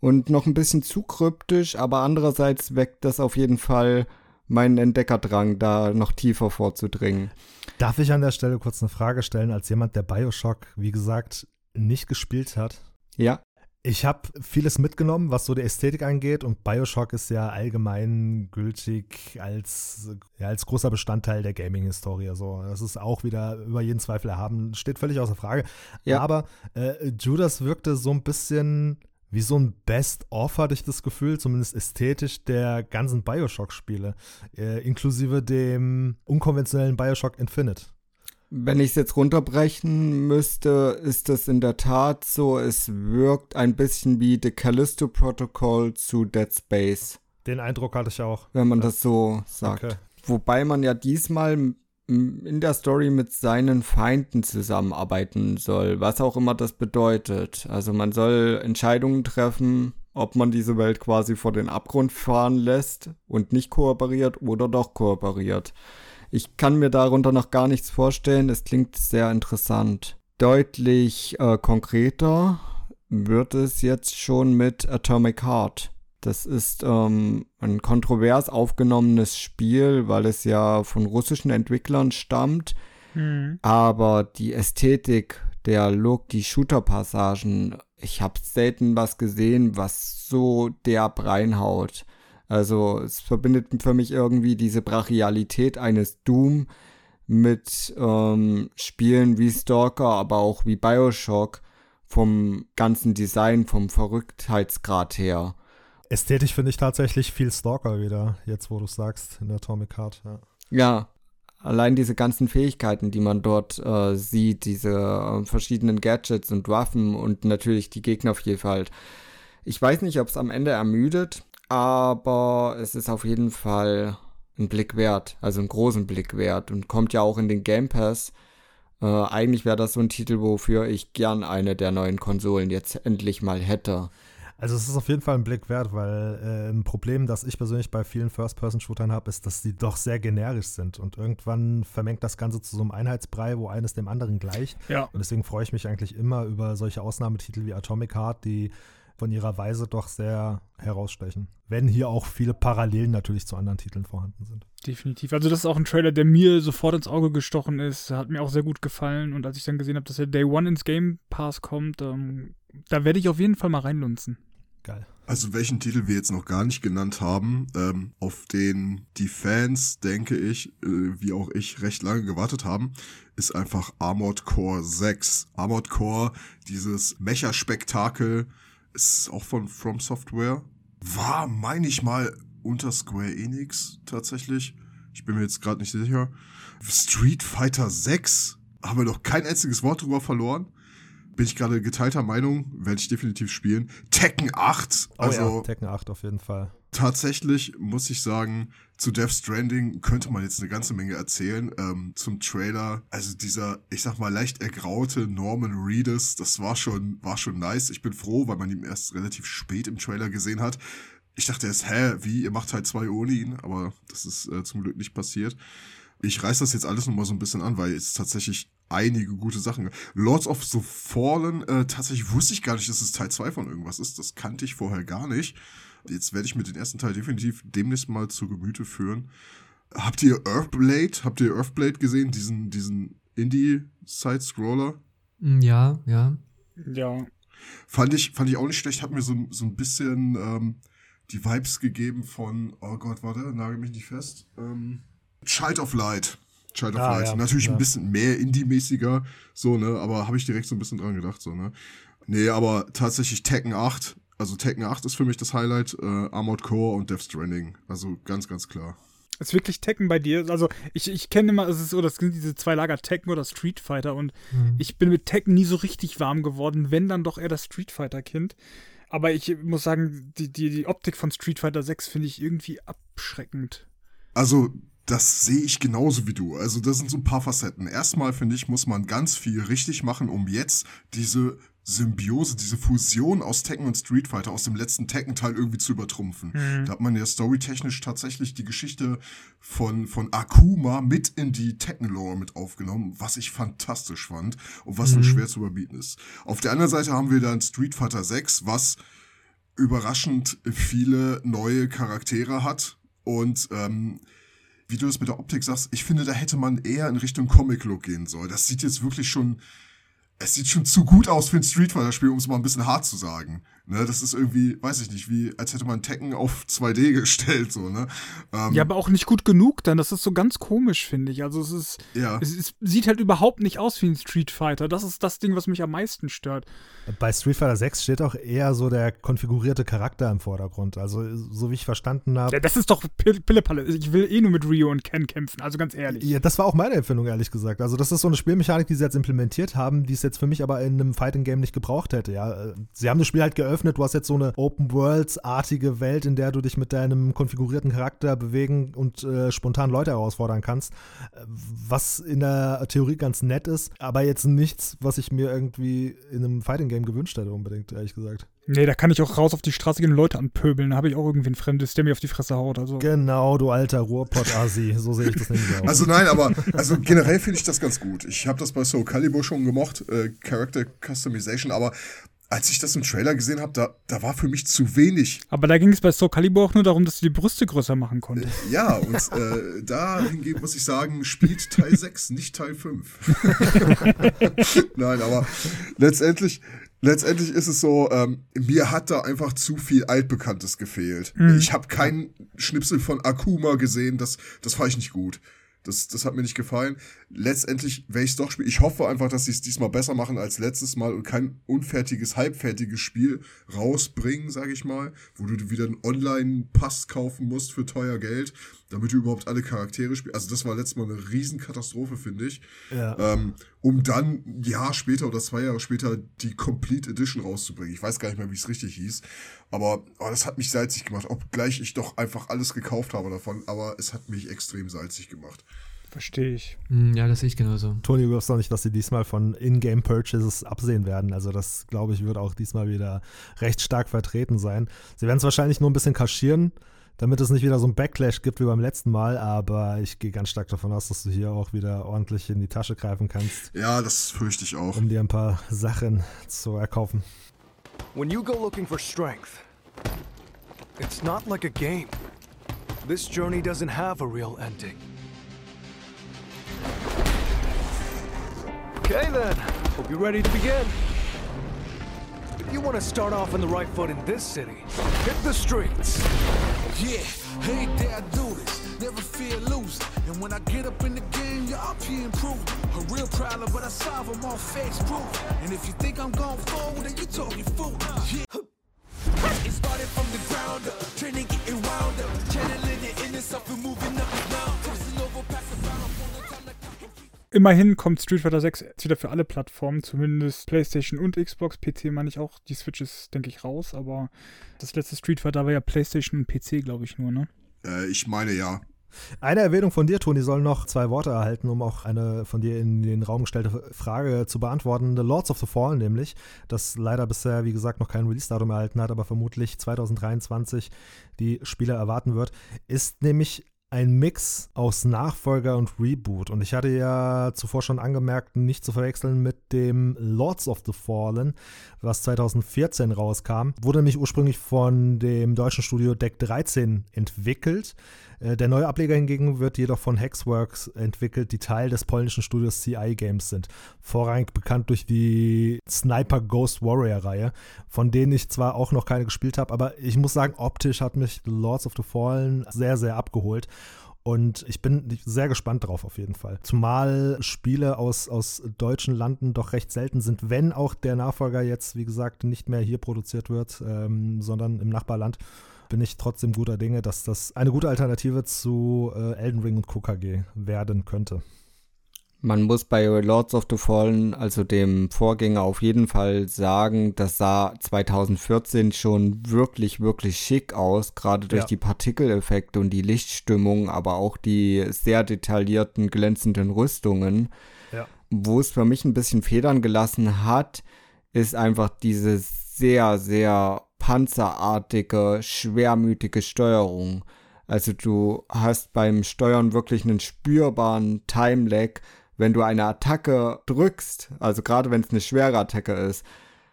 A: und noch ein bisschen zu kryptisch, aber andererseits weckt das auf jeden Fall meinen Entdeckerdrang, da noch tiefer vorzudringen.
B: Darf ich an der Stelle kurz eine Frage stellen, als jemand, der Bioshock, wie gesagt, nicht gespielt hat?
A: Ja.
B: Ich habe vieles mitgenommen, was so die Ästhetik angeht und Bioshock ist ja allgemein gültig als, ja, als großer Bestandteil der Gaming-Historie. So, das ist auch wieder über jeden Zweifel erhaben, steht völlig außer Frage.
A: Ja.
B: Aber äh, Judas wirkte so ein bisschen wie so ein Best-of, hatte ich das Gefühl, zumindest ästhetisch, der ganzen Bioshock-Spiele, äh, inklusive dem unkonventionellen Bioshock Infinite.
A: Wenn ich es jetzt runterbrechen müsste, ist es in der Tat so, es wirkt ein bisschen wie The Callisto Protocol zu Dead Space.
B: Den Eindruck hatte ich auch.
A: Wenn man das so sagt.
B: Okay.
A: Wobei man ja diesmal in der Story mit seinen Feinden zusammenarbeiten soll, was auch immer das bedeutet. Also man soll Entscheidungen treffen, ob man diese Welt quasi vor den Abgrund fahren lässt und nicht kooperiert oder doch kooperiert. Ich kann mir darunter noch gar nichts vorstellen. Es klingt sehr interessant. Deutlich äh, konkreter wird es jetzt schon mit Atomic Heart. Das ist ähm, ein kontrovers aufgenommenes Spiel, weil es ja von russischen Entwicklern stammt.
E: Mhm.
A: Aber die Ästhetik, der Look, die Shooter-Passagen, ich habe selten was gesehen, was so derb reinhaut. Also es verbindet für mich irgendwie diese Brachialität eines Doom mit ähm, Spielen wie Stalker, aber auch wie Bioshock vom ganzen Design, vom Verrücktheitsgrad her.
B: Ästhetisch finde ich tatsächlich viel Stalker wieder, jetzt wo du sagst, in der Atomic Heart. Ja.
A: Ja, allein diese ganzen Fähigkeiten, die man dort äh, sieht, diese äh, verschiedenen Gadgets und Waffen und natürlich die Gegnervielfalt. Ich weiß nicht, ob es am Ende ermüdet, aber es ist auf jeden Fall ein Blick wert, also einen großen Blick wert und kommt ja auch in den Game Pass. Äh, eigentlich wäre das so ein Titel, wofür ich gern eine der neuen Konsolen jetzt endlich mal hätte.
B: Also es ist auf jeden Fall ein Blick wert, weil äh, ein Problem, das ich persönlich bei vielen First-Person-Shootern habe, ist, dass die doch sehr generisch sind und irgendwann vermengt das Ganze zu so einem Einheitsbrei, wo eines dem anderen gleicht.
E: Ja.
B: Und deswegen freue ich mich eigentlich immer über solche Ausnahmetitel wie Atomic Heart, die von ihrer Weise doch sehr herausstechen. Wenn hier auch viele Parallelen natürlich zu anderen Titeln vorhanden sind.
E: Definitiv. Also das ist auch ein Trailer, der mir sofort ins Auge gestochen ist. Hat mir auch sehr gut gefallen. Und als ich dann gesehen habe, dass der Day One ins Game Pass kommt, ähm, da werde ich auf jeden Fall mal reinlunzen.
B: Geil.
C: Also welchen Titel wir jetzt noch gar nicht genannt haben, ähm, auf den die Fans, denke ich, äh, wie auch ich, recht lange gewartet haben, ist einfach Armored Core 6. Armored Core, dieses Mecha-Spektakel, ist auch von From Software. War, meine ich mal, unter Square Enix tatsächlich. Ich bin mir jetzt gerade nicht sicher. Street Fighter 6 haben wir noch kein einziges Wort drüber verloren. Bin ich gerade geteilter Meinung, werde ich definitiv spielen. Tekken 8,
B: Oh
C: also
B: ja, Tekken 8 auf jeden Fall.
C: tatsächlich muss ich sagen, zu Death Stranding könnte man jetzt eine ganze Menge erzählen. Ähm, zum Trailer, also dieser, ich sag mal, leicht ergraute Norman Reedus, das war schon, war schon nice. Ich bin froh, weil man ihn erst relativ spät im Trailer gesehen hat. Ich dachte erst, hä, wie, ihr macht halt zwei ohne ihn, aber das ist äh, zum Glück nicht passiert. Ich reiß das jetzt alles nochmal so ein bisschen an, weil es tatsächlich einige gute Sachen. Lords of the Fallen, äh, tatsächlich wusste ich gar nicht, dass es Teil 2 von irgendwas ist. Das kannte ich vorher gar nicht. Jetzt werde ich mir den ersten Teil definitiv demnächst mal zu Gemüte führen. Habt ihr Earthblade? Habt ihr Earthblade gesehen? Diesen, diesen Indie-Side-Scroller?
D: Mm, Ja, ja.
E: Ja.
C: Fand ich, fand ich auch nicht schlecht. Hat mir so, so ein bisschen ähm, die Vibes gegeben von, oh Gott, warte, nagel mich nicht fest. Ähm, Child of Light. Child of
B: Ah,
C: Light.
B: ja,
C: Natürlich
B: ja.
C: ein bisschen mehr Indie-mäßiger, so, ne, aber habe ich direkt so ein bisschen dran gedacht, so, ne. Nee, aber tatsächlich Tekken 8. Also Tekken 8 ist für mich das Highlight, äh, Armored Core und Death Stranding. Also ganz, ganz klar.
E: Ist wirklich Tekken bei dir? Also, ich, ich kenne immer, es ist so, das sind diese zwei Lager Tekken oder Street Fighter und
D: Mhm.
E: ich bin mit Tekken nie so richtig warm geworden, wenn dann doch eher das Street Fighter-Kind. Aber ich muss sagen, die, die, die Optik von Street Fighter 6 finde ich irgendwie abschreckend.
C: Also, das sehe ich genauso wie du. Also, das sind so ein paar Facetten. Erstmal, finde ich, muss man ganz viel richtig machen, um jetzt diese Symbiose, diese Fusion aus Tekken und Street Fighter aus dem letzten Tekken-Teil irgendwie zu übertrumpfen.
E: Mhm.
C: Da hat man ja storytechnisch tatsächlich die Geschichte von, von Akuma mit in die Tekken-Lore mit aufgenommen, was ich fantastisch fand und was nur
M: Mhm.
C: schwer zu überbieten ist. Auf der anderen Seite haben wir dann Street Fighter 6, was überraschend viele neue Charaktere hat und ähm, wie du das mit der Optik sagst, ich finde, da hätte man eher in Richtung Comic-Look gehen sollen. Das sieht jetzt wirklich schon, es sieht schon zu gut aus für ein Street Fighter-Spiel, um es mal ein bisschen hart zu sagen. Ne, das ist irgendwie, weiß ich nicht, wie, als hätte man Tekken auf 2D gestellt, so, ne? Ähm,
E: Ja, aber auch nicht gut genug dann. Das ist so ganz komisch, finde ich. Also es ist,
C: Ja.
E: es ist, sieht halt überhaupt nicht aus wie ein Street Fighter. Das ist das Ding, was mich am meisten stört.
B: Bei Street Fighter 6 steht auch eher so der konfigurierte Charakter im Vordergrund. Also, so wie ich verstanden habe.
E: Ja, das ist doch Pille- Pillepalle. Ich will eh nur mit Rio und Ken kämpfen, also ganz ehrlich.
B: Ja, das war auch meine Empfindung, ehrlich gesagt. Also, das ist so eine Spielmechanik, die sie jetzt implementiert haben, die es jetzt für mich aber in einem Fighting Game nicht gebraucht hätte. Ja, Äh, sie haben das Spiel halt geöffnet. Du hast jetzt so eine Open Worlds-artige Welt, in der du dich mit deinem konfigurierten Charakter bewegen und äh, spontan Leute herausfordern kannst. Was in der Theorie ganz nett ist, aber jetzt nichts, was ich mir irgendwie in einem Fighting Game gewünscht hätte, unbedingt, ehrlich gesagt.
E: Nee, da kann ich auch raus auf die Straße gehen und Leute anpöbeln. Da habe ich auch irgendwie ein Fremdes, der mir auf die Fresse haut. Also.
B: Genau, du alter Ruhrpott-Asi. So sehe ich das nämlich auch.
C: Also nein, aber also generell finde ich das ganz gut. Ich habe das bei Soul Calibur schon gemocht, äh, Character Customization, aber als ich das im Trailer gesehen habe, da, da war für mich zu wenig.
E: Aber da ging es bei Soul Calibur auch nur darum, dass du die Brüste größer machen konntest.
C: Ja, und äh, da hingegen muss ich sagen, spielt Teil 6, nicht Teil 5. Nein, aber letztendlich, letztendlich ist es so, ähm, mir hat da einfach zu viel Altbekanntes gefehlt.
E: Mhm.
C: Ich habe keinen Schnipsel von Akuma gesehen, das, das fand ich nicht gut. Das, das hat mir nicht gefallen. Letztendlich werde ich es doch spielen. Ich hoffe einfach, dass sie es diesmal besser machen als letztes Mal und kein unfertiges, halbfertiges Spiel rausbringen, sage ich mal, wo du wieder einen Online-Pass kaufen musst für teuer Geld, damit du überhaupt alle Charaktere spielst. Also das war letztes Mal eine Riesenkatastrophe, finde ich.
B: Ja.
C: Ähm, um dann ein Jahr später oder zwei Jahre später die Complete Edition rauszubringen. Ich weiß gar nicht mehr, wie es richtig hieß. Aber oh, das hat mich salzig gemacht, obgleich ich doch einfach alles gekauft habe davon. Aber es hat mich extrem salzig gemacht.
E: Verstehe ich.
D: Hm, Ja, das sehe ich genauso.
B: Toni, du glaubst doch nicht, dass sie diesmal von In-Game-Purchases absehen werden. Also das, glaube ich, wird auch diesmal wieder recht stark vertreten sein. Sie werden es wahrscheinlich nur ein bisschen kaschieren, damit es nicht wieder so ein Backlash gibt wie beim letzten Mal. Aber ich gehe ganz stark davon aus, dass du hier auch wieder ordentlich in die Tasche greifen kannst.
C: Ja, das fürchte ich auch.
B: Um dir ein paar Sachen zu erkaufen.
M: When you go looking for strength, it's not like a game. This journey doesn't have a real ending. Okay then, hope you're ready to begin. You want to start off on the right foot in this city, hit the streets.
N: Yeah, hey there, I do this. Never fear losing. And when I get up in the game, you're up here improving. A real problem, but I solve them all face proof. And if you think I'm going forward, then you talking fool. Yeah. It started from the ground up, training getting wound up, channeling it in itself and moving
E: Immerhin kommt Street Fighter 6 jetzt wieder für alle Plattformen, zumindest PlayStation und Xbox. PC meine ich auch. Die Switch ist, denke ich, raus, aber das letzte Street Fighter war ja PlayStation und PC, glaube ich, nur, ne?
C: Äh, ich meine ja.
B: Eine Erwähnung von dir, Toni, soll noch zwei Worte erhalten, um auch eine von dir in den Raum gestellte Frage zu beantworten. The Lords of the Fallen nämlich, das leider bisher, wie gesagt, noch kein Release-Datum erhalten hat, aber vermutlich 2023 die Spieler erwarten wird, ist nämlich ein Mix aus Nachfolger und Reboot. Und ich hatte ja zuvor schon angemerkt, nicht zu verwechseln mit dem Lords of the Fallen, was 2014 rauskam. Wurde nämlich ursprünglich von dem deutschen Studio Deck 13 entwickelt. Äh, Der neue Ableger hingegen wird jedoch von Hexworks entwickelt, die Teil des polnischen Studios CI Games sind. Vorrangig bekannt durch die Sniper Ghost Warrior Reihe, von denen ich zwar auch noch keine gespielt habe, aber ich muss sagen, optisch hat mich Lords of the Fallen sehr, sehr abgeholt. Und ich bin sehr gespannt drauf auf jeden Fall. Zumal Spiele aus, aus deutschen Landen doch recht selten sind, wenn auch der Nachfolger jetzt, wie gesagt, nicht mehr hier produziert wird, ähm, sondern im Nachbarland. Bin ich trotzdem guter Dinge, dass das eine gute Alternative zu äh, Elden Ring und KKG werden könnte.
A: Man muss bei Lords of the Fallen, also dem Vorgänger, auf jeden Fall sagen, das sah 2014 schon wirklich, wirklich schick aus, gerade durch
B: Ja.
A: die Partikeleffekte und die Lichtstimmung, aber auch die sehr detaillierten, glänzenden Rüstungen.
B: Ja.
A: Wo es für mich ein bisschen Federn gelassen hat, ist einfach diese sehr, sehr panzerartige, schwermütige Steuerung. Also du hast beim Steuern wirklich einen spürbaren Time-Lag, wenn du eine Attacke drückst, also gerade wenn es eine schwere Attacke ist.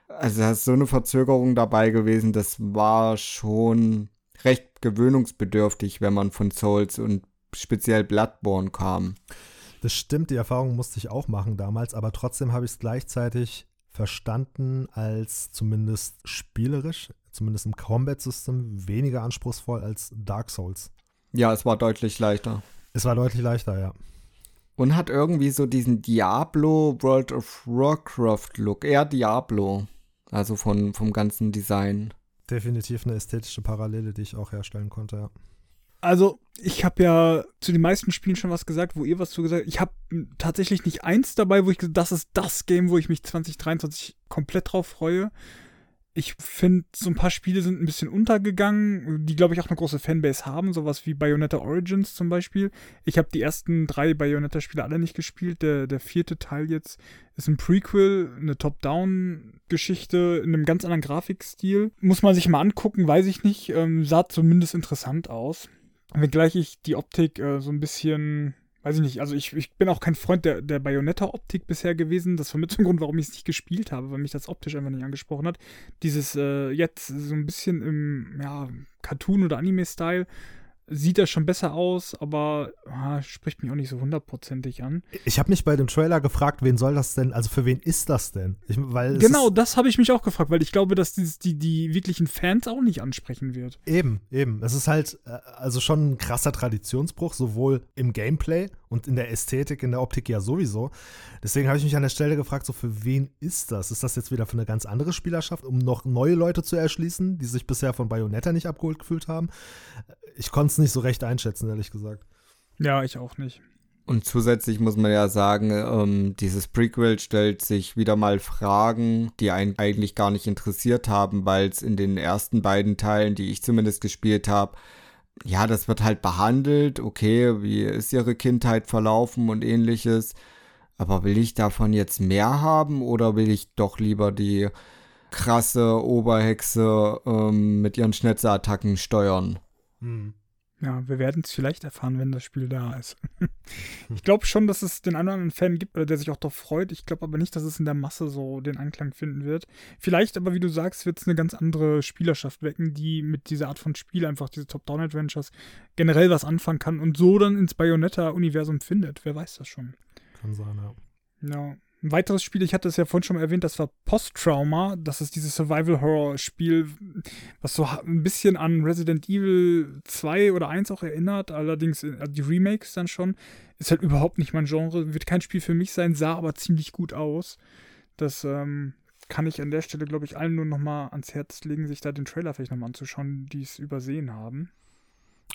A: Also da ist so eine Verzögerung dabei gewesen, das war schon recht gewöhnungsbedürftig, wenn man von Souls und speziell Bloodborne kam.
B: Das stimmt, die Erfahrung musste ich auch machen damals, aber trotzdem habe ich es gleichzeitig verstanden als zumindest spielerisch, zumindest im Combat-System, weniger anspruchsvoll als Dark Souls.
A: Ja, es war deutlich leichter.
B: Es war deutlich leichter, ja.
A: Und hat irgendwie so diesen Diablo World of Warcraft Look. Eher Diablo. Also von, vom ganzen Design.
B: Definitiv eine ästhetische Parallele, die ich auch herstellen konnte, ja.
E: Also, ich habe ja zu den meisten Spielen schon was gesagt, wo ihr was zu gesagt habt. Ich habe tatsächlich nicht eins dabei, wo ich gesagt das ist das Game, wo ich mich 2023 komplett drauf freue. Ich finde, so ein paar Spiele sind ein bisschen untergegangen, die, glaube ich, auch eine große Fanbase haben. Sowas wie Bayonetta Origins zum Beispiel. Ich habe die ersten drei Bayonetta-Spiele alle nicht gespielt. Der, der vierte Teil jetzt ist ein Prequel, eine Top-Down-Geschichte in einem ganz anderen Grafikstil. Muss man sich mal angucken, weiß ich nicht. Ähm, sah zumindest interessant aus. Wenngleich ich die Optik äh, so ein bisschen, weiß ich nicht, also ich, ich bin auch kein Freund der, der Bayonetta-Optik bisher gewesen. Das war mit ein Grund, warum ich es nicht gespielt habe, weil mich das optisch einfach nicht angesprochen hat. Dieses äh, jetzt so ein bisschen im ja, Cartoon- oder Anime-Style sieht das schon besser aus, aber ah, spricht mich auch nicht so hundertprozentig an.
B: Ich habe mich bei dem Trailer gefragt, wen soll das denn, also für wen ist das denn? Ich, weil
E: Genau, das habe ich mich auch gefragt, weil ich glaube, dass dieses, die, die wirklichen Fans auch nicht ansprechen wird.
B: Eben, eben. Es ist halt äh, also schon ein krasser Traditionsbruch, sowohl im Gameplay und in der Ästhetik, in der Optik ja sowieso. Deswegen habe ich mich an der Stelle gefragt, so für wen ist das? Ist das jetzt wieder für eine ganz andere Spielerschaft, um noch neue Leute zu erschließen, die sich bisher von Bayonetta nicht abgeholt gefühlt haben? Ich konnte es nicht so recht einschätzen, ehrlich gesagt.
E: Ja, ich auch nicht.
A: Und zusätzlich muss man ja sagen, ähm, dieses Prequel stellt sich wieder mal Fragen, die einen eigentlich gar nicht interessiert haben, weil es in den ersten beiden Teilen, die ich zumindest gespielt habe, ja, das wird halt behandelt, okay, wie ist ihre Kindheit verlaufen und ähnliches. Aber will ich davon jetzt mehr haben oder will ich doch lieber die krasse Oberhexe ähm, mit ihren Schnetzerattacken steuern?
B: Hm.
E: Ja, wir werden es vielleicht erfahren, wenn das Spiel da ist. ich glaube schon, dass es den einen oder anderen Fan gibt, der sich auch darauf freut. Ich glaube aber nicht, dass es in der Masse so den Anklang finden wird. Vielleicht aber, wie du sagst, wird es eine ganz andere Spielerschaft wecken, die mit dieser Art von Spiel einfach diese Top-Down-Adventures generell was anfangen kann und so dann ins Bayonetta-Universum findet. Wer weiß das schon.
B: Kann sein, ja.
E: Ja. Ein weiteres Spiel, ich hatte es ja vorhin schon erwähnt, das war Post-Trauma. Das ist dieses Survival-Horror-Spiel, was so ein bisschen an Resident Evil 2 oder 1 auch erinnert. Allerdings äh, die Remakes dann schon. Ist halt überhaupt nicht mein Genre. Wird kein Spiel für mich sein, sah aber ziemlich gut aus. Das ähm, kann ich an der Stelle, glaube ich, allen nur noch mal ans Herz legen, sich da den Trailer vielleicht noch mal anzuschauen, die es übersehen haben.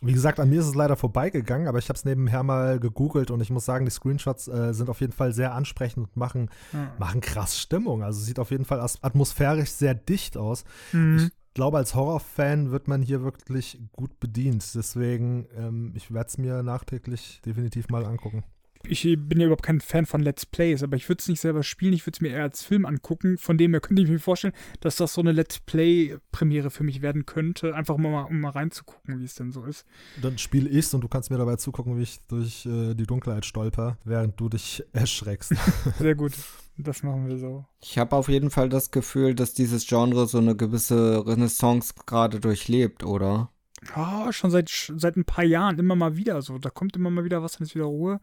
B: Wie gesagt, an mir ist es leider vorbeigegangen, aber ich habe es nebenher mal gegoogelt und ich muss sagen, die Screenshots äh, sind auf jeden Fall sehr ansprechend und machen,
E: Ja.
B: machen krass Stimmung. Also sieht auf jeden Fall atmosphärisch sehr dicht aus.
E: Mhm.
B: Ich glaube, als Horrorfan wird man hier wirklich gut bedient. Deswegen, ähm, ich werde es mir nachträglich definitiv mal angucken.
E: Ich bin ja überhaupt kein Fan von Let's Plays, aber ich würde es nicht selber spielen, ich würde es mir eher als Film angucken. Von dem her könnte ich mir vorstellen, dass das so eine Let's Play-Premiere für mich werden könnte. Einfach mal, um mal reinzugucken, wie es denn so ist.
B: Dann spiele ich's und du kannst mir dabei zugucken, wie ich durch äh, die Dunkelheit stolper, während du dich erschreckst.
E: Sehr gut. Das machen wir so.
A: Ich habe auf jeden Fall das Gefühl, dass dieses Genre so eine gewisse Renaissance gerade durchlebt, oder?
E: Ja, schon seit, seit ein paar Jahren immer mal wieder so. Da kommt immer mal wieder was, dann ist wieder Ruhe.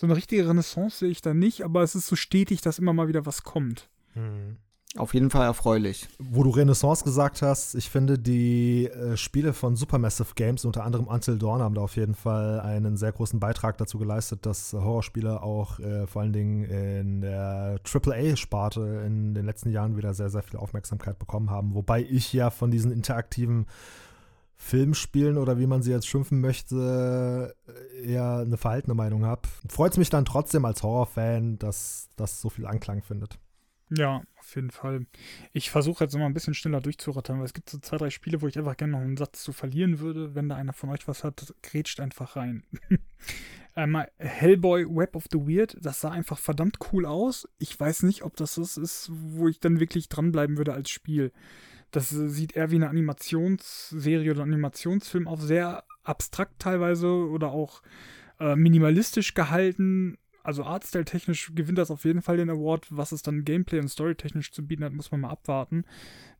E: So eine richtige Renaissance sehe ich da nicht, aber es ist so stetig, dass immer mal wieder was kommt.
A: Auf jeden Fall erfreulich.
B: Wo du Renaissance gesagt hast, ich finde, die äh, Spiele von Supermassive Games, unter anderem Until Dawn, haben da auf jeden Fall einen sehr großen Beitrag dazu geleistet, dass Horrorspiele auch äh, vor allen Dingen in der AAA-Sparte in den letzten Jahren wieder sehr, sehr viel Aufmerksamkeit bekommen haben. Wobei ich ja von diesen interaktiven Filmspielen oder wie man sie jetzt schimpfen möchte, eher eine verhaltene Meinung habe. Freut es mich dann trotzdem als Horrorfan, dass das so viel Anklang findet.
E: Ja, auf jeden Fall. Ich versuche jetzt immer ein bisschen schneller durchzurattern, weil es gibt so zwei, drei Spiele, wo ich einfach gerne noch einen Satz zu verlieren würde. Wenn da einer von euch was hat, grätscht einfach rein. Einmal Hellboy Web of the Weird, das sah einfach verdammt cool aus. Ich weiß nicht, ob das das ist, wo ich dann wirklich dranbleiben würde als Spiel. Das sieht eher wie eine Animationsserie oder Animationsfilm auf, sehr abstrakt teilweise oder auch äh, minimalistisch gehalten also Artstyle-technisch gewinnt das auf jeden Fall den Award. Was es dann Gameplay und Story-technisch zu bieten hat, muss man mal abwarten.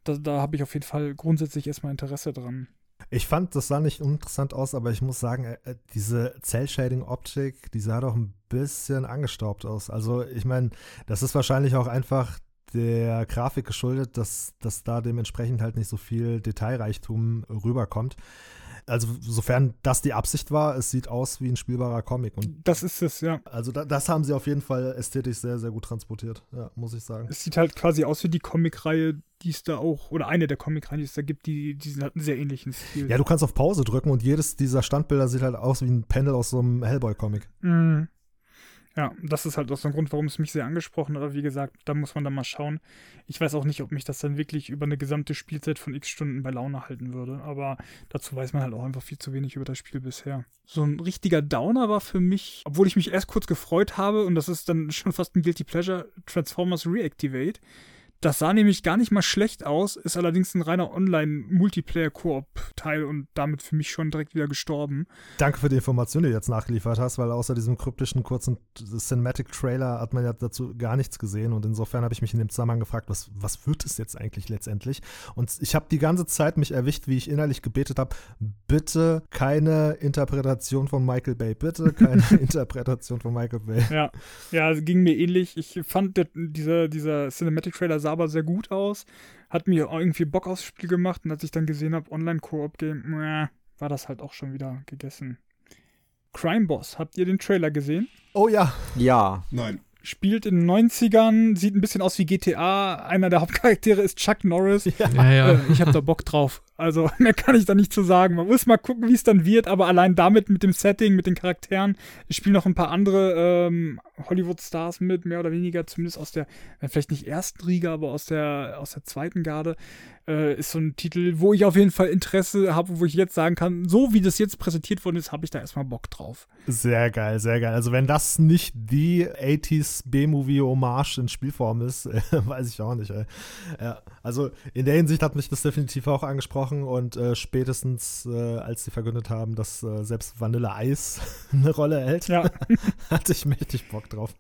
E: Da, da habe ich auf jeden Fall grundsätzlich erstmal Interesse dran.
B: Ich fand, das sah nicht uninteressant aus, aber ich muss sagen, äh, diese Cell-Shading-Optik, die sah doch ein bisschen angestaubt aus. Also, ich meine, das ist wahrscheinlich auch einfach der Grafik geschuldet, dass, dass da dementsprechend halt nicht so viel Detailreichtum rüberkommt also sofern das die Absicht war, es sieht aus wie ein spielbarer Comic. Und
E: das ist es, ja.
B: Also da, das haben sie auf jeden Fall ästhetisch sehr, sehr gut transportiert, ja, muss ich sagen.
E: Es sieht halt quasi aus wie die Comicreihe, die es da auch, oder eine der Comicreihen, die es da gibt, die, die hat einen sehr ähnlichen Stil.
B: Ja, du kannst auf Pause drücken und jedes dieser Standbilder sieht halt aus wie ein Panel aus so einem Hellboy-Comic.
E: Mhm. Ja, das ist halt auch so ein Grund, warum es mich sehr angesprochen hat. Aber wie gesagt, da muss man dann mal schauen. Ich weiß auch nicht, ob mich das dann wirklich über eine gesamte Spielzeit von x Stunden bei Laune halten würde. Aber dazu weiß man halt auch einfach viel zu wenig über das Spiel bisher. So ein richtiger Downer war für mich, obwohl ich mich erst kurz gefreut habe, und das ist dann schon fast ein Guilty Pleasure, Transformers Reactivate. Das sah nämlich gar nicht mal schlecht aus, ist allerdings ein reiner Online-Multiplayer-Koop-Teil und damit für mich schon direkt wieder gestorben.
B: Danke für die Information, die du jetzt nachgeliefert hast, weil außer diesem kryptischen kurzen Cinematic-Trailer hat man ja dazu gar nichts gesehen und insofern habe ich mich in dem Zusammenhang gefragt, was, was wird es jetzt eigentlich letztendlich? Und ich habe die ganze Zeit mich erwischt, wie ich innerlich gebetet habe, bitte keine Interpretation von Michael Bay, bitte keine Interpretation von Michael Bay.
E: Ja, ja, ging mir ähnlich. Ich fand, dieser, dieser Cinematic-Trailer sah aber sehr gut aus. Hat mir irgendwie Bock aufs Spiel gemacht und als ich dann gesehen habe, Online-Koop-Game, war das halt auch schon wieder gegessen. Crime Boss, habt ihr den Trailer gesehen?
B: Oh ja.
A: Ja.
C: Nein
E: spielt in den 90ern, sieht ein bisschen aus wie GTA. Einer der Hauptcharaktere ist Chuck Norris.
D: Ja, ja. ja.
E: Äh, ich habe da Bock drauf. Also mehr kann ich da nicht zu sagen. Man muss mal gucken, wie es dann wird, aber allein damit, mit dem Setting, mit den Charakteren, ich spiele noch ein paar andere ähm, Hollywood-Stars mit, mehr oder weniger, zumindest aus der, äh, vielleicht nicht ersten Riga, aber aus der, aus der zweiten Garde. Äh, ist so ein Titel, wo ich auf jeden Fall Interesse habe, wo ich jetzt sagen kann, so wie das jetzt präsentiert worden ist, habe ich da erstmal Bock drauf.
B: Sehr geil, sehr geil. Also wenn das nicht die 80s B-Movie-Hommage in Spielform ist, weiß ich auch nicht. Ey. Ja, also in der Hinsicht hat mich das definitiv auch angesprochen und äh, spätestens äh, als sie verkündet haben, dass äh, selbst Vanille Eis eine Rolle hält,
E: ja.
B: hatte ich mächtig Bock drauf.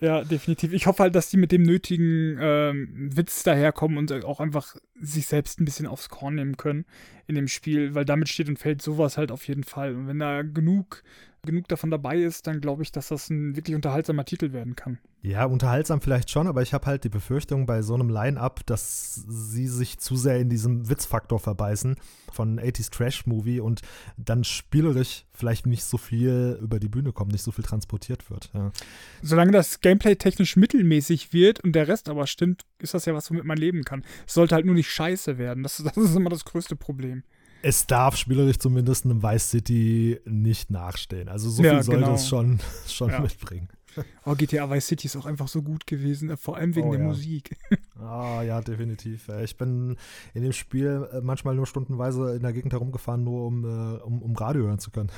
E: Ja, definitiv. Ich hoffe halt, dass die mit dem nötigen ähm, Witz daherkommen und auch einfach sich selbst ein bisschen aufs Korn nehmen können in dem Spiel, weil damit steht und fällt sowas halt auf jeden Fall. Und wenn da genug genug davon dabei ist, dann glaube ich, dass das ein wirklich unterhaltsamer Titel werden kann.
B: Ja, unterhaltsam vielleicht schon, aber ich habe halt die Befürchtung bei so einem Line-Up, dass sie sich zu sehr in diesem Witzfaktor verbeißen von 80s Trash-Movie und dann spielerisch vielleicht nicht so viel über die Bühne kommt, nicht so viel transportiert wird. Ja.
E: Solange das Gameplay technisch mittelmäßig wird und der Rest aber stimmt, ist das ja was, womit man leben kann. Es sollte halt nur nicht scheiße werden. Das, das ist immer das größte Problem
B: es darf spielerisch zumindest einem Vice City nicht nachstehen. Also so
E: ja,
B: viel sollte
E: genau.
B: es schon, schon
E: Ja.
B: mitbringen.
E: Oh, GTA Vice City ist auch einfach so gut gewesen, äh, vor allem wegen
B: Oh,
E: der
B: ja.
E: Musik.
B: Ah, ja, definitiv. Ich bin in dem Spiel äh, manchmal nur stundenweise in der Gegend herumgefahren, nur um, äh, um, um Radio hören zu können.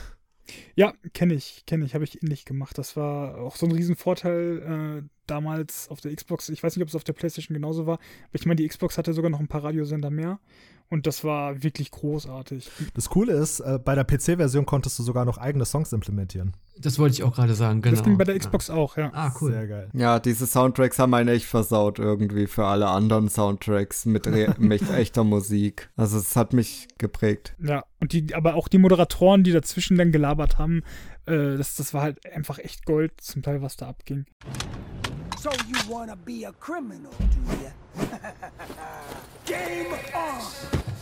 E: Ja, kenne ich, kenne ich, habe ich ähnlich gemacht. Das war auch so ein Riesenvorteil äh, damals auf der Xbox. Ich weiß nicht, ob es auf der PlayStation genauso war, aber ich meine, die Xbox hatte sogar noch ein paar Radiosender mehr und das war wirklich großartig.
B: Das Coole ist, äh, bei der PC-Version konntest du sogar noch eigene Songs implementieren.
D: Das wollte ich auch gerade sagen, genau.
E: Das ging bei der Xbox auch, ja.
D: Ah, cool.
B: Sehr geil.
A: Ja, diese Soundtracks haben einen echt versaut irgendwie für alle anderen Soundtracks mit, mit echter Musik. Also es hat mich geprägt.
E: Ja, und die, aber auch die Moderatoren, die dazwischen dann gelabert haben, äh, das, das war halt einfach echt Gold, zum Teil, was da abging.
O: So you wanna be a criminal, do ya? Game on!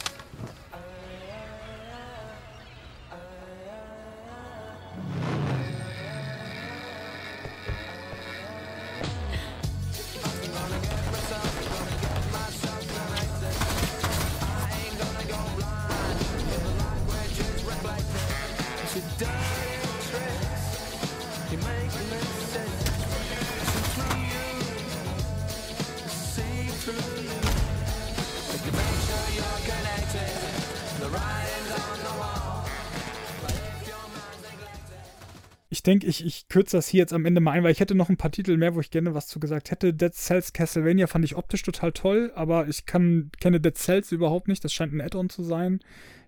E: Ich denke, ich, ich kürze das hier jetzt am Ende mal ein, weil ich hätte noch ein paar Titel mehr, wo ich gerne was zu gesagt hätte. Dead Cells Castlevania fand ich optisch total toll, aber ich kann, kenne Dead Cells überhaupt nicht. Das scheint ein Add-on zu sein.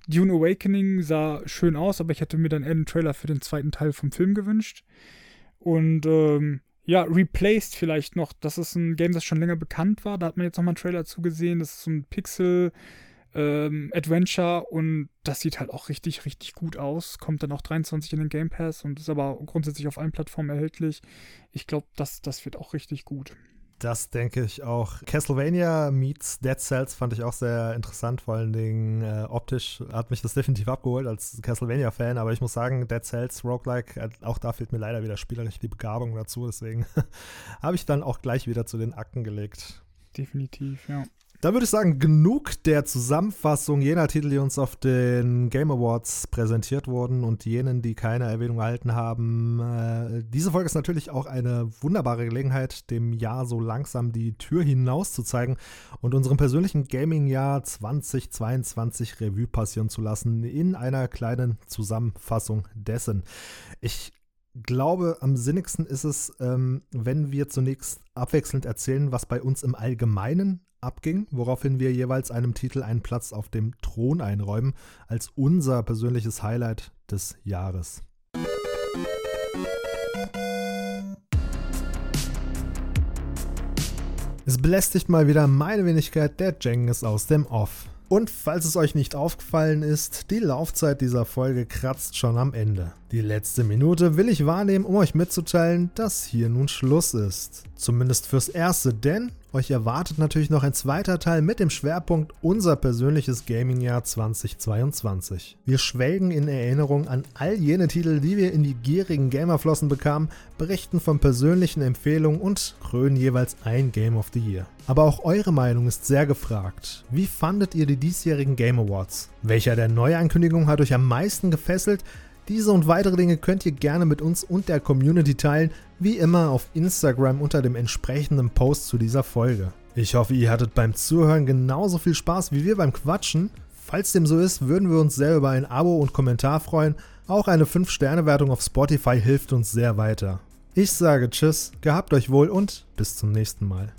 E: Dune Awakening sah schön aus, aber ich hätte mir dann eher einen Trailer für den zweiten Teil vom Film gewünscht. Und ähm, ja, Replaced vielleicht noch. Das ist ein Game, das schon länger bekannt war. Da hat man jetzt nochmal einen Trailer zugesehen. Das ist so ein Pixel- ähm, Adventure und das sieht halt auch richtig, richtig gut aus. Kommt dann auch 23 in den Game Pass und ist aber grundsätzlich auf allen Plattformen erhältlich. Ich glaube, das, das wird auch richtig gut.
B: Das denke ich auch. Castlevania meets Dead Cells fand ich auch sehr interessant, vor allen Dingen äh, optisch hat mich das definitiv abgeholt als Castlevania-Fan, aber ich muss sagen, Dead Cells, Roguelike, äh, auch da fehlt mir leider wieder spielerisch die Begabung dazu, deswegen habe ich dann auch gleich wieder zu den Akten gelegt.
E: Definitiv, ja.
B: Da würde ich sagen, genug der Zusammenfassung jener Titel, die uns auf den Game Awards präsentiert wurden und jenen, die keine Erwähnung erhalten haben. Äh, diese Folge ist natürlich auch eine wunderbare Gelegenheit, dem Jahr so langsam die Tür hinaus zu zeigen und unserem persönlichen Gaming-Jahr 2022 Revue passieren zu lassen in einer kleinen Zusammenfassung dessen. Ich glaube, am sinnigsten ist es, ähm, wenn wir zunächst abwechselnd erzählen, was bei uns im Allgemeinen abging, woraufhin wir jeweils einem Titel einen Platz auf dem Thron einräumen, als unser persönliches Highlight des Jahres. Es belästigt mal wieder meine Wenigkeit der Jengis aus dem Off. Und falls es euch nicht aufgefallen ist, die Laufzeit dieser Folge kratzt schon am Ende. Die letzte Minute will ich wahrnehmen, um euch mitzuteilen, dass hier nun Schluss ist. Zumindest fürs Erste, denn euch erwartet natürlich noch ein zweiter Teil mit dem Schwerpunkt unser persönliches Gaming-Jahr 2022. Wir schwelgen in Erinnerung an all jene Titel, die wir in die gierigen Gamerflossen bekamen, berichten von persönlichen Empfehlungen und krönen jeweils ein Game of the Year. Aber auch eure Meinung ist sehr gefragt. Wie fandet ihr die diesjährigen Game Awards? Welcher der Neuankündigungen hat euch am meisten gefesselt? Diese und weitere Dinge könnt ihr gerne mit uns und der Community teilen, wie immer auf Instagram unter dem entsprechenden Post zu dieser Folge. Ich hoffe, ihr hattet beim Zuhören genauso viel Spaß wie wir beim Quatschen. Falls dem so ist, würden wir uns sehr über ein Abo und Kommentar freuen. Auch eine 5-Sterne-Wertung auf Spotify hilft uns sehr weiter. Ich sage Tschüss, gehabt euch wohl und bis zum nächsten Mal.